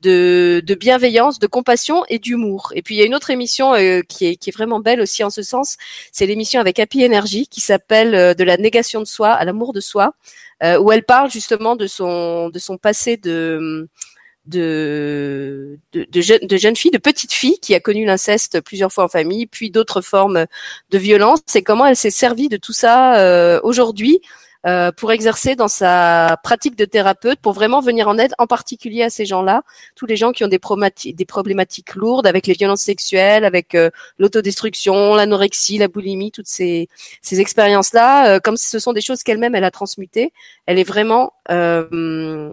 de, de, bienveillance, de compassion et d'humour. Et puis il y a une autre émission euh, qui, est, qui, est, vraiment belle aussi en ce sens, c'est l'émission avec Happy Energy qui s'appelle euh, De la négation de soi à l'amour de soi, euh, où elle parle justement de son de son passé de de, de, de, jeune, de jeune fille, de petite fille qui a connu l'inceste plusieurs fois en famille, puis d'autres formes de violence, et comment elle s'est servie de tout ça euh, aujourd'hui euh, pour exercer dans sa pratique de thérapeute, pour vraiment venir en aide, en particulier à ces gens-là, tous les gens qui ont des, problématiques lourdes avec les violences sexuelles, avec euh, l'autodestruction, l'anorexie, la boulimie, toutes ces, ces expériences-là, euh, comme ce sont des choses qu'elle-même elle a transmutées, elle est vraiment euh,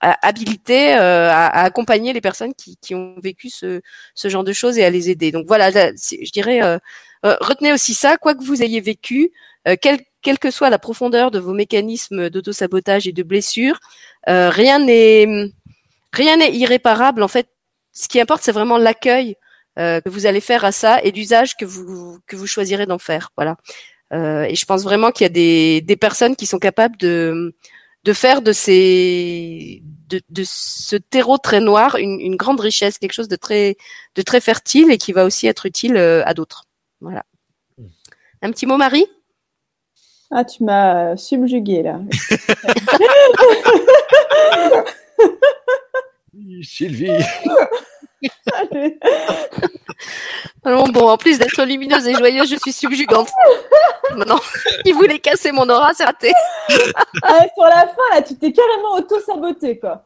habilitée à, à, accompagner les personnes qui, qui ont vécu ce, ce, genre de choses et à les aider. Donc voilà, je dirais, retenez aussi ça, quoi que vous ayez vécu, quel quelle que soit la profondeur de vos mécanismes d'autosabotage et de blessures, euh, rien n'est rien n'est irréparable. En fait, ce qui importe, c'est vraiment l'accueil euh, que vous allez faire à ça et l'usage que vous que vous choisirez d'en faire. Voilà. Euh, et je pense vraiment qu'il y a des, des personnes qui sont capables de de faire de ces de, de ce terreau très noir une, une, grande richesse, quelque chose de très de très fertile et qui va aussi être utile euh, à d'autres. Voilà. Hmm. Un petit mot, Marie? Ah, tu m'as subjugué là. Sylvie. Alors bon, en plus d'être lumineuse et joyeuse, je suis subjugante. Maintenant, il voulait casser mon aura, c'est raté. ah, pour la fin, là, tu t'es carrément auto-saboté, quoi.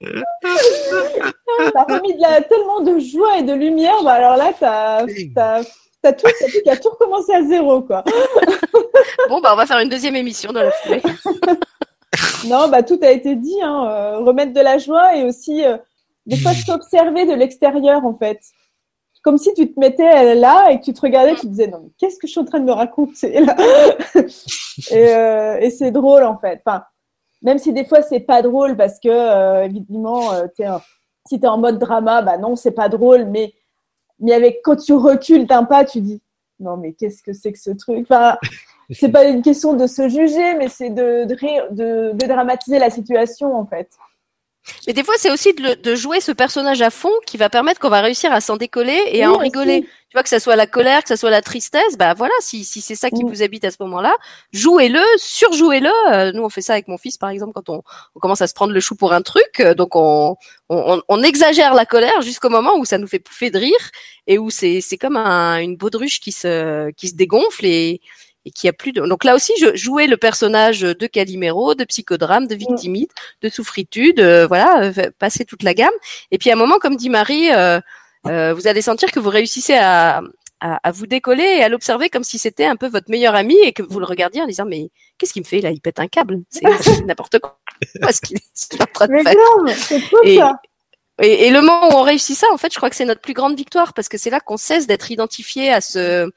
t'as remis de la, tellement de joie et de lumière, bah alors là, t'as, t'as tout, as tout recommencé à zéro, quoi. bon, bah, on va faire une deuxième émission dans la foulée. non, bah, tout a été dit, hein. Euh, remettre de la joie et aussi, euh, des fois, s'observer de l'extérieur, en fait. Comme si tu te mettais là et que tu te regardais, tu te disais, non, mais qu'est-ce que je suis en train de me raconter, là? et, euh, et c'est drôle, en fait. Enfin, même si des fois, c'est pas drôle parce que, évidemment, es si t'es en mode drama, bah non, c'est pas drôle, mais mais avec quand tu recules d'un pas, tu dis non mais qu'est-ce que c'est que ce truc? Enfin, c'est pas une question de se juger, mais c'est de, de, de, de dramatiser la situation en fait. Mais des fois, c'est aussi de, de, jouer ce personnage à fond qui va permettre qu'on va réussir à s'en décoller et à en rigoler. Tu vois que ça soit la colère, que ça soit la tristesse, bah voilà, si, si c'est ça qui vous habite à ce moment-là, jouez-le, surjouez-le. Euh, nous, on fait ça avec mon fils, par exemple, quand on, on commence à se prendre le chou pour un truc, euh, donc on, on, on exagère la colère jusqu'au moment où ça nous fait pouffer de rire et où c'est, c'est comme un, une baudruche qui se, qui se dégonfle et, et qui a plus de. Donc là aussi, je jouais le personnage de Calimero, de psychodrame, de victimite, de souffritude, euh, voilà, euh, passer toute la gamme. Et puis à un moment, comme dit Marie, euh, vous allez sentir que vous réussissez à, à, vous décoller et à l'observer comme si c'était un peu votre meilleur ami et que vous le regardiez en disant mais qu'est-ce qu'il me fait là? Il pète un câble, c'est n'importe quoi. ce qu'il est en train de faire. et, et, et, le moment où on réussit ça, en fait, je crois que c'est notre plus grande victoire parce que c'est là qu'on cesse d'être identifié à ce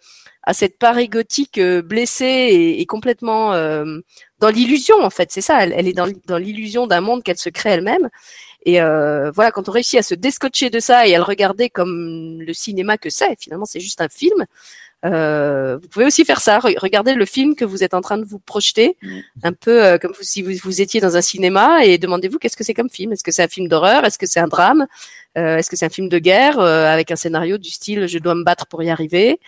à cette part égotique euh, blessée et, complètement euh, dans l'illusion en fait. C'est ça, elle, est dans, dans l'illusion d'un monde qu'elle se crée elle-même. Et euh, voilà, quand on réussit à se descotcher de ça et à le regarder comme le cinéma que c'est, finalement c'est juste un film. Euh, vous pouvez aussi faire ça, regardez le film que vous êtes en train de vous projeter, un peu euh, comme si vous, vous, étiez dans un cinéma et demandez-vous qu'est-ce que c'est comme film. Est-ce que c'est un film d'horreur? Est-ce que c'est un drame? Est-ce que c'est un film de guerre avec un scénario du style je dois me battre pour y arriver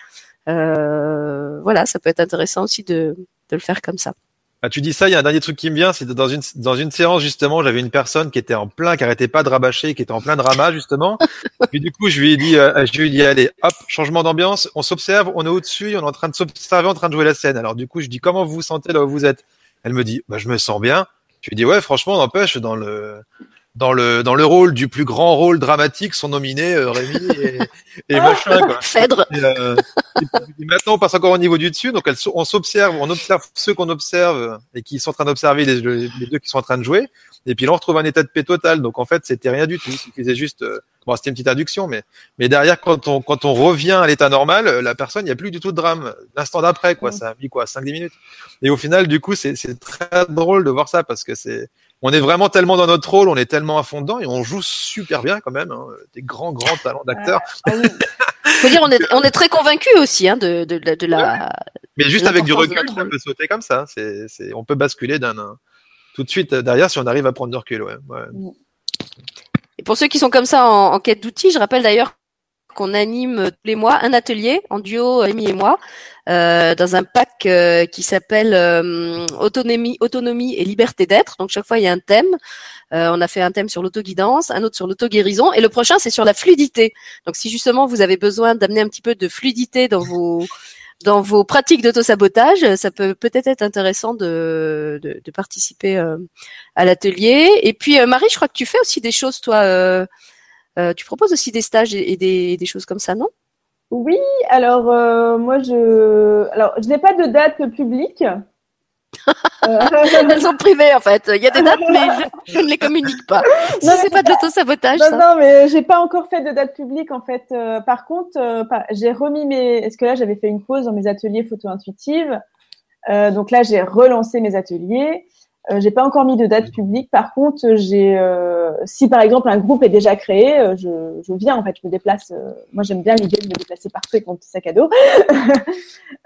euh, voilà, ça peut être intéressant aussi de, de le faire comme ça. Ah, tu dis ça, il y a un dernier truc qui me vient, c'est dans une dans une séance justement, j'avais une personne qui était en plein, qui arrêtait pas de rabâcher, qui était en plein drama justement. Puis du coup, je lui ai dit, euh, je lui ai dit, allez, hop, changement d'ambiance, on s'observe, on est au-dessus, on est en train de s'observer, en train de jouer la scène. Alors du coup, je dis, comment vous vous sentez là où vous êtes? Elle me dit, bah je me sens bien. Je lui dis, ouais, franchement, n'empêche dans le dans le dans le rôle du plus grand rôle dramatique sont nominés euh, Rémi et, et machin quoi. Phèdre. Et, euh, et, maintenant on passe encore au niveau du dessus. Donc on s'observe on observe ceux qu'on observe et qui sont en train d'observer les, les, deux qui sont en train de jouer. Et puis là on retrouve un état de paix total. Donc en fait c'était rien du tout. Suffisait juste euh, bon c'était une petite induction mais mais derrière quand on quand on revient à l'état normal la personne il n'y a plus du tout de drame. L'instant d'après quoi ça a mis quoi 5 10 minutes. Et au final du coup c'est c'est très drôle de voir ça parce que c'est on est vraiment tellement dans notre rôle, on est tellement à fond dedans et on joue super bien quand même. Hein, des grands grands talents d'acteurs. Ah Faut dire, on est, on est très convaincus aussi hein, de, de, de, la. Mais juste avec du recul, on peut sauter comme ça. C'est, c'est, on peut basculer d'un tout de suite derrière si on arrive à prendre du recul. Ouais. ouais. Mm. Et pour ceux qui sont comme ça en, en quête d'outils, je rappelle d'ailleurs qu'on anime tous les mois un atelier en duo, Amy et moi, euh, dans un pack euh, qui s'appelle euh, autonomie, autonomie et liberté d'être. Donc chaque fois il y a un thème. on a fait un thème sur l'autoguidance, un autre sur l'auto-guérison, et le prochain c'est sur la fluidité. Donc si justement vous avez besoin d'amener un petit peu de fluidité dans vos dans vos pratiques d'auto-sabotage, ça peut peut-être être intéressant de, de, de participer à l'atelier. Et puis Marie, je crois que tu fais aussi des choses, toi. Tu proposes aussi des stages et, des, des choses comme ça, non? Oui, alors euh, moi je alors je n'ai pas de date publique. Elles sont privées en fait. Il y a des dates, mais je, ne les communique pas. Non, c'est pas de l'auto-sabotage. Non, non, mais j'ai pas encore fait de date publique en fait. Euh, par contre, euh, j'ai remis mes. Est-ce que là j'avais fait une pause dans mes ateliers photo intuitive. donc là j'ai relancé mes ateliers. Euh, j'ai pas encore mis de date publique. Par contre, j'ai, euh, si par exemple un groupe est déjà créé, euh, je, je, viens en fait, je me déplace. moi, j'aime bien l'idée de me déplacer partout avec mon petit sac à dos.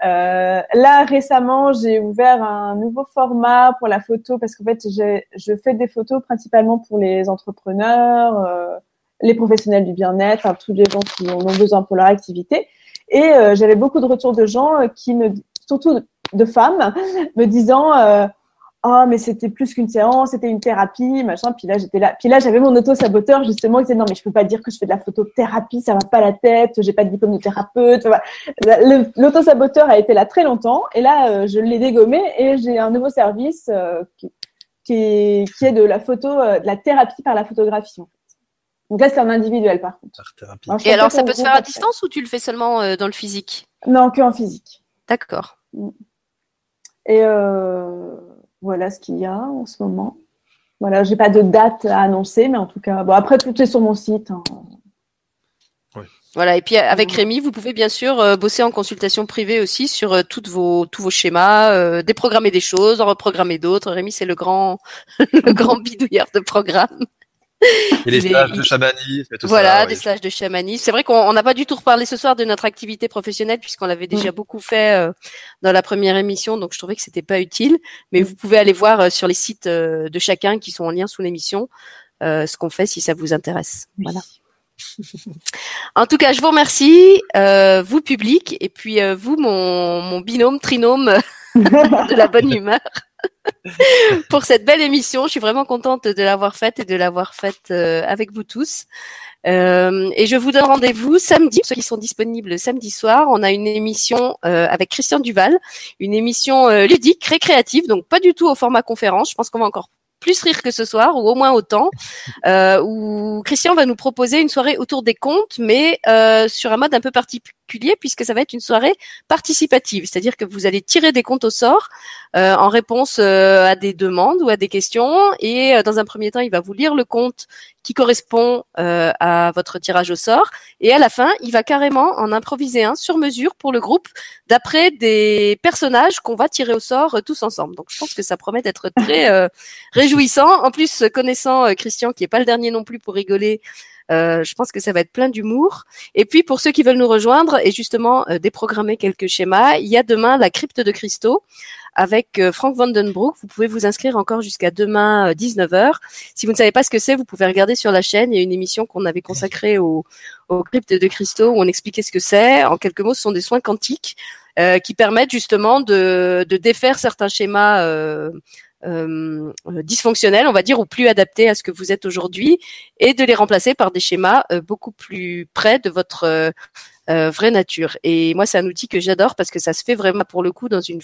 là, récemment, j'ai ouvert un nouveau format pour la photo parce qu'en fait, je fais des photos principalement pour les entrepreneurs, les professionnels du bien-être, tous les gens qui en ont besoin pour leur activité. Et j'avais beaucoup de retours de gens qui me, surtout de femmes, me disant oh mais c'était plus qu'une séance, c'était une thérapie, machin. Puis là j'étais là, puis là j'avais mon auto saboteur justement qui disait non mais je peux pas dire que je fais de la photothérapie, ça va pas la tête, j'ai pas de diplôme de thérapeute. L'auto saboteur a été là très longtemps et là euh, je l'ai dégommé et j'ai un nouveau service euh, qui, qui, est, qui est de la photo, euh, de la thérapie par la photographie. Donc là c'est un individuel par contre. et alors ça peut se faire à distance ou tu le fais seulement dans le physique? Non que en physique. D'accord. Et euh, voilà ce qu'il y a en ce moment. Voilà, j'ai pas de date à annoncer, mais en tout cas, bon après tout est sur mon site. Hein. Voilà, et puis avec Rémi, vous pouvez bien sûr euh, bosser en consultation privée aussi sur euh, toutes vos tous vos schémas, euh, déprogrammer des choses, en reprogrammer d'autres. Rémi, c'est le grand le grand bidouilleur de programme. Et les stages de chamanisme et tout voilà, ça. Voilà, des stages de chamanisme. C'est vrai qu'on n'a pas du tout reparlé ce soir de notre activité professionnelle puisqu'on l'avait déjà beaucoup fait euh, dans la première émission, donc je trouvais que c'était pas utile. Mais vous pouvez aller voir euh, sur les sites euh, de chacun qui sont en lien sous l'émission ce qu'on fait si ça vous intéresse. Voilà. en tout cas, je vous remercie, vous public, et puis vous mon, mon binôme, trinôme de la bonne humeur. pour cette belle émission. Je suis vraiment contente de l'avoir faite et de l'avoir faite euh, avec vous tous. Euh, et je vous donne rendez-vous samedi, ceux qui sont disponibles samedi soir. On a une émission euh, avec Christian Duval, une émission ludique, récréative, donc pas du tout au format conférence. Je pense qu'on va encore plus rire que ce soir, ou au moins autant, euh, où Christian va nous proposer une soirée autour des comptes, mais euh, sur un mode un peu particulier, puisque ça va être une soirée participative, c'est-à-dire que vous allez tirer des comptes au sort euh, en réponse euh, à des demandes ou à des questions, et euh, dans un premier temps, il va vous lire le compte qui correspond euh, à votre tirage au sort, et à la fin, il va carrément en improviser un sur mesure pour le groupe, d'après des personnages qu'on va tirer au sort tous ensemble. Donc, je pense que ça promet d'être très réjouissant. En plus, connaissant Christian, qui est pas le dernier non plus pour rigoler, euh, je pense que ça va être plein d'humour. Et puis pour ceux qui veulent nous rejoindre et justement euh, déprogrammer quelques schémas, il y a demain la crypte de cristaux avec euh, Frank Vandenbroek. Vous pouvez vous inscrire encore jusqu'à demain 19h. Si vous ne savez pas ce que c'est, vous pouvez regarder sur la chaîne. Il y a une émission qu'on avait consacrée aux au cryptes de cristaux où on expliquait ce que c'est. En quelques mots, ce sont des soins quantiques qui permettent justement de, de défaire certains schémas euh, dysfonctionnels, on va dire, ou plus adaptés à ce que vous êtes aujourd'hui, et de les remplacer par des schémas euh, beaucoup plus près de votre euh, vraie nature. Et moi, c'est un outil que j'adore parce que ça se fait vraiment pour le coup dans une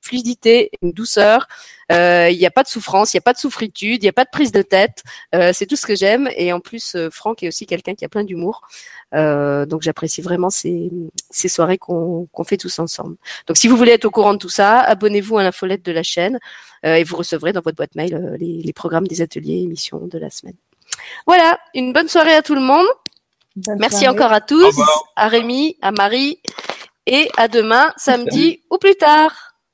fluidité, une douceur. Il n'y a pas de souffrance, il n'y a pas de souffritude, il n'y a pas de prise de tête. c'est tout ce que j'aime. Et en plus, Franck est aussi quelqu'un qui a plein d'humour. Euh, donc j'apprécie vraiment ces, ces soirées qu'on fait tous ensemble. Donc si vous voulez être au courant de tout ça, abonnez-vous à l'infolette de la chaîne euh, et vous recevrez dans votre boîte mail euh, les, les, programmes des ateliers et émissions de la semaine. Voilà, une bonne soirée à tout le monde. Merci encore à tous, à Rémi, à Marie et à demain, samedi ou plus tard.